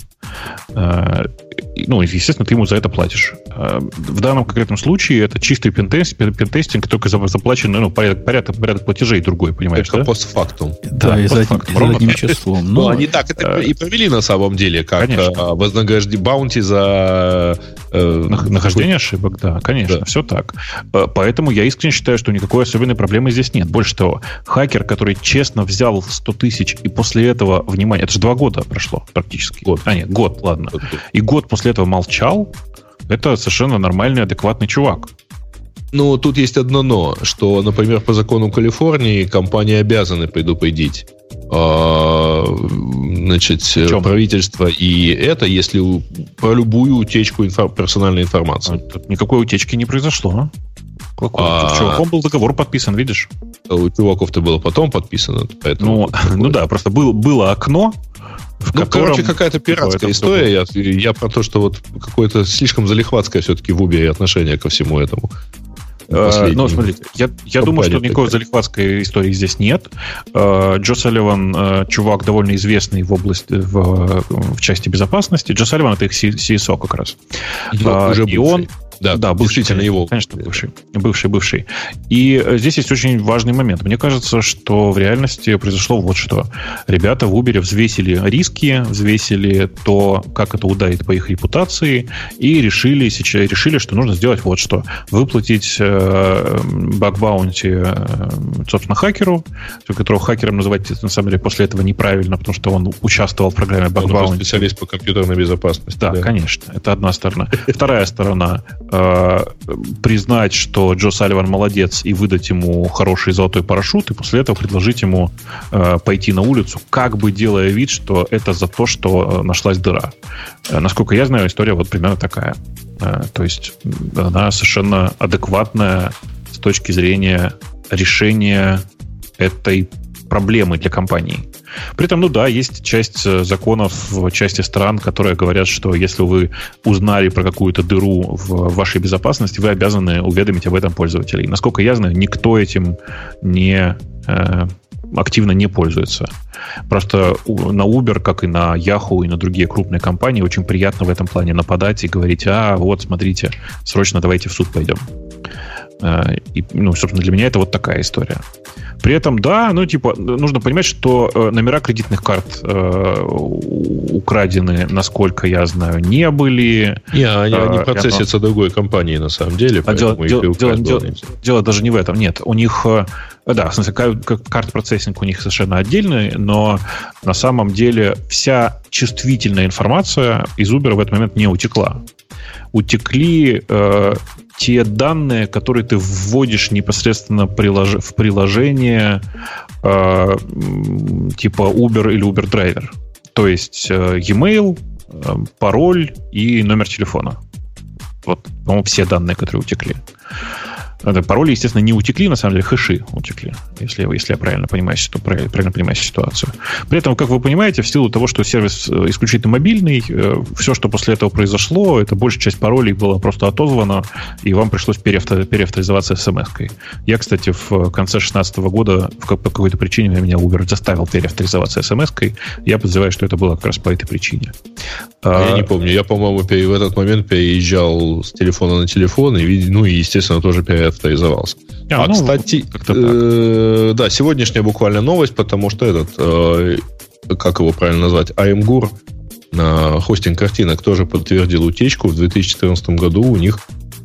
Ну, естественно, ты ему за это платишь. В данном конкретном случае это чистый пентест, пентестинг, только заплачен, ну, порядок, порядок, порядок платежей другой, понимаешь, только да? постфактум. Да, да и постфактум. одним числом. Но... Ну, они так это и провели на самом деле, как вознаграждение баунти за Э, Нахождение ошибок, да, конечно, да. все так. Э, поэтому я искренне считаю, что никакой особенной проблемы здесь нет. Больше того, хакер, который честно взял 100 тысяч и после этого, внимание, это же два года прошло практически. Год. А, нет, год, ладно. Год. И год после этого молчал, это совершенно нормальный, адекватный чувак. Ну, тут есть одно но, что, например, по закону Калифорнии компании обязаны предупредить а, значит, правительство и это, если про любую утечку инфо- персональной информации. А, тут никакой утечки не произошло. А? Какой? А... Чуваком был договор подписан, видишь? У чуваков-то было потом подписано. Поэтому ну, [LAUGHS] ну да, просто был, было окно, в ну, котором... короче, какая-то пиратская история. Я, я про то, что вот какое-то слишком залихватское все-таки в Убере отношение ко всему этому. Э, ну, смотрите, я, я думаю, что никакой залихватской истории здесь нет. Э, Джо Салливан, э, чувак довольно известный в области, в, в части безопасности. Джо Салливан это их CSO как раз. Но уже и он да, да бывший, его. Конечно, бывший. Бывший, бывший. И э, здесь есть очень важный момент. Мне кажется, что в реальности произошло вот что. Ребята в Uber взвесили риски, взвесили то, как это ударит по их репутации, и решили, сейчас, решили что нужно сделать вот что. Выплатить э, баг-баунти, э, собственно, хакеру, которого хакером называть, на самом деле, после этого неправильно, потому что он участвовал в программе баг-баунти. Он специалист по компьютерной безопасности. Да, да. конечно. Это одна сторона. Вторая сторона Э, признать, что Джо Салливан молодец и выдать ему хороший золотой парашют, и после этого предложить ему э, пойти на улицу, как бы делая вид, что это за то, что э, нашлась дыра. Э, насколько я знаю, история вот примерно такая. Э, то есть она совершенно адекватная с точки зрения решения этой проблемы для компании. При этом, ну да, есть часть э, законов в части стран, которые говорят, что если вы узнали про какую-то дыру в вашей безопасности, вы обязаны уведомить об этом пользователей. Насколько я знаю, никто этим не э, активно не пользуется. Просто на Uber, как и на Yahoo и на другие крупные компании, очень приятно в этом плане нападать и говорить, а вот, смотрите, срочно давайте в суд пойдем. Э, и, ну, собственно, для меня это вот такая история. При этом, да, ну, типа, нужно понимать, что э, номера кредитных карт э, украдены, насколько я знаю, не были. Не, они, они э, процессятся оно... другой компании, на самом деле. А дело, дело, дело, дело, дело даже не в этом. Нет, у них... Э, да, в смысле, карт-процессинг у них совершенно отдельный, но на самом деле вся чувствительная информация из Uber в этот момент не утекла. Утекли э, те данные, которые ты вводишь непосредственно в приложение э, типа Uber или Uber Driver. То есть э, e-mail, э, пароль и номер телефона. Вот, по-моему, все данные, которые утекли. Пароли, естественно, не утекли, на самом деле хэши утекли, если, если я правильно понимаю, правильно, правильно понимаю ситуацию. При этом, как вы понимаете, в силу того, что сервис э, исключительно мобильный, э, все, что после этого произошло, это большая часть паролей была просто отозвана, и вам пришлось переавто, переавторизоваться смс-кой. Я, кстати, в конце 2016 года по какой-то причине меня Uber заставил переавторизоваться смс-кой. Я подозреваю, что это было как раз по этой причине. А, я не помню. Я, по-моему, в этот момент переезжал с телефона на телефон, и, ну и, естественно, тоже переавторизовался авторизовался. А, а ну, кстати, э, да, сегодняшняя буквально новость, потому что этот, э, как его правильно назвать, AMGUR на хостинг картинок тоже подтвердил утечку. В 2014 году у них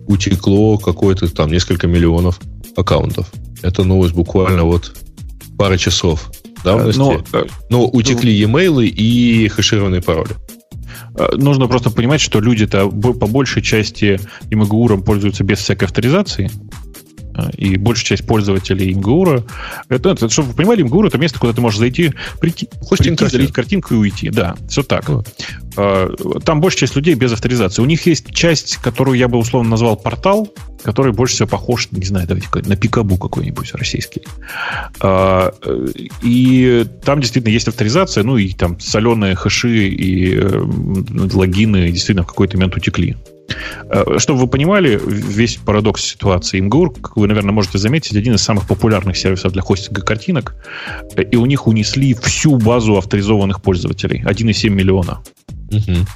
утекло какое-то там несколько миллионов аккаунтов. Это новость буквально вот пары часов давности. Но, э, Но утекли e-mail и хэшированные пароли. Э, нужно просто понимать, что люди-то по большей части МГУРом пользуются без всякой авторизации. Э, и большая часть пользователей МГУРа, это, это, чтобы вы понимали, МГУР это место, куда ты можешь зайти, прийти, Хостинг прийти залить картинку и уйти. Да, все так. Вот. Э, там большая часть людей без авторизации. У них есть часть, которую я бы условно назвал портал, который больше всего похож, не знаю, давайте на пикабу какой-нибудь российский. Э, и там действительно есть авторизация, ну и там соленые хэши и логины действительно в какой-то момент утекли. Э, чтобы вы понимали, весь парадокс ситуации МГУР, как вы, наверное, можете заметить, один из самых популярных сервисов для хостинга картинок, э, и у них унесли всю базу авторизованных пользователей. 1,7 миллиона. Угу.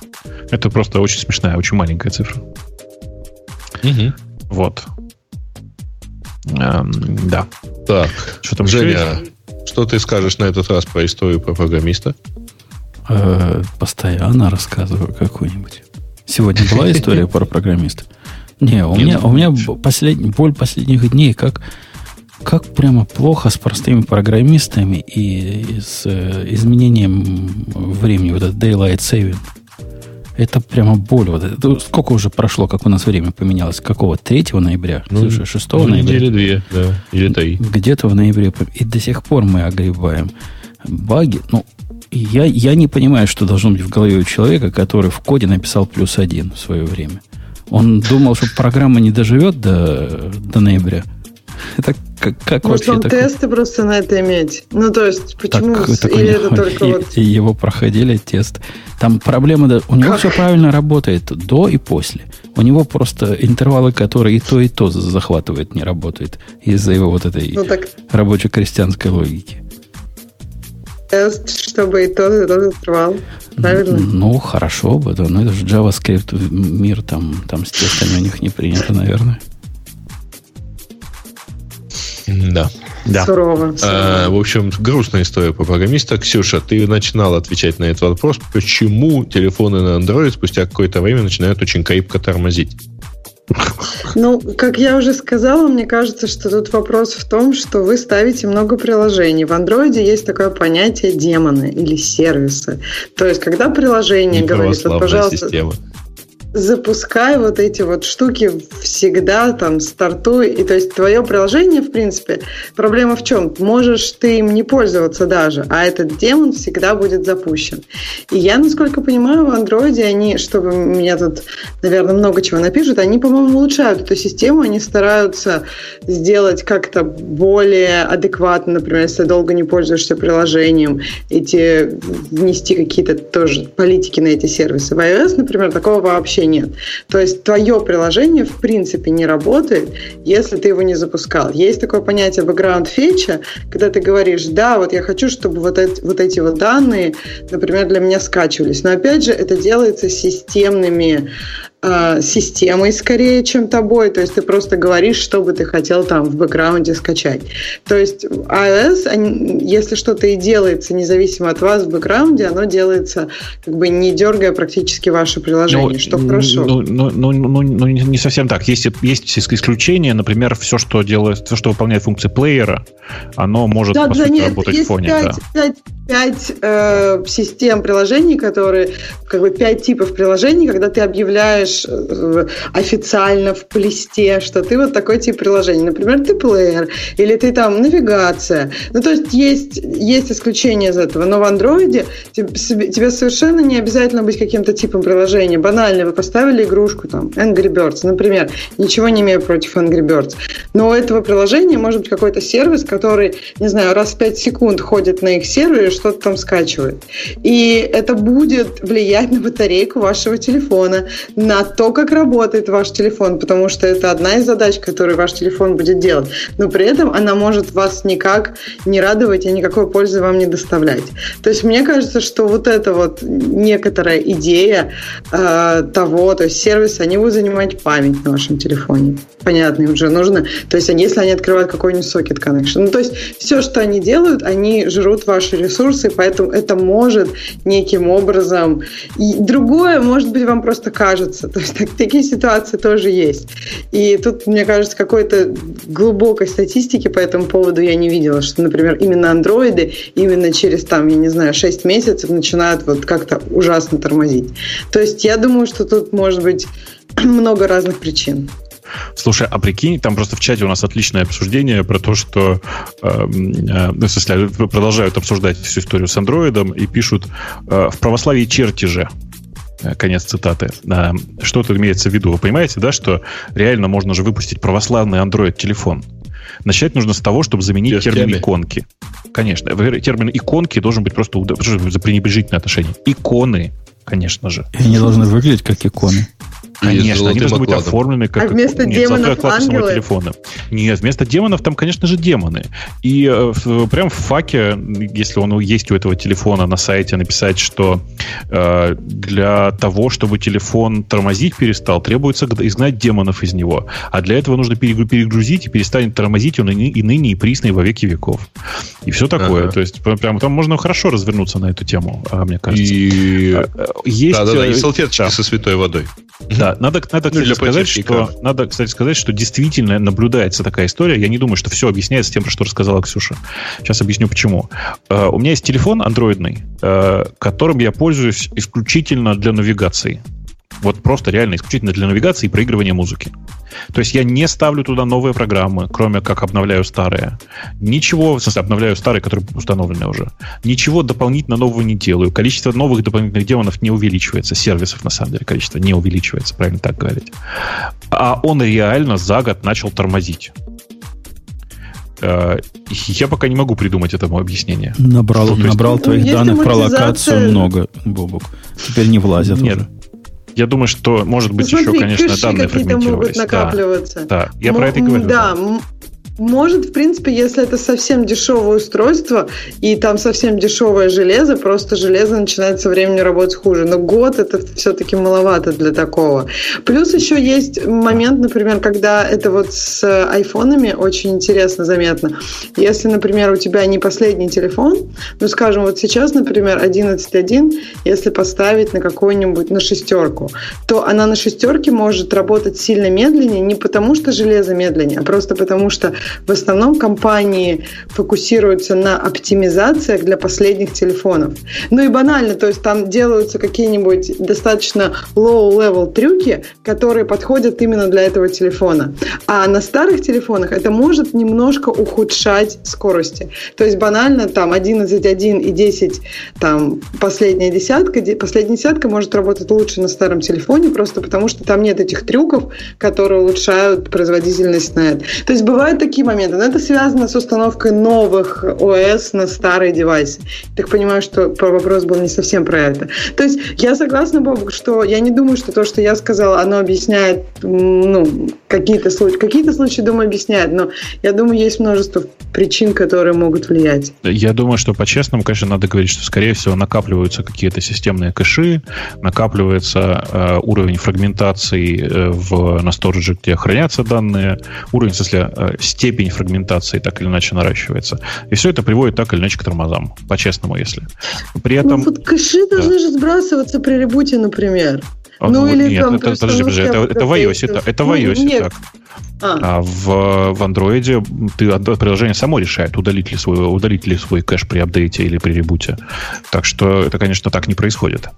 Это просто очень смешная, очень маленькая цифра. Угу. Вот. Эм, да. Так, что там Женя, что ты скажешь на этот раз про историю про программиста? Э, постоянно рассказываю какую-нибудь. Сегодня была [LAUGHS] история про программистов? Не, у меня, у меня послед, боль последних дней, как, как прямо плохо с простыми программистами и с э, изменением времени, вот этот daylight saving. Это прямо боль. Вот это, сколько уже прошло, как у нас время поменялось? Какого? 3 ноября? Ну, Слушай, 6 ну, ноября? Недели две, да. Или три. Где-то в ноябре. И до сих пор мы огребаем. Баги, ну, я, я не понимаю, что должно быть в голове у человека, который в коде написал плюс один в свое время. Он думал, что программа не доживет до, до ноября. [LAUGHS] Это как, как Может, вообще он тесты просто на это иметь? Ну, то есть, почему? Так, так Или это только и, вот... И его проходили тест. Там проблема... Да, у него как? все правильно работает до и после. У него просто интервалы, которые и то, и то захватывает, не работают из-за его вот этой ну, так... рабоче-крестьянской логики тест, чтобы и тот, и тот интервал. Правильно? Ну, хорошо бы, да. Но это же JavaScript мир, там, там с тестами у них не принято, наверное. Да. Да. Сурово. А, в общем, грустная история по программиста. Ксюша, ты начинала отвечать на этот вопрос, почему телефоны на Android спустя какое-то время начинают очень крепко тормозить. Ну, как я уже сказала, мне кажется, что тут вопрос в том, что вы ставите много приложений. В андроиде есть такое понятие демоны или сервисы. То есть, когда приложение говорит, вот, пожалуйста, система запускай вот эти вот штуки всегда, там, стартуй. И то есть твое приложение, в принципе, проблема в чем? Можешь ты им не пользоваться даже, а этот демон всегда будет запущен. И я, насколько понимаю, в андроиде они, чтобы меня тут, наверное, много чего напишут, они, по-моему, улучшают эту систему, они стараются сделать как-то более адекватно, например, если долго не пользуешься приложением, эти внести какие-то тоже политики на эти сервисы. В iOS, например, такого вообще вообще нет. То есть твое приложение в принципе не работает, если ты его не запускал. Есть такое понятие background фетча, когда ты говоришь, да, вот я хочу, чтобы вот эти вот, эти вот данные, например, для меня скачивались. Но опять же, это делается системными э, системой скорее, чем тобой. То есть ты просто говоришь, что бы ты хотел там в бэкграунде скачать. То есть iOS, они, если что-то и делается независимо от вас в бэкграунде, оно делается как бы не дергая практически ваше приложение, ну, что хорошо. Ну, ну, ну, ну, ну, не совсем так. Есть, есть исключения, например, все, что делает, все, что выполняет функции плеера, оно может да, по да, сути, нет, работать в фоне. 5, да. 5, 5 э, систем приложений, которые, как бы 5 типов приложений, когда ты объявляешь э, официально в плесте, что ты вот такой тип приложения. Например, ты плеер, или ты там навигация. Ну, то есть есть, есть исключения из этого. Но в андроиде тебе совершенно не обязательно быть каким-то типом приложения. Банально, вы поставили игрушку там, Angry Birds, например. Ничего не имею против Angry Birds. Но у этого приложения может быть какой-то сервис, который, не знаю, раз в 5 секунд ходит на их сервере, что-то там скачивает. И это будет влиять на батарейку вашего телефона, на то, как работает ваш телефон, потому что это одна из задач, которую ваш телефон будет делать. Но при этом она может вас никак не радовать и никакой пользы вам не доставлять. То есть мне кажется, что вот эта вот некоторая идея э, того, то есть сервисы, они будут занимать память на вашем телефоне. Понятно, им же нужно. То есть если они открывают какой-нибудь сокет connection. Ну, то есть все, что они делают, они жрут ваши ресурсы, поэтому это может неким образом... И другое, может быть, вам просто кажется. То есть так, такие ситуации тоже есть. И тут, мне кажется, какой-то глубокой статистики по этому поводу я не видела, что, например, именно андроиды именно через, там, я не знаю, 6 месяцев начинают вот как-то ужасно тормозить. То есть я думаю, что тут может быть [CLEARS THROAT] много разных причин. Слушай, а прикинь, там просто в чате у нас отличное обсуждение про то, что э, э, ну, в смысле, продолжают обсуждать всю историю с андроидом и пишут э, в православии черти же. Э, конец цитаты. Э, что тут имеется в виду? Вы понимаете, да, что реально можно же выпустить православный Android-телефон? Начать нужно с того, чтобы заменить Без термин иконки. Конечно. Термин иконки должен быть просто за пренебрежительное отношение. Иконы, конечно же. И они должны выглядеть как иконы. Конечно, они должны быть оформлены как... А вместо нет, демонов ангелы? телефона. Нет, вместо демонов там, конечно же, демоны. И э, прям в факе, если он есть у этого телефона на сайте, написать, что э, для того, чтобы телефон тормозить перестал, требуется изгнать демонов из него. А для этого нужно перегрузить и перестанет тормозить он и, и ныне, и присно, во веки веков. И все такое. Ага. То есть прям там можно хорошо развернуться на эту тему, а, мне кажется. И... А, э, есть... Да-да-да, и салфеточки да. со святой водой. Да, надо, надо, ну, кстати, сказать, что, надо, кстати, сказать, что действительно наблюдается такая история. Я не думаю, что все объясняется тем, что рассказала Ксюша. Сейчас объясню, почему. Uh, у меня есть телефон андроидный, uh, которым я пользуюсь исключительно для навигации. Вот просто реально исключительно для навигации и проигрывания музыки. То есть я не ставлю туда новые программы, кроме как обновляю старые. Ничего, в смысле, обновляю старые, которые установлены уже. Ничего дополнительно нового не делаю. Количество новых дополнительных демонов не увеличивается. Сервисов, на самом деле, количество не увеличивается, правильно так говорить. А он реально за год начал тормозить. Э, я пока не могу придумать этому объяснение. Набрал, что, набрал есть, твоих ну, данных про локацию много, Бобук. Теперь не влазят Нет. уже. Я думаю, что, может быть, Смотри, еще, конечно, данные фрагментировались. могут накапливаться. Да, да. я М- про это и говорю. Да, может, в принципе, если это совсем дешевое устройство, и там совсем дешевое железо, просто железо начинает со временем работать хуже. Но год это все-таки маловато для такого. Плюс еще есть момент, например, когда это вот с айфонами очень интересно заметно. Если, например, у тебя не последний телефон, ну, скажем, вот сейчас, например, 11.1, если поставить на какую-нибудь, на шестерку, то она на шестерке может работать сильно медленнее, не потому что железо медленнее, а просто потому что в основном компании фокусируются на оптимизациях для последних телефонов. Ну и банально, то есть там делаются какие-нибудь достаточно low-level трюки, которые подходят именно для этого телефона. А на старых телефонах это может немножко ухудшать скорости. То есть банально там 11.1 и 10, там последняя десятка, последняя десятка может работать лучше на старом телефоне, просто потому что там нет этих трюков, которые улучшают производительность на это. То есть бывают такие такие моменты. Но это связано с установкой новых ОС на старые девайсы. Так понимаю, что вопрос был не совсем про это. То есть я согласна, Боб, что я не думаю, что то, что я сказала, оно объясняет ну, какие-то случаи. Какие-то случаи, думаю, объясняет, но я думаю, есть множество причин, которые могут влиять. Я думаю, что по-честному, конечно, надо говорить, что, скорее всего, накапливаются какие-то системные кэши, накапливается э, уровень фрагментации э, в, на сторидже, где хранятся данные, уровень, в смысле, э, степень фрагментации так или иначе наращивается. И все это приводит так или иначе к тормозам, по-честному, если. При ну, этом... Ну, вот кэши да. должны же сбрасываться при ребуте, например. А, ну, ну, или нет, там, это, подожди, подожди, это, это в iOS, это, это в ну, iOS нет. так. А, а в, в Android ты, приложение само решает, удалить ли, свой, удалить ли свой кэш при апдейте или при ребуте. Так что это, конечно, так не происходит.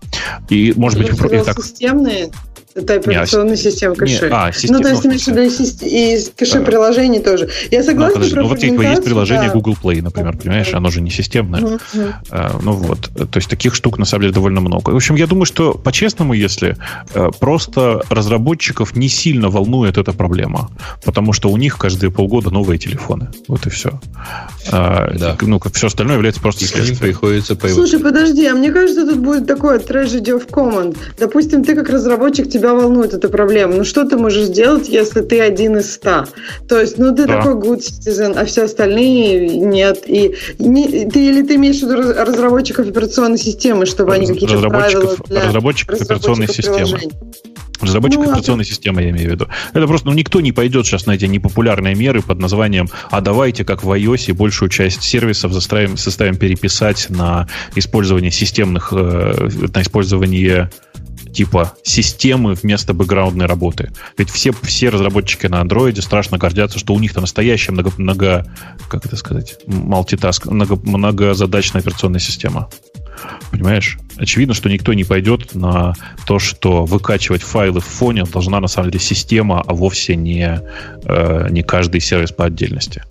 И, может быть, и так... системные это операционная система кэши. а, система, ну, то есть, имеешь в виду и, кэши да. приложений тоже. Я ну, согласна ну, подожди, ну, вот есть приложение да. Google Play, например, понимаешь, оно же не системное. Uh-huh. А, ну вот, то есть таких штук на самом деле довольно много. В общем, я думаю, что по-честному, если э, просто разработчиков не сильно волнует эта проблема, потому что у них каждые полгода новые телефоны. Вот и все. А, да. Ну, как все остальное является просто следствием. приходится Слушай, подожди, а мне кажется, тут будет такое tragedy of common. Допустим, ты как разработчик, тебя волнует эта проблема. Ну, что ты можешь сделать, если ты один из ста? То есть, ну, ты да. такой good citizen, а все остальные нет. И не, ты или ты имеешь в виду разработчиков операционной системы, чтобы Раз, они какие-то правила для разработчиков операционной системы. Разработчик ну, операционной системы, я имею в виду. Это просто, ну, никто не пойдет сейчас на эти непопулярные меры под названием «А давайте, как в iOS, большую часть сервисов заставим, заставим переписать на использование системных, э, на использование типа системы вместо бэкграундной работы. Ведь все, все разработчики на андроиде страшно гордятся, что у них там настоящая много, много как это сказать, мультитаск, много, многозадачная операционная система. Понимаешь? Очевидно, что никто не пойдет на то, что выкачивать файлы в фоне должна на самом деле система, а вовсе не, э, не каждый сервис по отдельности.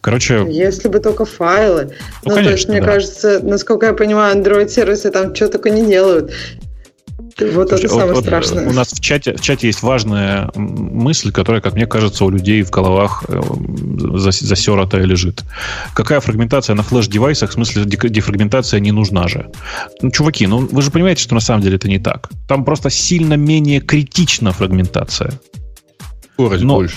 Короче... Если бы только файлы. Ну, ну конечно, то есть, мне да. кажется, насколько я понимаю, Android-сервисы там что только не делают. Вот это самое вот, страшное. У нас в чате, в чате есть важная мысль, которая, как мне кажется, у людей в головах э, засеротая лежит. Какая фрагментация на флеш-девайсах? В смысле, дефрагментация не нужна же. Ну, чуваки, ну вы же понимаете, что на самом деле это не так. Там просто сильно менее критична фрагментация. Скорость Но, больше.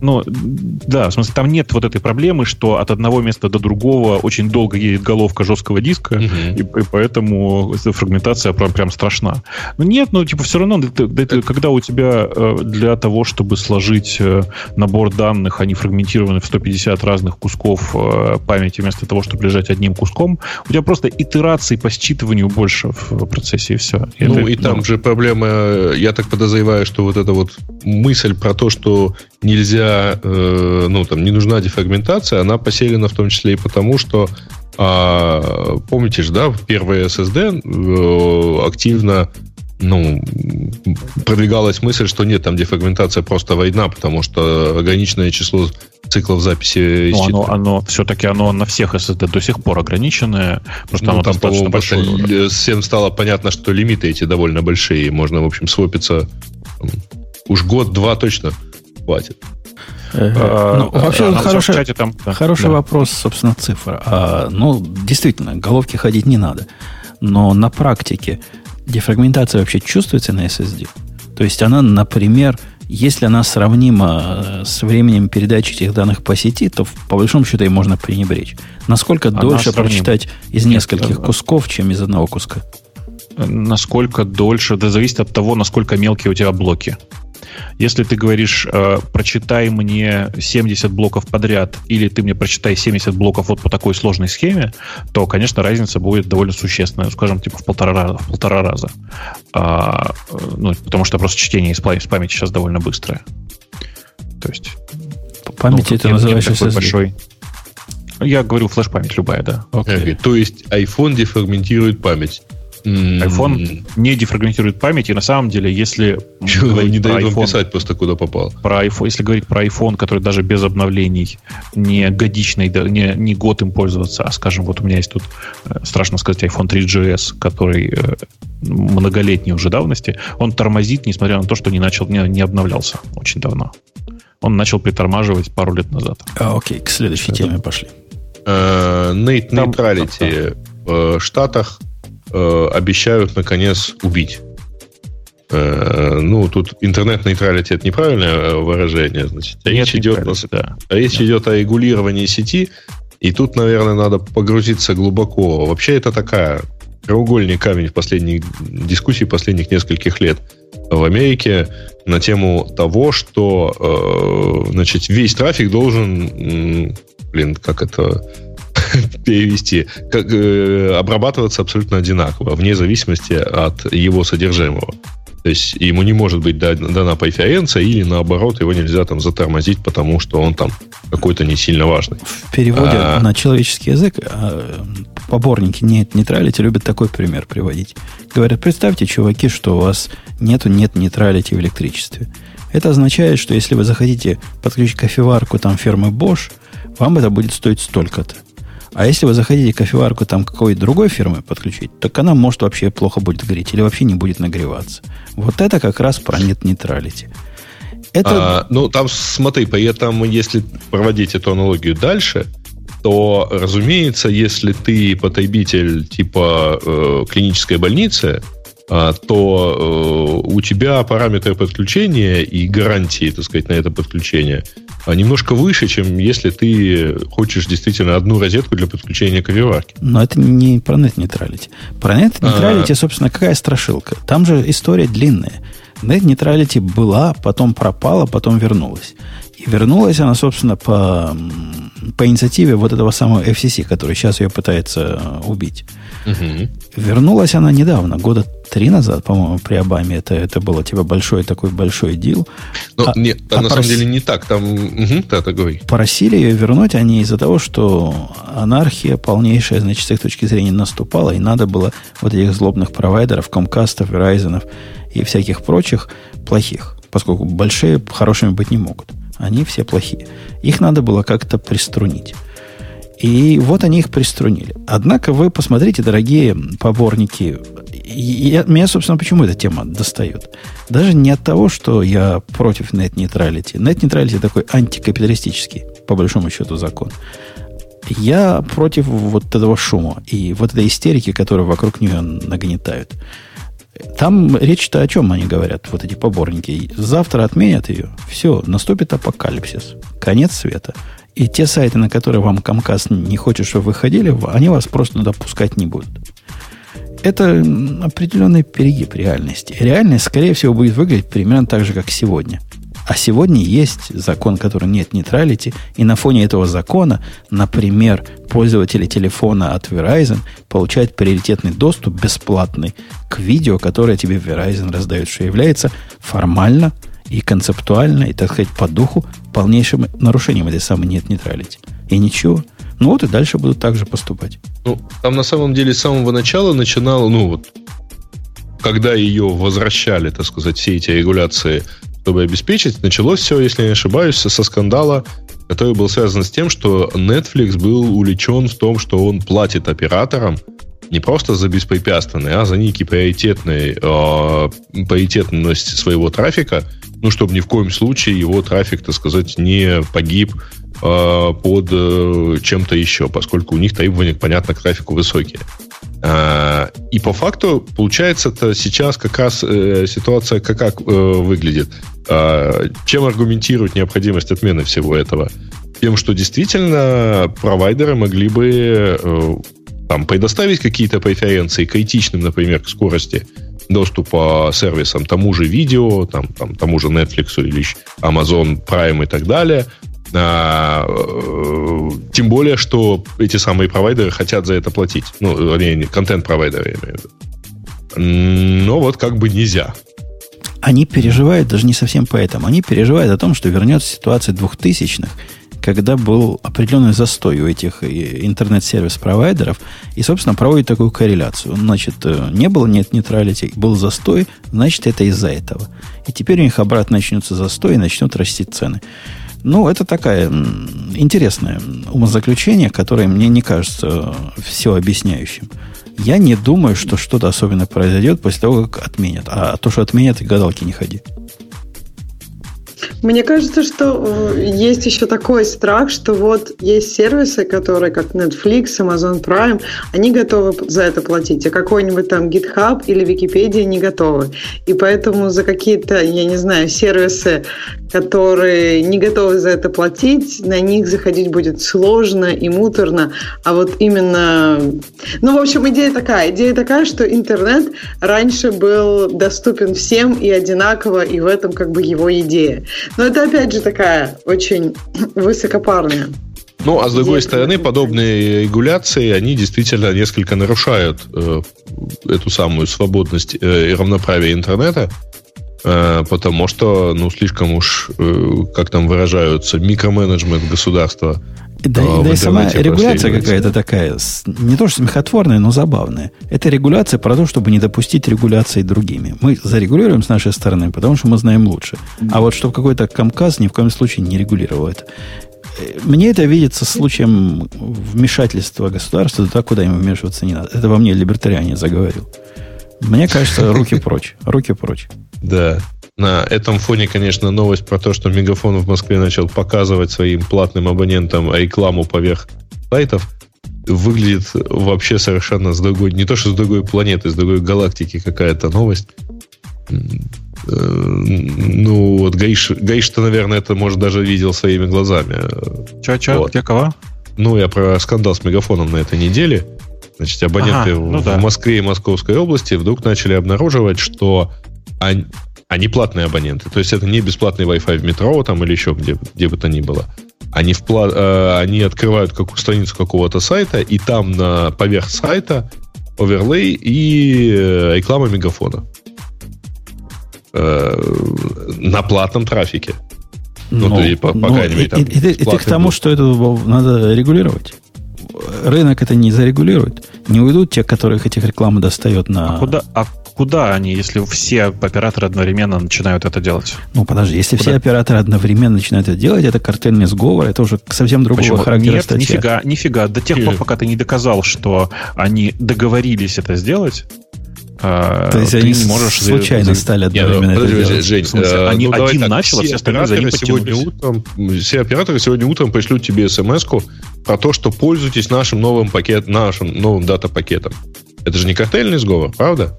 Ну, да, в смысле, там нет вот этой проблемы, что от одного места до другого очень долго едет головка жесткого диска, угу. и, и поэтому фрагментация прям, прям страшна. Но нет, ну, типа, все равно, это, это, когда у тебя э, для того, чтобы сложить э, набор данных, они фрагментированы в 150 разных кусков э, памяти вместо того, чтобы лежать одним куском, у тебя просто итераций по считыванию больше в процессе, и все. И ну, это, и там ну, же проблема, я так подозреваю, что вот эта вот мысль про то, что нельзя, э, ну, там, не нужна дефрагментация, она поселена в том числе и потому, что а, помните же, да, первые SSD э, активно ну, продвигалась мысль, что нет, там дефрагментация просто война, потому что ограниченное число циклов записи ну, оно, оно, все-таки оно на всех SSD до сих пор ограниченное, просто ну, оно там, достаточно большое. Всем стало понятно, что лимиты эти довольно большие, можно, в общем, свопиться уж год-два точно хватит. А, ну, вообще, а, хороший, чате там, да. хороший да. вопрос, собственно, цифр. А, ну, действительно, головки ходить не надо. Но на практике дефрагментация вообще чувствуется на SSD? То есть она, например, если она сравнима э, с временем передачи этих данных по сети, то по большому счету и можно пренебречь. Насколько она дольше сравнима. прочитать из нескольких Нет, кусков, чем из одного куска? Насколько дольше, это зависит от того, насколько мелкие у тебя блоки. Если ты говоришь, э, прочитай мне 70 блоков подряд, или ты мне прочитай 70 блоков вот по такой сложной схеме, то, конечно, разница будет довольно существенная, скажем, типа в полтора раза. В полтора раза. А, э, ну, потому что просто чтение из памяти сейчас довольно быстрое. То есть... По памяти ну, это называется SSD. Большой. Я говорю флеш-память любая, да. Okay. То есть iPhone дефрагментирует память iPhone не дефрагментирует память, и на самом деле, если Чего, не дает iPhone, вам писать просто куда попал. Про iPhone, если говорить про iPhone, который даже без обновлений не годичный, не, не год им пользоваться, а, скажем, вот у меня есть тут, э, страшно сказать, iPhone 3GS, который э, многолетней уже давности, он тормозит, несмотря на то, что не начал, не, не обновлялся очень давно. Он начал притормаживать пару лет назад. А, окей, к следующей теме пошли. Uh, Neutrality в Штатах э, обещают, наконец, убить. Э, ну, тут интернет-нейтралити это неправильное э, выражение. Значит, речь идет, да. речь да. идет о регулировании сети, и тут, наверное, надо погрузиться глубоко. Вообще это такая треугольный камень в последних дискуссий последних нескольких лет в Америке на тему того, что э, значит, весь трафик должен, блин, как это [LAUGHS] перевести, как, э, обрабатываться абсолютно одинаково, вне зависимости от его содержимого. То есть ему не может быть дана преференция, или наоборот, его нельзя там затормозить, потому что он там какой-то не сильно важный. В переводе а, на человеческий язык а, поборники нет нейтралити любят такой пример приводить. Говорят, представьте, чуваки, что у вас нету нет нейтралити в электричестве. Это означает, что если вы захотите подключить кофеварку там фирмы Bosch, вам это будет стоить столько-то. А если вы захотите кофеварку там какой-то другой фирмы подключить, так она может вообще плохо будет гореть или вообще не будет нагреваться. Вот это как раз про нет нейтралити. Это... А, ну, там, смотри, при этом, если проводить эту аналогию дальше, то, разумеется, если ты потребитель типа э, клинической больницы, э, то э, у тебя параметры подключения и гарантии, так сказать, на это подключение – немножко выше, чем если ты хочешь действительно одну розетку для подключения кофеварки. Но это не про net neutrality. Про neutrality, а... собственно, какая страшилка? Там же история длинная. Net neutrality была, потом пропала, потом вернулась. И вернулась она, собственно, по, по инициативе вот этого самого FCC, который сейчас ее пытается э, убить. Угу. Вернулась она недавно, года три назад, по-моему, при Обаме. Это, это было типа большой такой большой дел. Ну, а, нет, а на прос... самом деле не так. Там, угу, да, так говори. Просили ее вернуть они из-за того, что анархия полнейшая, значит, с их точки зрения наступала, и надо было вот этих злобных провайдеров, Комкастов, Verizon и всяких прочих плохих, поскольку большие хорошими быть не могут. Они все плохие. Их надо было как-то приструнить. И вот они их приструнили. Однако вы посмотрите, дорогие поборники, я, меня, собственно, почему эта тема достает? Даже не от того, что я против net neutrality. Net neutrality такой антикапиталистический, по большому счету, закон. Я против вот этого шума и вот этой истерики, которую вокруг нее нагнетают. Там речь-то о чем они говорят, вот эти поборники. Завтра отменят ее. Все, наступит апокалипсис. Конец света. И те сайты, на которые вам Comcast не хочет, чтобы вы ходили, они вас просто допускать не будут. Это определенный перегиб реальности. Реальность, скорее всего, будет выглядеть примерно так же, как сегодня. А сегодня есть закон, который нет нейтралити, и на фоне этого закона, например, пользователи телефона от Verizon получают приоритетный доступ бесплатный к видео, которое тебе Verizon раздает, что является формально и концептуально, и, так сказать, по духу полнейшим нарушением этой самой нет нейтралити. И ничего. Ну вот и дальше будут так же поступать. Ну, там на самом деле с самого начала начинало, ну вот, когда ее возвращали, так сказать, все эти регуляции, чтобы обеспечить, началось все, если не ошибаюсь, со скандала, который был связан с тем, что Netflix был увлечен в том, что он платит операторам не просто за беспрепятственный, а за некий приоритетный, э, приоритетность своего трафика – ну, чтобы ни в коем случае его трафик, так сказать, не погиб э, под э, чем-то еще, поскольку у них требования, понятно, к трафику высокие. Э, и по факту, получается, это сейчас как раз э, ситуация как, как э, выглядит. Э, чем аргументирует необходимость отмены всего этого? Тем, что действительно провайдеры могли бы э, там, предоставить какие-то преференции критичным, например, к скорости доступа сервисам тому же видео, там, там, тому же Netflix или Amazon Prime и так далее. А, э, тем более, что эти самые провайдеры хотят за это платить. Ну, вернее, контент-провайдеры, я имею в виду. Но вот как бы нельзя. Они переживают даже не совсем поэтому. Они переживают о том, что вернется ситуация двухтысячных, когда был определенный застой у этих э, интернет-сервис-провайдеров, и, собственно, проводит такую корреляцию. Значит, э, не было нет нейтралити, был застой, значит, это из-за этого. И теперь у них обратно начнется застой, и начнут расти цены. Ну, это такая интересное умозаключение, которое мне не кажется все объясняющим. Я не думаю, что что-то особенное произойдет после того, как отменят. А то, что отменят, и гадалки не ходи. Мне кажется, что э, есть еще такой страх, что вот есть сервисы, которые как Netflix, Amazon Prime, они готовы за это платить, а какой-нибудь там GitHub или Википедия не готовы. И поэтому за какие-то, я не знаю, сервисы, которые не готовы за это платить, на них заходить будет сложно и муторно. А вот именно... Ну, в общем, идея такая. Идея такая, что интернет раньше был доступен всем и одинаково, и в этом как бы его идея. Но это, опять же, такая очень [CLEARS THROAT] высокопарная. Ну, а с другой стороны, подобные регуляции, они действительно несколько нарушают э, эту самую свободность э, и равноправие интернета, потому что, ну, слишком уж, э, как там выражаются, микроменеджмент государства да, да и сама регуляция какая-то такая, не то что смехотворная, но забавная. Это регуляция про то, чтобы не допустить регуляции другими. Мы зарегулируем с нашей стороны, потому что мы знаем лучше. А вот чтобы какой-то Камказ ни в коем случае не регулировал это. Мне это видится случаем вмешательства государства туда, куда ему вмешиваться не надо. Это во мне либертариане заговорил. Мне кажется, руки прочь. Руки прочь. Да. На этом фоне, конечно, новость про то, что Мегафон в Москве начал показывать своим платным абонентам рекламу поверх сайтов, выглядит вообще совершенно с другой, не то что с другой планеты, с другой галактики какая-то новость. Э, ну, вот Гаиш, Гаиш-то, наверное, это, может, даже видел своими глазами. Че, че, вот. где кого? Ну, я про скандал с Мегафоном на этой неделе. Значит, абоненты ага, ну в да. Москве и Московской области вдруг начали обнаруживать, что они, они платные абоненты. То есть это не бесплатный Wi-Fi в метро там или еще где, где бы то ни было. Они, впла- э, они открывают как, страницу какого-то сайта, и там на поверх сайта оверлей и э, реклама мегафона. Э, на платном трафике. Ну, ну то, и, по, ну, по крайней мере, там, и, и, и ты к тому, что это надо регулировать. Рынок это не зарегулирует. Не уйдут те, которых этих рекламы достает на... А куда, а куда они, если все операторы одновременно начинают это делать? Ну, подожди, если куда? все операторы одновременно начинают это делать, это картельный сговор, это уже совсем другого Почему? характера Нет, статья. нифига, нифига. До тех пор, пока ты не доказал, что они договорились это сделать, а, То есть они не можешь случайно за... стали одновременно Нет, ну, это Жень, э, они ну, один так, начал, а все остальные за ним сегодня утром, Все операторы сегодня утром пришлют тебе смс про то, что пользуйтесь нашим новым пакет, нашим новым дата-пакетом. Это же не картельный сговор, правда?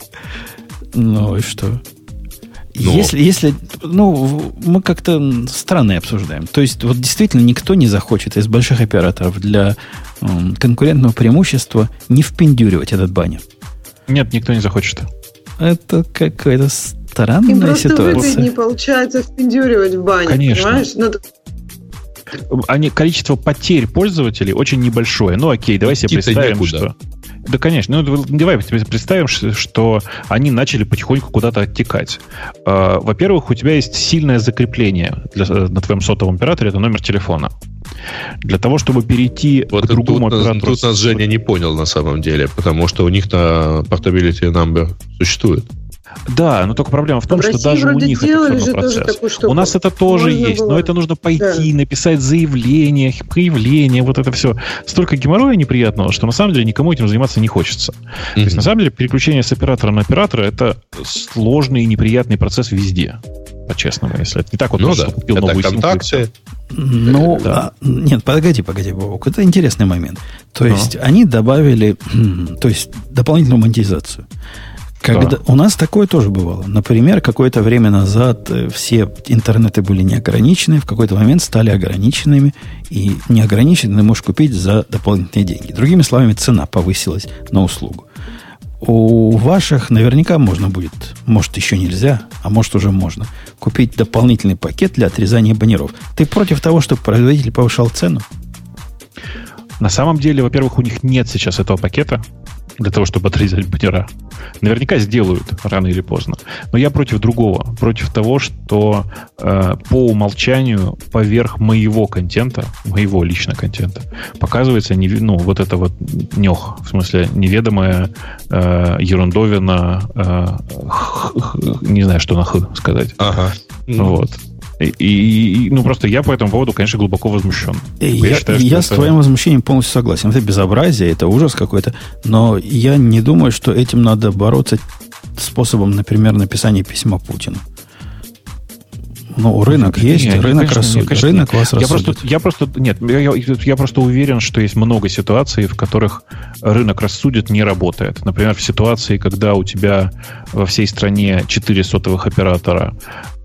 Ну и что? Но... Ну. Если, если, ну, мы как-то странно обсуждаем. То есть, вот действительно никто не захочет из больших операторов для э, конкурентного преимущества не впендюривать этот баннер. Нет, никто не захочет. Это какая-то странная Им просто ситуация. выгоднее получается впендюривать в бане, Конечно. понимаешь? Ну, они, количество потерь пользователей очень небольшое. Ну, окей, давай себе представим, некуда. что... Да, конечно. Ну, давай представим, что они начали потихоньку куда-то оттекать. А, во-первых, у тебя есть сильное закрепление для, на твоем сотовом операторе, это номер телефона. Для того, чтобы перейти вот к другому тут, оператору... Тут нас Женя не понял на самом деле, потому что у них-то portability number существует. Да, но только проблема в том, в что даже у них это все процесс. У нас это тоже Можно есть, было. но это нужно пойти, да. написать заявление, проявление, вот это все. Столько геморроя неприятного, что на самом деле никому этим заниматься не хочется. Mm-hmm. То есть на самом деле переключение с оператора на оператора это сложный и неприятный процесс везде по-честному, если это не так вот, ну, да. купил это новую контакты. Ну, да. а, нет, погоди, погоди, Бобок, это интересный момент. То есть, а. они добавили, [CLEARS THROAT] то есть, дополнительную монетизацию. Когда, да. У нас такое тоже бывало. Например, какое-то время назад э, все интернеты были неограничены, в какой-то момент стали ограниченными, и неограниченные можешь купить за дополнительные деньги. Другими словами, цена повысилась на услугу. У ваших наверняка можно будет, может еще нельзя, а может уже можно, купить дополнительный пакет для отрезания баннеров. Ты против того, чтобы производитель повышал цену? На самом деле, во-первых, у них нет сейчас этого пакета для того, чтобы отрезать баннера. Наверняка сделают рано или поздно. Но я против другого. Против того, что э, по умолчанию поверх моего контента, моего лично контента, показывается не, ну, вот это вот нех, в смысле неведомая э, ерундовина, э, х, х, не знаю, что на х сказать. Ага. Вот. И, и, ну, просто я по этому поводу, конечно, глубоко возмущен. Я, я, считаю, я с это... твоим возмущением полностью согласен. Это безобразие, это ужас какой-то. Но я не думаю, что этим надо бороться способом, например, написания письма Путину. Ну, рынок нет, есть, нет, рынок конечно, рассудит. Конечно, рынок вас я рассудит. Просто, я просто, нет, я, я, я просто уверен, что есть много ситуаций, в которых рынок рассудит не работает. Например, в ситуации, когда у тебя во всей стране 4 сотовых оператора, э,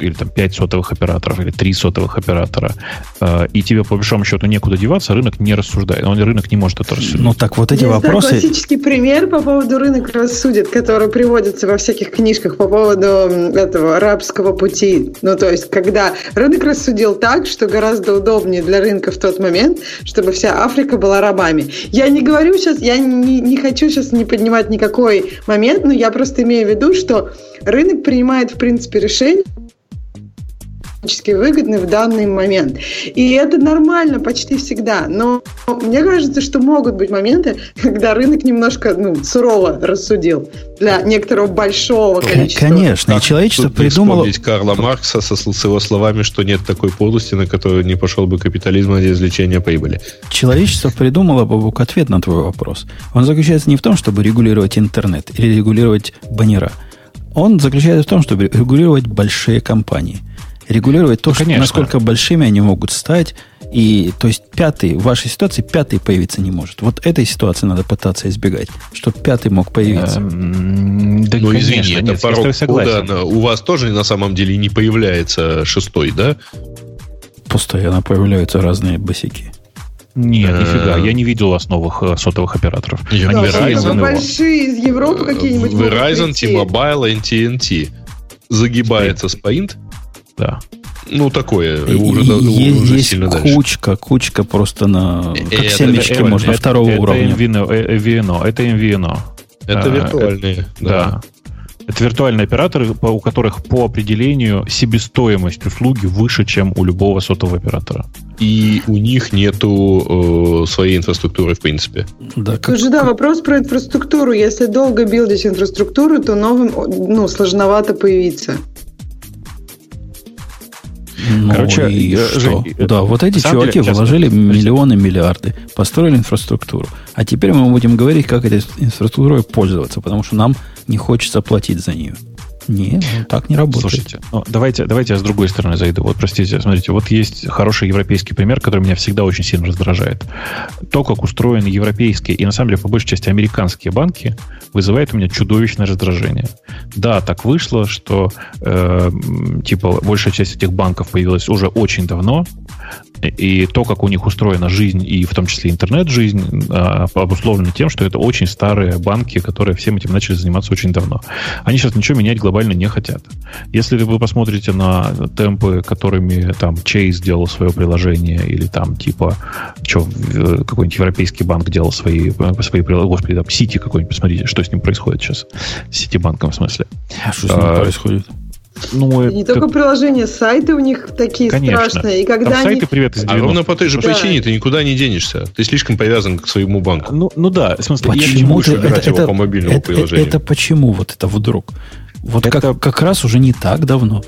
или там 5 сотовых операторов, или 3 сотовых оператора, э, и тебе по большому счету некуда деваться, рынок не рассуждает. Он рынок не может это рассудить. Ну так вот эти Есть вопросы... классический пример по поводу рынок рассудит, который приводится во всяких книжках по поводу этого арабского пути. Ну то есть, когда рынок рассудил так, что гораздо удобнее для рынка в тот момент, чтобы вся Африка была рабами. Я не говорю сейчас, я не, не хочу сейчас не поднимать никакой момент, но я просто имею в виду, что рынок принимает, в принципе, решение экономически выгодны в данный момент. И это нормально почти всегда. Но мне кажется, что могут быть моменты, [LAUGHS] когда рынок немножко ну, сурово рассудил для некоторого большого количества. Конечно, и человечество придумало... Вспомнить Карла Маркса со, с его словами, что нет такой полости, на которую не пошел бы капитализм ради извлечения прибыли. Человечество придумало, Бабук, ответ на твой вопрос. Он заключается не в том, чтобы регулировать интернет или регулировать баннера. Он заключается в том, чтобы регулировать большие компании регулировать то, ну, что, насколько большими они могут стать. И, то есть, пятый, в вашей ситуации пятый появиться не может. Вот этой ситуации надо пытаться избегать, чтобы пятый мог появиться. Эм, да, ну, конечно, извини, это нет, порог кода у вас тоже на самом деле не появляется шестой, да? Постоянно появляются разные босики. Нет, э, нифига, я не видел новых э, сотовых операторов. Они да, Verizon, большие из Европы какие-нибудь. Verizon, T-Mobile, AT&T. Загибается спаинт, да. Ну, такое. И, уже, есть уже есть сильно кучка, дальше. кучка просто на... Как это, семечки это, можно, это, второго это уровня. MVNO, это MVNO. Это а, виртуальные, да. да. Это виртуальные операторы, у которых по определению себестоимость услуги выше, чем у любого сотового оператора. И у них нету э, своей инфраструктуры, в принципе. Да, как... Слушай, да, вопрос про инфраструктуру. Если долго билдить инфраструктуру, то новым ну, сложновато появиться. Ну, Короче, и что? Жень, да, вот эти чуваки деле, вложили миллионы, миллиарды, построили инфраструктуру. А теперь мы будем говорить, как этой инфраструктурой пользоваться, потому что нам не хочется платить за нее. Нет, ну, так не работает. Слушайте, ну, давайте, давайте я с другой стороны зайду. Вот, простите, смотрите, вот есть хороший европейский пример, который меня всегда очень сильно раздражает. То, как устроены европейские и, на самом деле, по большей части, американские банки, вызывает у меня чудовищное раздражение. Да, так вышло, что э, типа большая часть этих банков появилась уже очень давно, и то, как у них устроена жизнь, и в том числе интернет-жизнь, а, обусловлено тем, что это очень старые банки, которые всем этим начали заниматься очень давно. Они сейчас ничего менять глобально не хотят. Если вы посмотрите на темпы, которыми там Chase делал свое приложение, или там типа что, какой-нибудь европейский банк делал свои, свои приложения, господи, там Сити какой-нибудь, посмотрите, что с ним происходит сейчас. С Ситибанком в смысле. А что с ним а, происходит? Ну, это... Не только приложения, сайты у них такие Конечно. страшные. И когда Там они... сайты привет из 90 А ровно по той же да. причине ты никуда не денешься. Ты слишком привязан к своему банку. Ну, ну да, в смысле, почему ты, это, его это, по мобильному это, приложению. Это почему вот это вдруг? Вот это... как, как раз уже не так давно.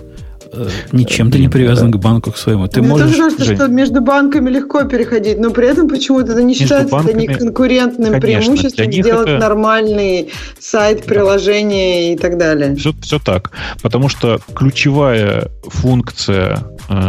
Э, ничем ты не привязан да. к банку к своему. Ты Мне можешь... тоже кажется, Жень, что между банками легко переходить, но при этом почему-то это не считается банками, это не конкурентным конечно, преимуществом сделать это... нормальный сайт, приложение и так далее. Все, все так. Потому что ключевая функция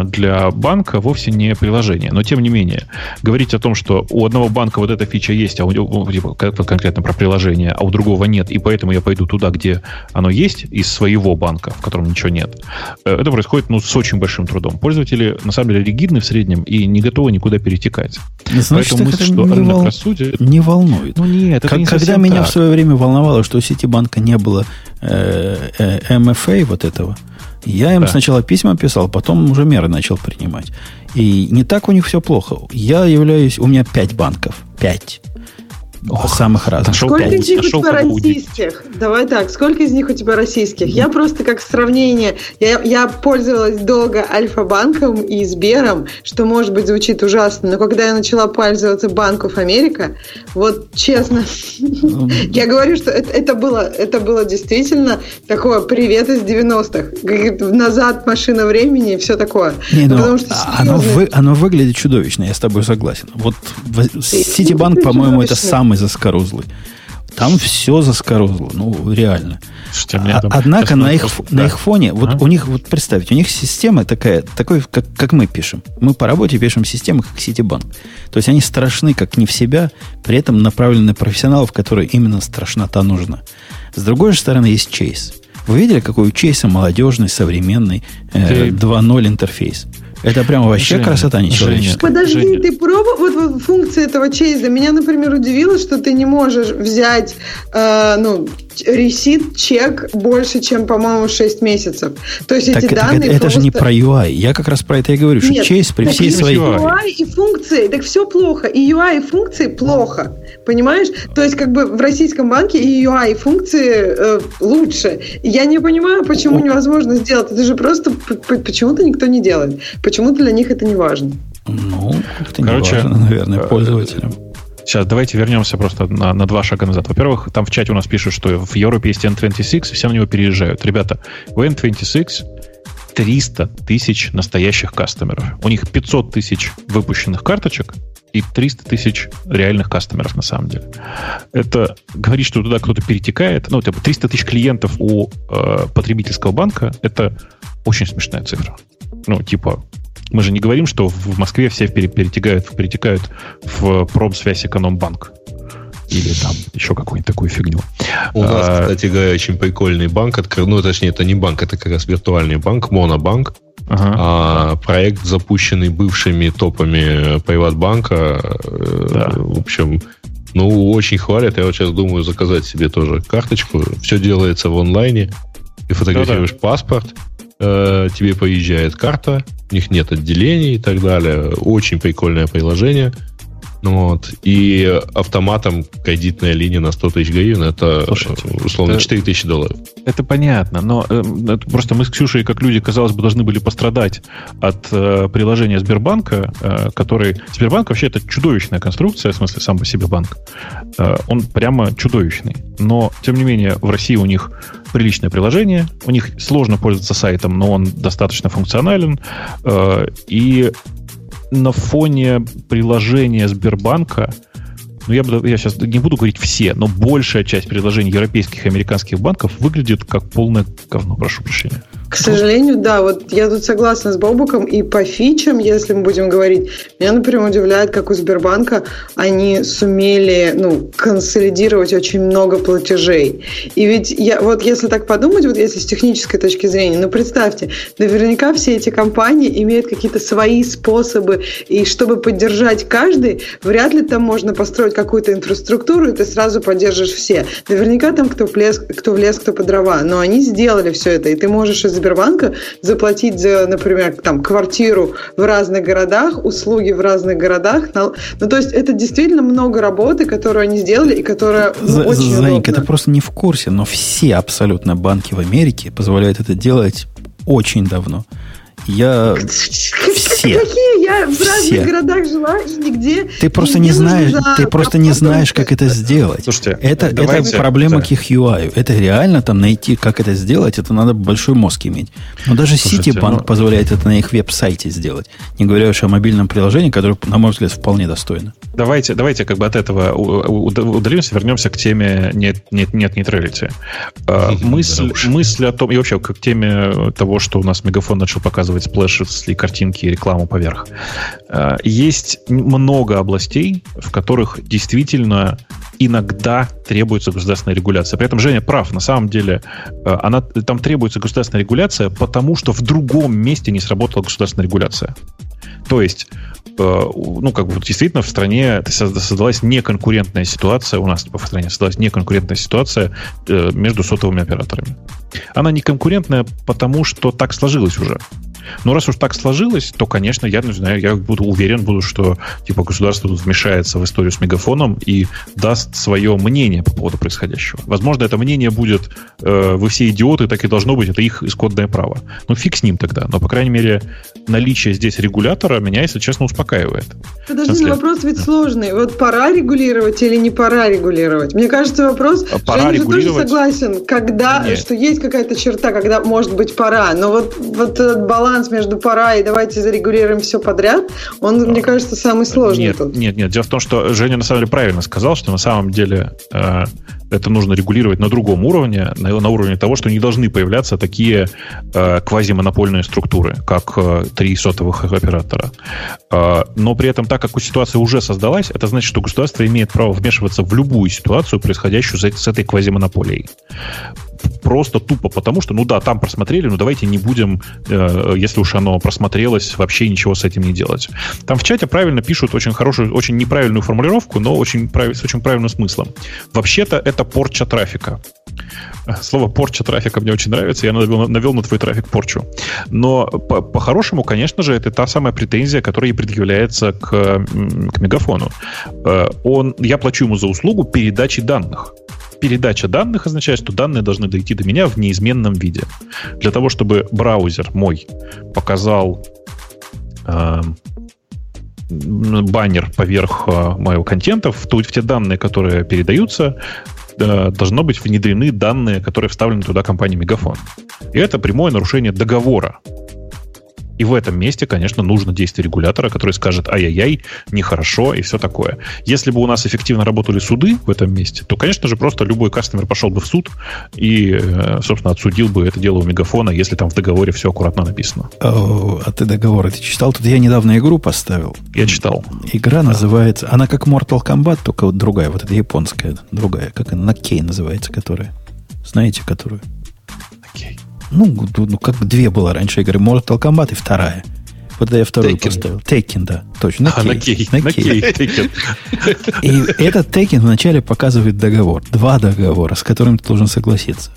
для банка вовсе не приложение. Но тем не менее, говорить о том, что у одного банка вот эта фича есть, а у типа, конкретно про приложение, а у другого нет, и поэтому я пойду туда, где оно есть, из своего банка, в котором ничего нет, э, это происходит ну, с очень большим трудом. Пользователи, на самом деле, ригидны в среднем и не готовы никуда перетекать. Значит, Поэтому мысль, что не, вол... рассудит... не волнует. Ну нет, это как, не Когда меня так. в свое время волновало, что у Ситибанка не было э, э, MFA вот этого, я им да. сначала письма писал, потом уже меры начал принимать. И не так у них все плохо. Я являюсь... У меня пять банков. Пять. Ох, самых разных. Сколько из них у тебя российских? Давай так, сколько из них у тебя российских? Я просто как сравнение, я, я пользовалась долго Альфа-банком и Сбером, что, может быть, звучит ужасно, но когда я начала пользоваться Банков Америка, вот честно, я говорю, что это, это, было, это было действительно такое привет из 90-х. Назад машина времени и все такое. Не, ну, Потому что, оно, вы, оно выглядит чудовищно, я с тобой согласен. Вот Ситибанк, по-моему, это самый самый заскорузлый. Там все заскорузло, ну, реально. Слушайте, а, однако на их, да. на их фоне, вот а? у них, вот представьте, у них система такая, такой, как, как мы пишем. Мы по работе пишем системы, как Ситибанк. То есть они страшны, как не в себя, при этом направлены на профессионалов, которые именно страшнота нужна. С другой же стороны, есть Chase. Вы видели, какой у Чейса молодежный, современный э, 2.0 интерфейс? Это прямо вообще Женя, красота нечеловеческая. Подожди, Женя. ты пробовал? Вот, вот функция этого чейза. Меня, например, удивило, что ты не можешь взять э, ну, ресит, чек больше, чем, по-моему, 6 месяцев. То есть так, эти так данные это, это же не про UI. Я как раз про это и говорю, что Нет, чейз при всей своей... UI и функции, так все плохо. И UI, и функции плохо. Понимаешь? То есть как бы в российском банке и UI, и функции э, лучше. Я не понимаю, почему невозможно сделать. Это же просто почему-то никто не делает. Почему-то для них это не важно. Ну, это Короче, не важно, наверное, э, пользователям. Сейчас, давайте вернемся просто на, на два шага назад. Во-первых, там в чате у нас пишут, что в Европе есть N26, все на него переезжают. Ребята, у N26 300 тысяч настоящих кастомеров. У них 500 тысяч выпущенных карточек и 300 тысяч реальных кастомеров на самом деле. Это говорит, что туда кто-то перетекает. Ну, типа 300 тысяч клиентов у э, потребительского банка – это очень смешная цифра. Ну, типа, мы же не говорим, что в Москве все перетекают, перетекают в промсвязь экономбанк или там еще какую-нибудь такую фигню. У нас, а, кстати говоря, очень прикольный банк открыл. Ну, точнее, это не банк, это как раз виртуальный банк, монобанк. Ага. А, проект, запущенный бывшими топами Приватбанка. Э, да. В общем, ну, очень хвалят. Я вот сейчас думаю заказать себе тоже карточку. Все делается в онлайне. Ты фотографируешь Да-да. паспорт, э, тебе поезжает карта, у них нет отделений и так далее. Очень прикольное приложение. Вот. И автоматом кредитная линия на 100 тысяч гривен это Слушайте, условно это, 4 тысячи долларов. Это понятно, но э, это просто мы с Ксюшей, как люди, казалось бы, должны были пострадать от э, приложения Сбербанка, э, который... Сбербанк вообще это чудовищная конструкция, в смысле сам по себе банк. Э, он прямо чудовищный. Но, тем не менее, в России у них приличное приложение, у них сложно пользоваться сайтом, но он достаточно функционален, э, и на фоне приложения Сбербанка, ну, я, я сейчас не буду говорить все, но большая часть приложений европейских и американских банков выглядит как полное говно, прошу прощения. К сожалению, да, вот я тут согласна с Бобуком, и по фичам, если мы будем говорить, меня, например, удивляет, как у Сбербанка они сумели, ну, консолидировать очень много платежей. И ведь я, вот если так подумать, вот если с технической точки зрения, ну, представьте, наверняка все эти компании имеют какие-то свои способы, и чтобы поддержать каждый, вряд ли там можно построить какую-то инфраструктуру, и ты сразу поддержишь все. Наверняка там кто влез, кто влез, кто по дрова, но они сделали все это, и ты можешь из Сбербанка заплатить за, например, там, квартиру в разных городах, услуги в разных городах. Ну, то есть это действительно много работы, которую они сделали и которая ну, за, очень Заник, это просто не в курсе, но все абсолютно банки в Америке позволяют это делать очень давно. Я все. Какие я в все. разных городах жила и нигде. Ты просто не знаешь, ты просто не знаешь, как это сделать. Слушайте, это, это проблема да. к их UI. Это реально там найти, как это сделать, это надо большой мозг иметь. Но даже Citibank ну... позволяет это на их веб-сайте сделать. Не говоря уж о мобильном приложении, которое, на мой взгляд, вполне достойно. Давайте, давайте как бы от этого удалимся, вернемся к теме нет, нет, нет нейтралити. А, [LAUGHS] мысль, мысль о том, и вообще к теме того, что у нас Мегафон начал показывать показывать сплэшес и картинки и рекламу поверх. Э, есть много областей, в которых действительно иногда требуется государственная регуляция. При этом Женя прав. На самом деле э, она, там требуется государственная регуляция, потому что в другом месте не сработала государственная регуляция. То есть, э, ну, как бы действительно в стране создалась неконкурентная ситуация, у нас типа, в стране создалась неконкурентная ситуация между сотовыми операторами. Она не конкурентная, потому что так сложилось уже. Но раз уж так сложилось, то, конечно, я не знаю, я буду уверен, буду, что типа государство тут вмешается в историю с мегафоном и даст свое мнение по поводу происходящего. Возможно, это мнение будет э, вы все идиоты, так и должно быть, это их исходное право. Ну, фиг с ним тогда. Но, по крайней мере, наличие здесь регулятора меня, если честно, успокаивает. Подожди, вопрос ведь сложный. Вот пора регулировать или не пора регулировать? Мне кажется, вопрос, а пора Женя регулировать... тоже согласен, когда, Нет. что есть какая-то черта, когда может быть пора. Но вот, вот этот баланс баланс между пора и давайте зарегулируем все подряд, он, мне кажется, самый сложный нет, тут. Нет, нет, дело в том, что Женя на самом деле правильно сказал, что на самом деле э, это нужно регулировать на другом уровне, на, на уровне того, что не должны появляться такие э, квазимонопольные структуры, как э, три сотовых оператора. Э, но при этом, так как ситуация уже создалась, это значит, что государство имеет право вмешиваться в любую ситуацию, происходящую с этой квазимонополией просто тупо потому, что, ну да, там просмотрели, но давайте не будем, э, если уж оно просмотрелось, вообще ничего с этим не делать. Там в чате правильно пишут очень хорошую, очень неправильную формулировку, но очень, прав, с очень правильным смыслом. Вообще-то это порча трафика. Слово порча трафика мне очень нравится, я навел, навел на твой трафик порчу. Но по- по-хорошему, конечно же, это та самая претензия, которая и предъявляется к, к мегафону. Э, он, я плачу ему за услугу передачи данных передача данных означает, что данные должны дойти до меня в неизменном виде. Для того, чтобы браузер мой показал э, баннер поверх э, моего контента, в, в те данные, которые передаются, э, должно быть внедрены данные, которые вставлены туда компанией Мегафон. И это прямое нарушение договора и в этом месте, конечно, нужно действие регулятора, который скажет ай-яй-яй, нехорошо и все такое. Если бы у нас эффективно работали суды в этом месте, то, конечно же, просто любой кастомер пошел бы в суд и, э, собственно, отсудил бы это дело у Мегафона, если там в договоре все аккуратно написано. О, а ты договор ты читал? Тут я недавно игру поставил. Я читал. Игра да. называется... Она как Mortal Kombat, только вот другая. Вот эта японская, другая. Как она? Накей называется, которая. Знаете, которую? Накей. Ну, ну, как две было раньше игры. Mortal Kombat и вторая. Вот это я вторую Taken. поставил. Tekken, да. Точно. На а, кей. На кей. И этот Tekken вначале показывает договор. Два договора, с которыми ты должен согласиться.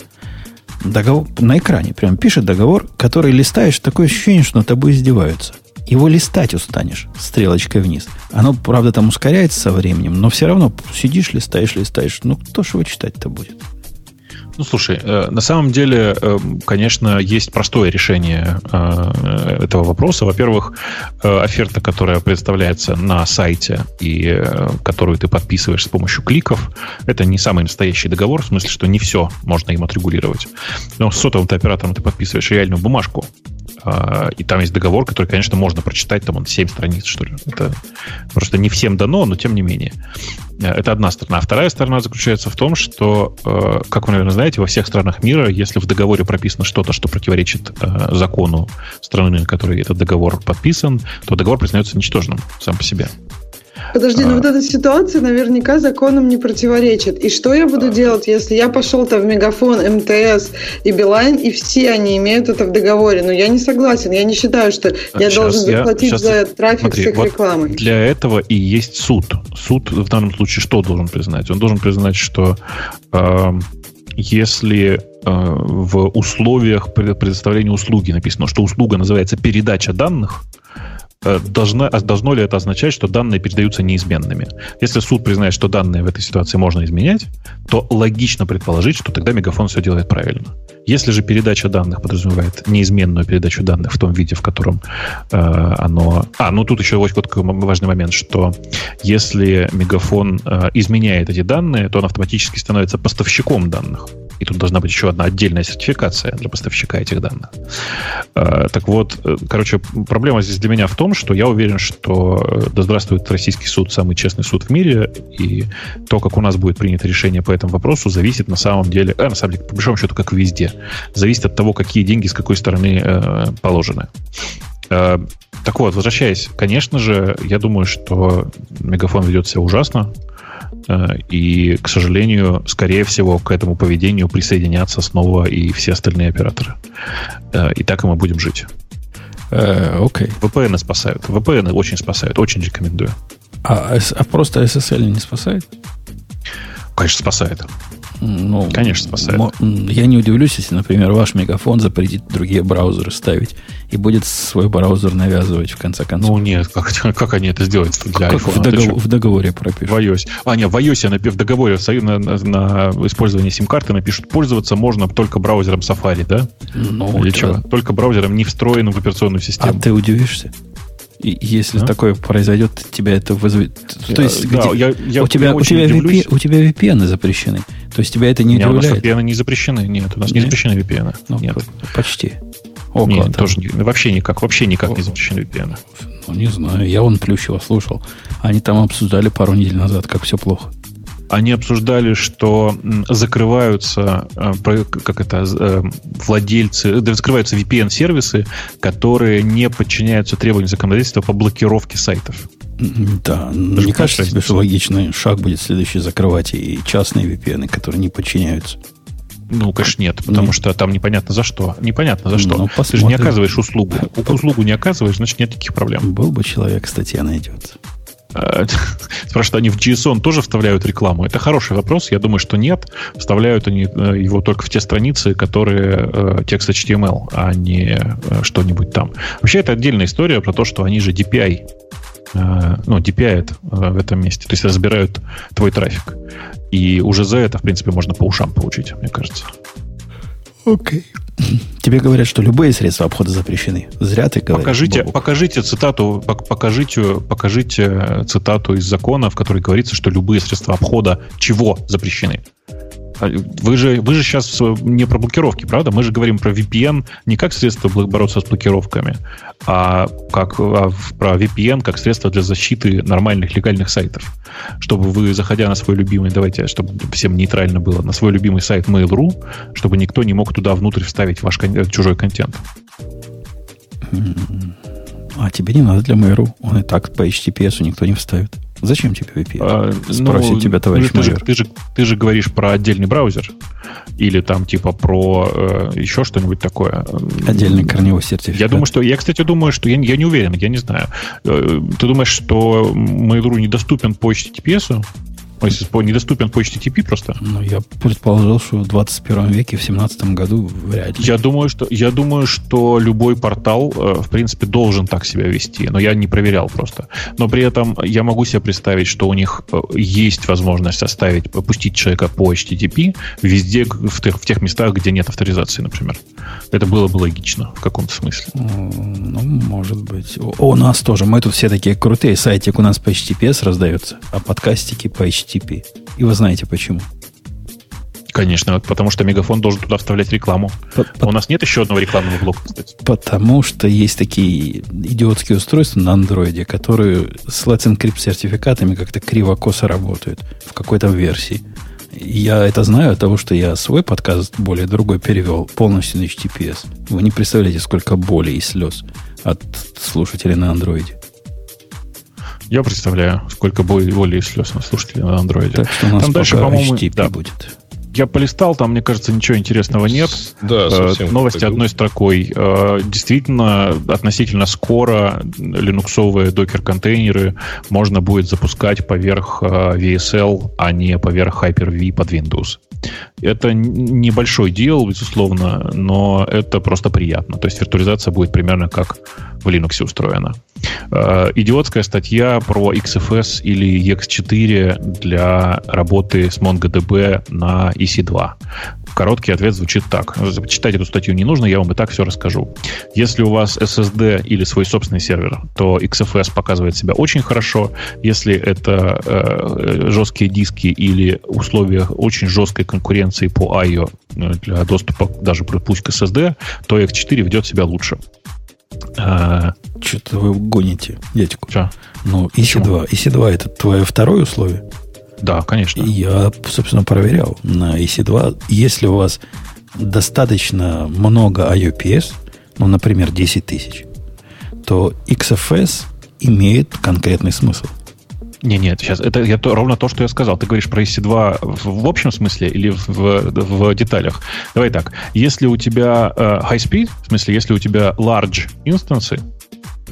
Договор на экране прям пишет договор, который листаешь, такое ощущение, что над тобой издеваются. его листать устанешь стрелочкой вниз. Оно, правда, там ускоряется со временем, но все равно сидишь, листаешь, листаешь. Ну, кто ж его читать-то будет? Ну, слушай, э, на самом деле, э, конечно, есть простое решение э, этого вопроса. Во-первых, оферта, которая представляется на сайте и которую ты подписываешь с помощью кликов, это не самый настоящий договор, в смысле, что не все можно им отрегулировать. Но с сотовым оператором ты подписываешь реальную бумажку, и там есть договор, который, конечно, можно прочитать, там он 7 страниц, что ли. Это просто не всем дано, но тем не менее. Это одна сторона. А вторая сторона заключается в том, что, э, как вы, наверное, знаете, во всех странах мира, если в договоре прописано что-то, что противоречит э, закону страны, на которой этот договор подписан, то договор признается ничтожным сам по себе. Подожди, а... но вот эта ситуация наверняка законам не противоречит. И что я буду а... делать, если я пошел там в Мегафон, МТС и Билайн, и все они имеют это в договоре? Но я не согласен. Я не считаю, что я сейчас должен заплатить я, за трафик смотри, с их вот рекламой. Для этого и есть суд. Суд в данном случае что должен признать? Он должен признать, что э, если в условиях предоставления услуги написано, что услуга называется передача данных, Э, должно, а должно ли это означать, что данные передаются неизменными? Если суд признает, что данные в этой ситуации можно изменять, то логично предположить, что тогда Мегафон все делает правильно. Если же передача данных подразумевает неизменную передачу данных в том виде, в котором э, оно... А, ну тут еще вот такой важный момент, что если Мегафон э, изменяет эти данные, то он автоматически становится поставщиком данных. И тут должна быть еще одна отдельная сертификация для поставщика этих данных. Э, так вот, э, короче, проблема здесь для меня в том, что я уверен, что э, да здравствует российский суд, самый честный суд в мире, и то, как у нас будет принято решение по этому вопросу, зависит на самом деле, э, на самом деле, по большому счету, как везде, зависит от того, какие деньги с какой стороны э, положены. Э, так вот, возвращаясь, конечно же, я думаю, что Мегафон ведет себя ужасно. Э, и, к сожалению, скорее всего, к этому поведению присоединятся снова и все остальные операторы. Э, и так и мы будем жить. Э, окей. Okay. VPN спасают. VPN очень спасают. Очень рекомендую. А, а просто SSL не спасает? Конечно, спасает. Ну, Конечно, спасает. Я не удивлюсь, если, например, ваш мегафон запретит другие браузеры ставить и будет свой браузер навязывать в конце концов. Ну нет, как, [LAUGHS] как они это сделают для как iPhone? В, договор, в договоре пропишут. В iOS. А, нет, в iOS в договоре на, на, на использование сим-карты напишут, пользоваться можно только браузером Safari, да? Ну, Или это... что? Только браузером, не встроенным в операционную систему. А ты удивишься? И если а? такое произойдет, тебя это вызовет. Я, То есть, да, где, я, я, у, тебя, у, тебя VPN, у тебя VPN запрещены. То есть тебя это не Нет, удивляет? У нас VPN не запрещены. Нет, у нас Нет? не запрещены VPN. Ну, Нет. Почти. Около Нет, того. тоже не, вообще никак, вообще никак О, не запрещены VPN. Ну, не знаю. Я вон Плющева слушал. Они там обсуждали пару недель назад, как все плохо они обсуждали, что закрываются, э, как это, э, владельцы, закрываются VPN-сервисы, которые не подчиняются требованиям законодательства по блокировке сайтов. Да, Даже не кажется тебе, что логичный шаг будет следующий закрывать и частные VPN, которые не подчиняются? Ну, конечно, нет, потому нет. что там непонятно за что. Непонятно за что. Ну, Ты же не оказываешь услугу. Услугу не оказываешь, значит, нет никаких проблем. Был бы человек, статья найдется. Э, [LAUGHS] спрашивают, они в JSON тоже вставляют рекламу? Это хороший вопрос. Я думаю, что нет. Вставляют они э, его только в те страницы, которые э, текст HTML, а не что-нибудь там. Вообще, это отдельная история про то, что они же DPI ну, DPI в этом месте. То есть разбирают твой трафик. И уже за это, в принципе, можно по ушам получить, мне кажется. Окей. Okay. Тебе говорят, что любые средства обхода запрещены. Зря ты говоришь. Покажите, покажите цитату, покажите, покажите цитату из закона, в которой говорится, что любые средства обхода чего запрещены. А, вы же, вы же сейчас не про блокировки, правда? Мы же говорим про VPN не как средство бороться с блокировками, а как а про VPN как средство для защиты нормальных легальных сайтов. Чтобы вы, заходя на свой любимый, давайте, чтобы всем нейтрально было, на свой любимый сайт Mail.ru, чтобы никто не мог туда внутрь вставить ваш чужой контент. А тебе не надо для Mail.ru. Он и так по HTTPS никто не вставит. Зачем тебе VPN? А, Спросит ну, тебя товарищ ты, майор. Же, ты, же, ты же говоришь про отдельный браузер. Или там типа про э, еще что-нибудь такое. Отдельный корневой сертификат. Я думаю, что... Я, кстати, думаю, что... Я, я не уверен, я не знаю. Э, ты думаешь, что Mail.ru недоступен по HTTPS? Он недоступен по HTTP просто? Ну, я предположил, что в 21 веке, в 17 году вряд ли. Я думаю, что, я думаю, что любой портал, э, в принципе, должен так себя вести. Но я не проверял просто. Но при этом я могу себе представить, что у них э, есть возможность оставить, пустить человека по HTTP везде, в тех, в тех местах, где нет авторизации, например. Это было бы логично в каком-то смысле. Ну, может быть. О, у нас тоже. Мы тут все такие крутые. Сайтик у нас по HTTPS раздается, а подкастики по HTTP. И вы знаете почему. Конечно, потому что Мегафон должен туда вставлять рекламу. По, у нас нет еще одного рекламного блока, кстати. Потому что есть такие идиотские устройства на андроиде, которые с Let's Encrypt сертификатами как-то криво-косо работают в какой-то версии. Я это знаю от того, что я свой подкаст более другой перевел полностью на HTTPS. Вы не представляете, сколько боли и слез от слушателей на андроиде. Я представляю, сколько боли и слез на слушателей на андроиде. Так что у нас Там дальше, по-моему, да. будет. Я полистал, там, мне кажется, ничего интересного нет. Да, совсем. Э, новости одной строкой. Э, действительно, относительно скоро линуксовые докер-контейнеры можно будет запускать поверх э, VSL, а не поверх Hyper-V под Windows. Это небольшой дел, безусловно, но это просто приятно. То есть виртуализация будет примерно как в Linux устроена. Э, идиотская статья про XFS или EX4 для работы с MongoDB на EC2. Короткий ответ звучит так. Читать эту статью не нужно, я вам и так все расскажу. Если у вас SSD или свой собственный сервер, то XFS показывает себя очень хорошо. Если это э, жесткие диски или условия очень жесткой конкуренции по I.O. Э, для доступа даже пусть к SSD, то X4 ведет себя лучше. А... Что-то вы гоните, дядьку. Что? Ну, EC2. EC2 это твое второе условие? Да, конечно. Я, собственно, проверял на EC2. Если у вас достаточно много IOPS, ну, например, 10 тысяч, то XFS имеет конкретный смысл. Не, нет, сейчас это я то, ровно то, что я сказал. Ты говоришь про EC2 в, в общем смысле или в, в, в деталях? Давай так. Если у тебя э, high speed, в смысле, если у тебя large инстансы,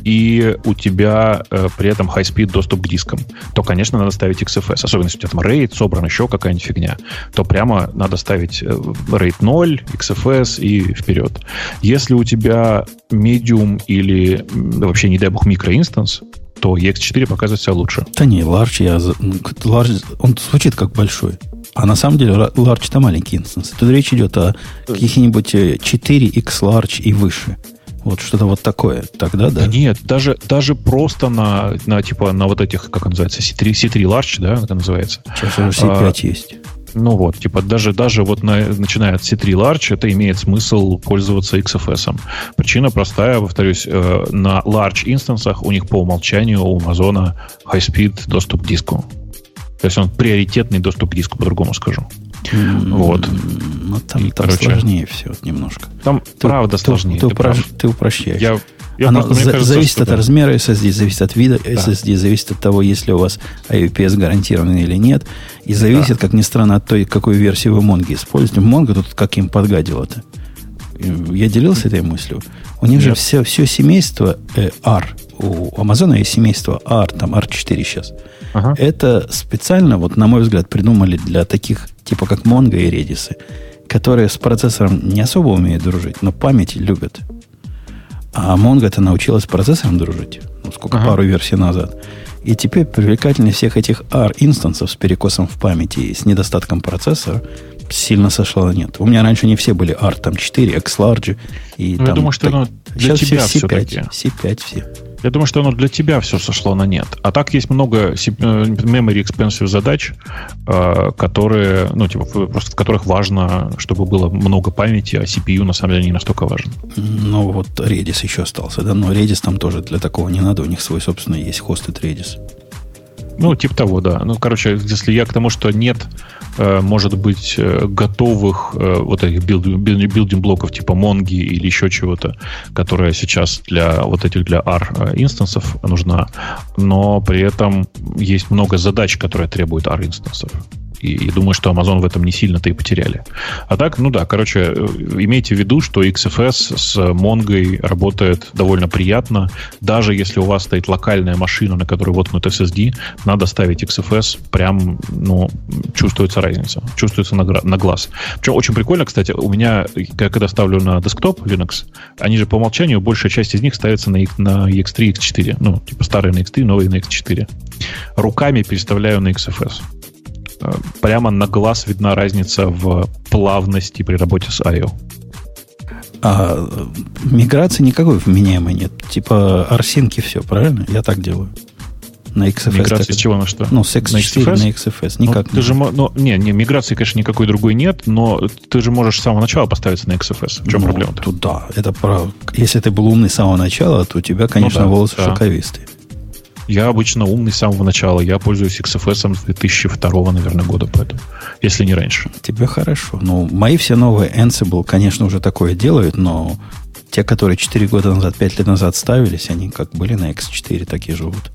и у тебя э, при этом high-speed доступ к дискам, то, конечно, надо ставить XFS. Особенно, если у тебя там RAID собран, еще какая-нибудь фигня, то прямо надо ставить RAID 0, XFS и вперед. Если у тебя medium или вообще, не дай бог, микроинстанс, то EX4 показывает себя лучше. Да не, large, я, large, он звучит как большой. А на самом деле large это маленький инстанс. Тут речь идет о каких-нибудь 4x э, large и выше. Вот что-то вот такое. Тогда да. да нет, даже, даже просто на, на, типа, на вот этих, как называется, C3, C3 Large, да, это называется. Сейчас уже C5 а, есть. Ну вот, типа даже, даже вот на, начиная от C3 Large, это имеет смысл пользоваться XFS. Причина простая, повторюсь, э, на Large инстансах у них по умолчанию у Amazon high-speed доступ к диску. То есть он приоритетный доступ к диску, по-другому скажу. Вот. Ну, там, там короче, сложнее все немножко. Там ты, правда ты, сложнее. Ты, ты, прав. ты упрощаешь. Я, я Оно просто, за, кажется, зависит от да. размера SSD, зависит от вида да. SSD, зависит от того, есть ли у вас IPS гарантированный или нет. И зависит, да. как ни странно, от той, какой версии вы Mongo используете. Mongo тут как им подгадило-то. Я делился этой мыслью. У них Нет. же все, все семейство э, R. У Амазона есть семейство R, там R4 сейчас. Ага. Это специально, вот на мой взгляд, придумали для таких, типа как Mongo и Redis, которые с процессором не особо умеют дружить, но память любят. А Mongo это научилась с процессором дружить. Ну, сколько, ага. пару версий назад. И теперь привлекательность всех этих R-инстансов с перекосом в памяти и с недостатком процессора сильно сошла на нет. У меня раньше не все были R, там 4, X Large. И ну, там, я думаю, что так, оно для сейчас тебя все C5, C5 все. Я думаю, что оно для тебя все сошло на нет. А так есть много э, memory expensive задач, э, которые, ну, типа, просто в которых важно, чтобы было много памяти, а CPU на самом деле не настолько важен. Ну, вот Redis еще остался, да, но Redis там тоже для такого не надо, у них свой собственный есть хостед Redis. Ну, типа того, да. Ну, короче, если я к тому, что нет, э, может быть, э, готовых э, вот этих билдинг-блоков типа Монги или еще чего-то, которая сейчас для вот этих для R инстансов нужна, но при этом есть много задач, которые требуют R инстансов. И, и думаю, что Amazon в этом не сильно-то и потеряли. А так, ну да, короче, э, имейте в виду, что XFS с Mongo работает довольно приятно. Даже если у вас стоит локальная машина, на которой воткнут SSD, надо ставить XFS, прям, ну, чувствуется разница. Чувствуется на, на глаз. Причем очень прикольно, кстати, у меня, когда ставлю на десктоп Linux, они же по умолчанию, большая часть из них ставится на, на X3, X4. Ну, типа старые на X3, новые на X4. Руками переставляю на XFS. Э, прямо на глаз видна разница в плавности при работе с I.O. А миграции никакой вменяемой нет. Типа арсинки все, правильно? Я так делаю. На XFS. Миграции с чего на что? Ну, с X4 на XFS. На XFS. Никак ну, ты же, ну, не, не, миграции, конечно, никакой другой нет, но ты же можешь с самого начала поставиться на XFS. В чем ну, проблема? Тут да, это правда. Если ты был умный с самого начала, то у тебя, конечно, ну, да, волосы да. шоковистые. Я обычно умный с самого начала. Я пользуюсь XFS с 2002, наверное, года, поэтому, если не раньше. Тебе хорошо. Ну, мои все новые Ansible, конечно, уже такое делают, но те, которые 4 года назад, 5 лет назад ставились, они как были на X4, так и живут.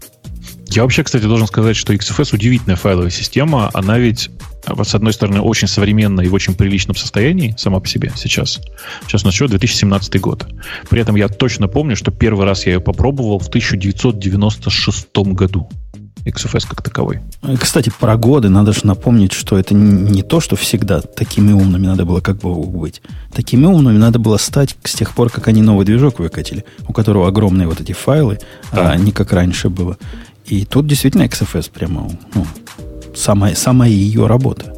Я вообще, кстати, должен сказать, что XFS удивительная файловая система. Она ведь, с одной стороны, очень современная и в очень приличном состоянии сама по себе сейчас. Сейчас у нас еще 2017 год. При этом я точно помню, что первый раз я ее попробовал в 1996 году. XFS как таковой. Кстати, про годы надо же напомнить, что это не то, что всегда такими умными надо было как бы быть. Такими умными надо было стать с тех пор, как они новый движок выкатили, у которого огромные вот эти файлы, да. а не как раньше было. И тут действительно XFS прямо ну, самая, самая ее работа.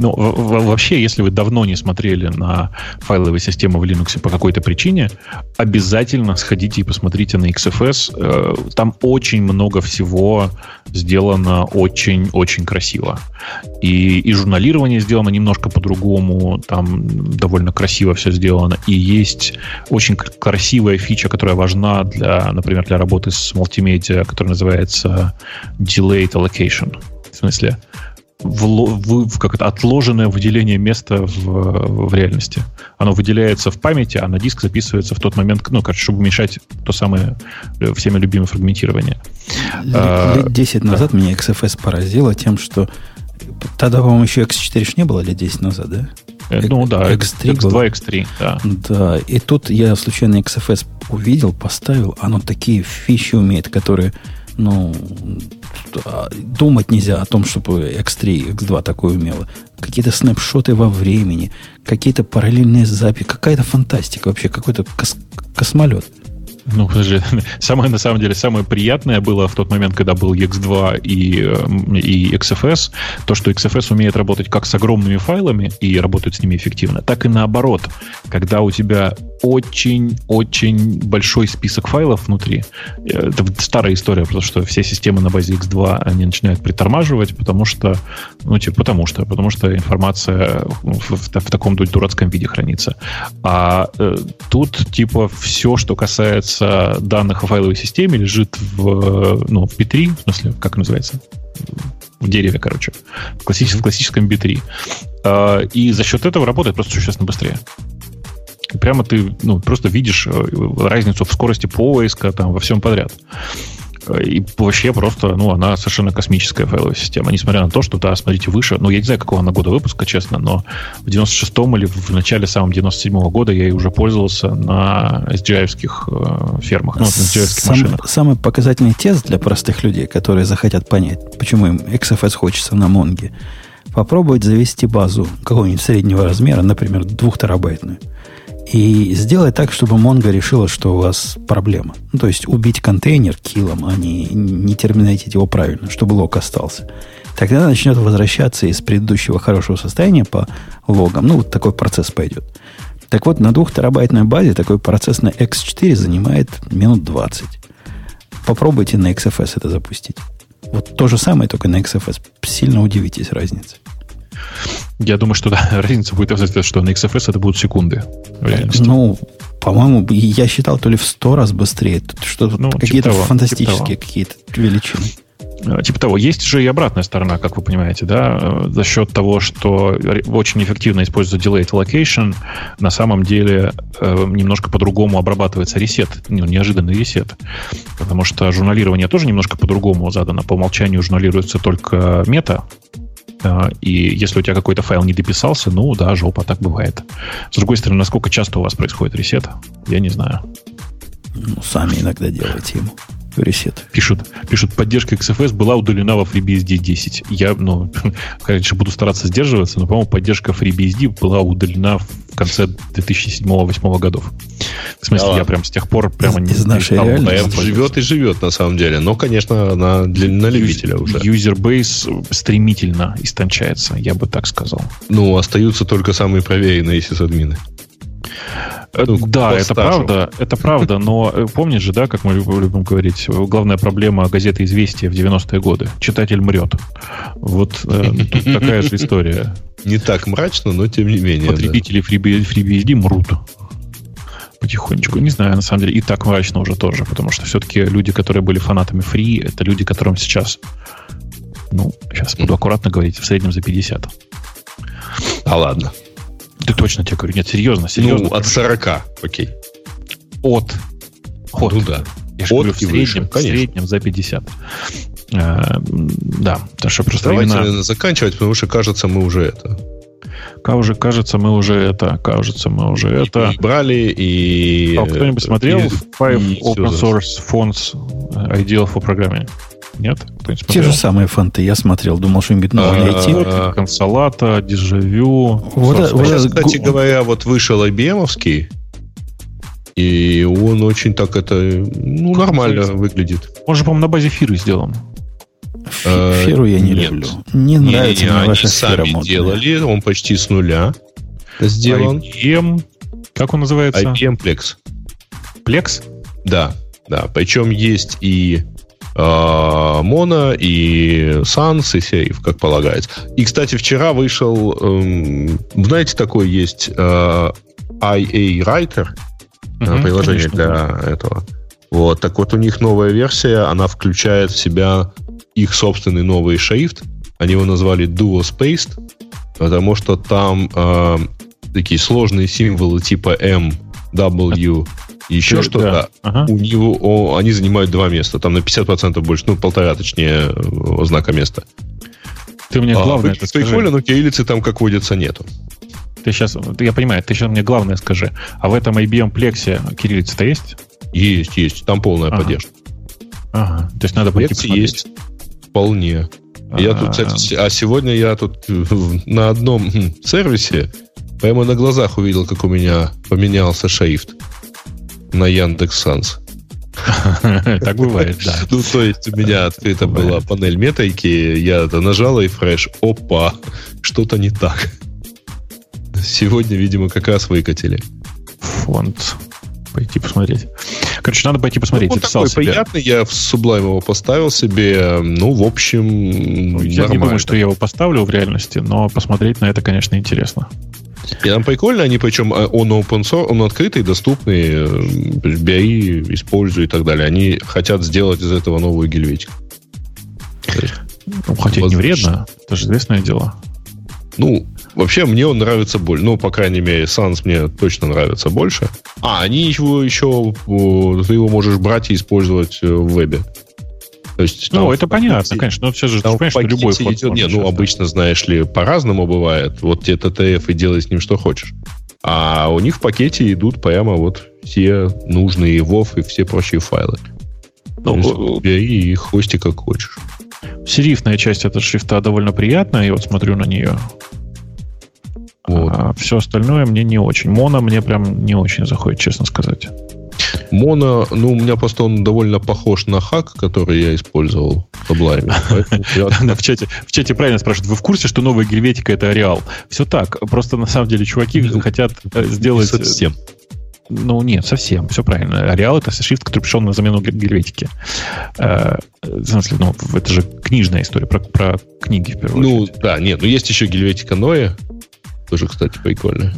Ну, вообще, если вы давно не смотрели на файловые системы в Linux по какой-то причине, обязательно сходите и посмотрите на XFS. Э, там очень много всего сделано очень-очень красиво. И, и журналирование сделано немножко по-другому, там довольно красиво все сделано. И есть очень красивая фича, которая важна для, например, для работы с мультимедиа, которая называется Delayed Allocation. В смысле, в, в, в как это, отложенное выделение места в, в реальности. Оно выделяется в памяти, а на диск записывается в тот момент, ну, короче, чтобы уменьшать то самое э, всеми любимое фрагментирование. Лет 10 а, назад да. меня XFS поразило тем, что тогда, по-моему, еще X4 не было лет 10 назад, да? Э, ну да, X3 X2, X3, да. Да, и тут я случайно XFS увидел, поставил, оно такие фичи умеет, которые ну, думать нельзя о том, чтобы X3, X2 такое умело. Какие-то снапшоты во времени, какие-то параллельные записи, какая-то фантастика вообще, какой-то кос- космолет. Ну, подожди, [LAUGHS] самое, на самом деле, самое приятное было в тот момент, когда был X2 и, и XFS, то, что XFS умеет работать как с огромными файлами и работает с ними эффективно, так и наоборот. Когда у тебя очень-очень большой список файлов внутри. Э, это старая история, потому что все системы на базе X2, они начинают притормаживать, потому что, ну, типа, потому что, потому что информация в, в, в таком дурацком виде хранится. А э, тут, типа, все, что касается данных о файловой системе, лежит в, ну, в B3, в смысле, как называется? в дереве, короче, в классическом, в классическом B3. А, и за счет этого работает просто существенно быстрее прямо ты ну, просто видишь э, разницу в скорости поиска, там, во всем подряд. И вообще просто, ну, она совершенно космическая файловая система. Несмотря на то, что, да, смотрите выше, ну, я не знаю, какого она года выпуска, честно, но в 96-м или в начале самом 97-го года я ей уже пользовался на SGI-евских э, фермах, ну, на SGI Сам, машинах. Самый показательный тест для простых людей, которые захотят понять, почему им XFS хочется на Монге, попробовать завести базу какого-нибудь среднего размера, например, двухтерабайтную и сделать так, чтобы Mongo решила, что у вас проблема. Ну, то есть убить контейнер килом, а не, не терминатить его правильно, чтобы лог остался. Тогда начнет возвращаться из предыдущего хорошего состояния по логам. Ну, вот такой процесс пойдет. Так вот, на двухтерабайтной базе такой процесс на X4 занимает минут 20. Попробуйте на XFS это запустить. Вот то же самое, только на XFS. Сильно удивитесь разнице. Я думаю, что да, [LAUGHS] разница будет в том, что на XFS это будут секунды. Ну, по-моему, я считал то ли в сто раз быстрее, что ну, какие-то типа фантастические типа какие-то величины. Э, типа того, есть же и обратная сторона, как вы понимаете, да, э, за счет того, что очень эффективно используется delayed allocation, на самом деле э, немножко по-другому обрабатывается ресет, ну, неожиданный ресет, потому что журналирование тоже немножко по-другому задано, по умолчанию журналируется только мета, и если у тебя какой-то файл не дописался, ну да, жопа, так бывает. С другой стороны, насколько часто у вас происходит ресет, я не знаю. Ну, сами иногда делаете ему ресет. Пишут, пишут, поддержка XFS была удалена во FreeBSD 10. Я, ну, [LAUGHS] конечно, буду стараться сдерживаться, но, по-моему, поддержка FreeBSD была удалена в конце 2007-2008 годов. В смысле, да я прям с тех пор прямо не знаю, живет и живет, на самом деле. Но, конечно, она для, на любителя уже. User стремительно истончается, я бы так сказал. Ну, остаются только самые проверенные сисадмины. Э, ну, да, это правда, это правда, но э, помнишь же, да, как мы любим говорить, главная проблема газеты «Известия» в 90-е годы. Читатель мрет. Вот э, такая же история. Не так мрачно, но тем не менее. Потребители да. FreeBSD мрут потихонечку. Не знаю, на самом деле, и так мрачно уже тоже, потому что все-таки люди, которые были фанатами фри, это люди, которым сейчас, ну, сейчас буду аккуратно говорить, в среднем за 50. А ладно. Ты точно тебе говорю. Нет, серьезно, серьезно. Ну, от 40, окей. От. От. Ну да. Я же говорю, в среднем, выше, в среднем за 50. А, да, так что просто Давайте, времена... заканчивать, потому что, кажется, мы уже это... Уже, кажется, мы уже это, кажется, мы уже и это... брали, и... А кто-нибудь смотрел и, Five и Open Source Fonts Ideal for Programming? Нет? Те же самые фонты я смотрел. Думал, что им новое найти. Консолата, Дежавю. Вот, Сейчас, кстати говоря, вот вышел IBM-овский, и он очень так это, ну, нормально выглядит. Он же, по-моему, на базе фиры сделан. Фиру я не люблю. Не нравится мне ваша сами делали, он почти с нуля сделан. IBM, как он называется? IBM Plex. Plex? Да, да. Причем есть и Моно и Sans и Serif, как полагается. И, кстати, вчера вышел, эм, знаете, такой есть э, IA Writer, угу, приложение конечно, для да. этого. Вот, так вот у них новая версия, она включает в себя их собственный новый шрифт. Они его назвали Duo Spaced, потому что там э, такие сложные символы типа M, W, еще да, что-то, да. ага. у него о, они занимают два места. Там на 50% больше, ну, полтора, точнее, знака места. Ты мне а, главное а, это скажи. Прикольно, но кириллицы там, как водится, нету. Ты сейчас, я понимаю, ты сейчас мне главное скажи. А в этом IBM Plex кириллица-то есть? Есть, есть. Там полная ага. поддержка. Ага. То есть надо пойти посмотреть. есть. Вполне. А-а-а. Я тут, кстати, а сегодня я тут на одном сервисе прямо на глазах увидел, как у меня поменялся шрифт на Яндекс Санс. [LAUGHS] Так бывает, да. Ну, то есть у меня открыта была панель метайки, я это нажал и фреш, опа, что-то не так. Сегодня, видимо, как раз выкатили. Фонд. Пойти посмотреть. Короче, надо пойти посмотреть. Ну, он такой себе. приятный, я в Sublime его поставил себе. Ну, в общем, Я нормально. не думаю, что я его поставлю в реальности, но посмотреть на это, конечно, интересно. И там прикольно, они причем э, он open source, он открытый, доступный, э, бери, используй и так далее. Они хотят сделать из этого новую гельветику. Ну, хотя не вредно, это же известное дело. Ну, вообще мне он нравится больше. Ну, по крайней мере, Sans мне точно нравится больше. А, они его еще, ты его можешь брать и использовать э, в вебе. То есть, ну, это понятно, конечно. Но все же, там ты понимаешь, любой идет, Не, ну, обычно, знаешь ли, по-разному бывает. Вот тебе TTF и делай с ним что хочешь. А у них в пакете идут прямо вот все нужные WoW и все прочие файлы. Ну, бери и хости как хочешь. Серифная часть этого шрифта довольно приятная, я вот смотрю на нее. Вот. А все остальное мне не очень. Моно мне прям не очень заходит, честно сказать. Моно, ну, у меня просто он довольно похож на хак, который я использовал в Sublime. [LAUGHS] В чате, в чате правильно спрашивают, вы в курсе, что новая гельветика это Ареал? Все так. Просто на самом деле чуваки ну, хотят э, сделать... Совсем. Ну, нет, совсем. Все правильно. Ареал это шрифт, который пришел на замену гельветики. Э, в смысле, ну, это же книжная история про, про книги, в первую ну, очередь. Ну, да, нет, ну есть еще гельветика Ноя, тоже, кстати, прикольно.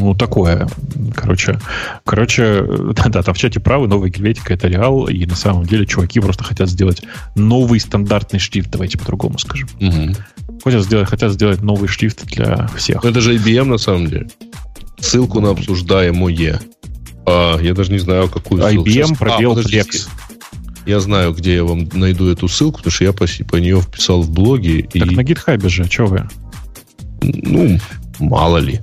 Ну, такое. Короче, короче, [LAUGHS] да, там в чате правы, новая гельветика это реал, и на самом деле чуваки просто хотят сделать новый стандартный шрифт, давайте по-другому скажем. Угу. Хотят, сделать, хотят сделать новый шрифт для всех. Это же IBM на самом деле. Ссылку на обсуждаемое. А, я даже не знаю, какую IBM ссылку. пробел а, Plex. Я знаю, где я вам найду эту ссылку, потому что я по, по нее вписал в блоге. Так и... на гитхабе же, что вы? Ну, мало ли.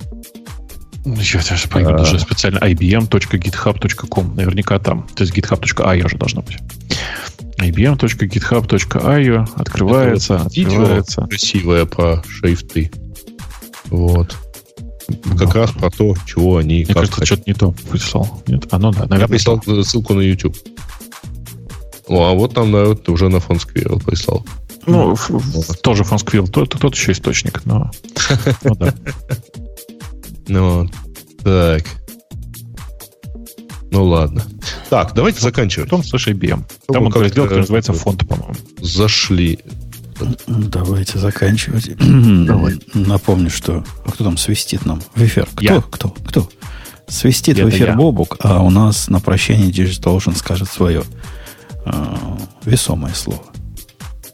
Ну, я даже пойму, а... даже специально ibm.github.com. Наверняка там. То есть github.io уже должно быть. ibm.github.io открывается, Это открывается. Красивая по шрифты. Вот. Как раз про то, чего они... Мне кажется, что-то не то прислал. Нет? Ну да, наверное. Я прислал ссылку на YouTube. О, а вот там, наверное, ты уже на фон Сквирл прислал. Ну, вот. тоже фон Сквирл, тот, тот еще источник, но... [LAUGHS] Ну, да. Ну, так. Ну ладно. Так, давайте заканчивать. Потом с IBM. Там он раздел, который называется фонд, по-моему. Зашли. Давайте заканчивать. [CLEARS THROAT] Давай. Напомню, что... А кто там свистит нам в эфир? Кто? Я. Кто? Кто? Свистит Это в эфир я. Бобук, а у нас на прощание Digital Ocean скажет свое весомое слово.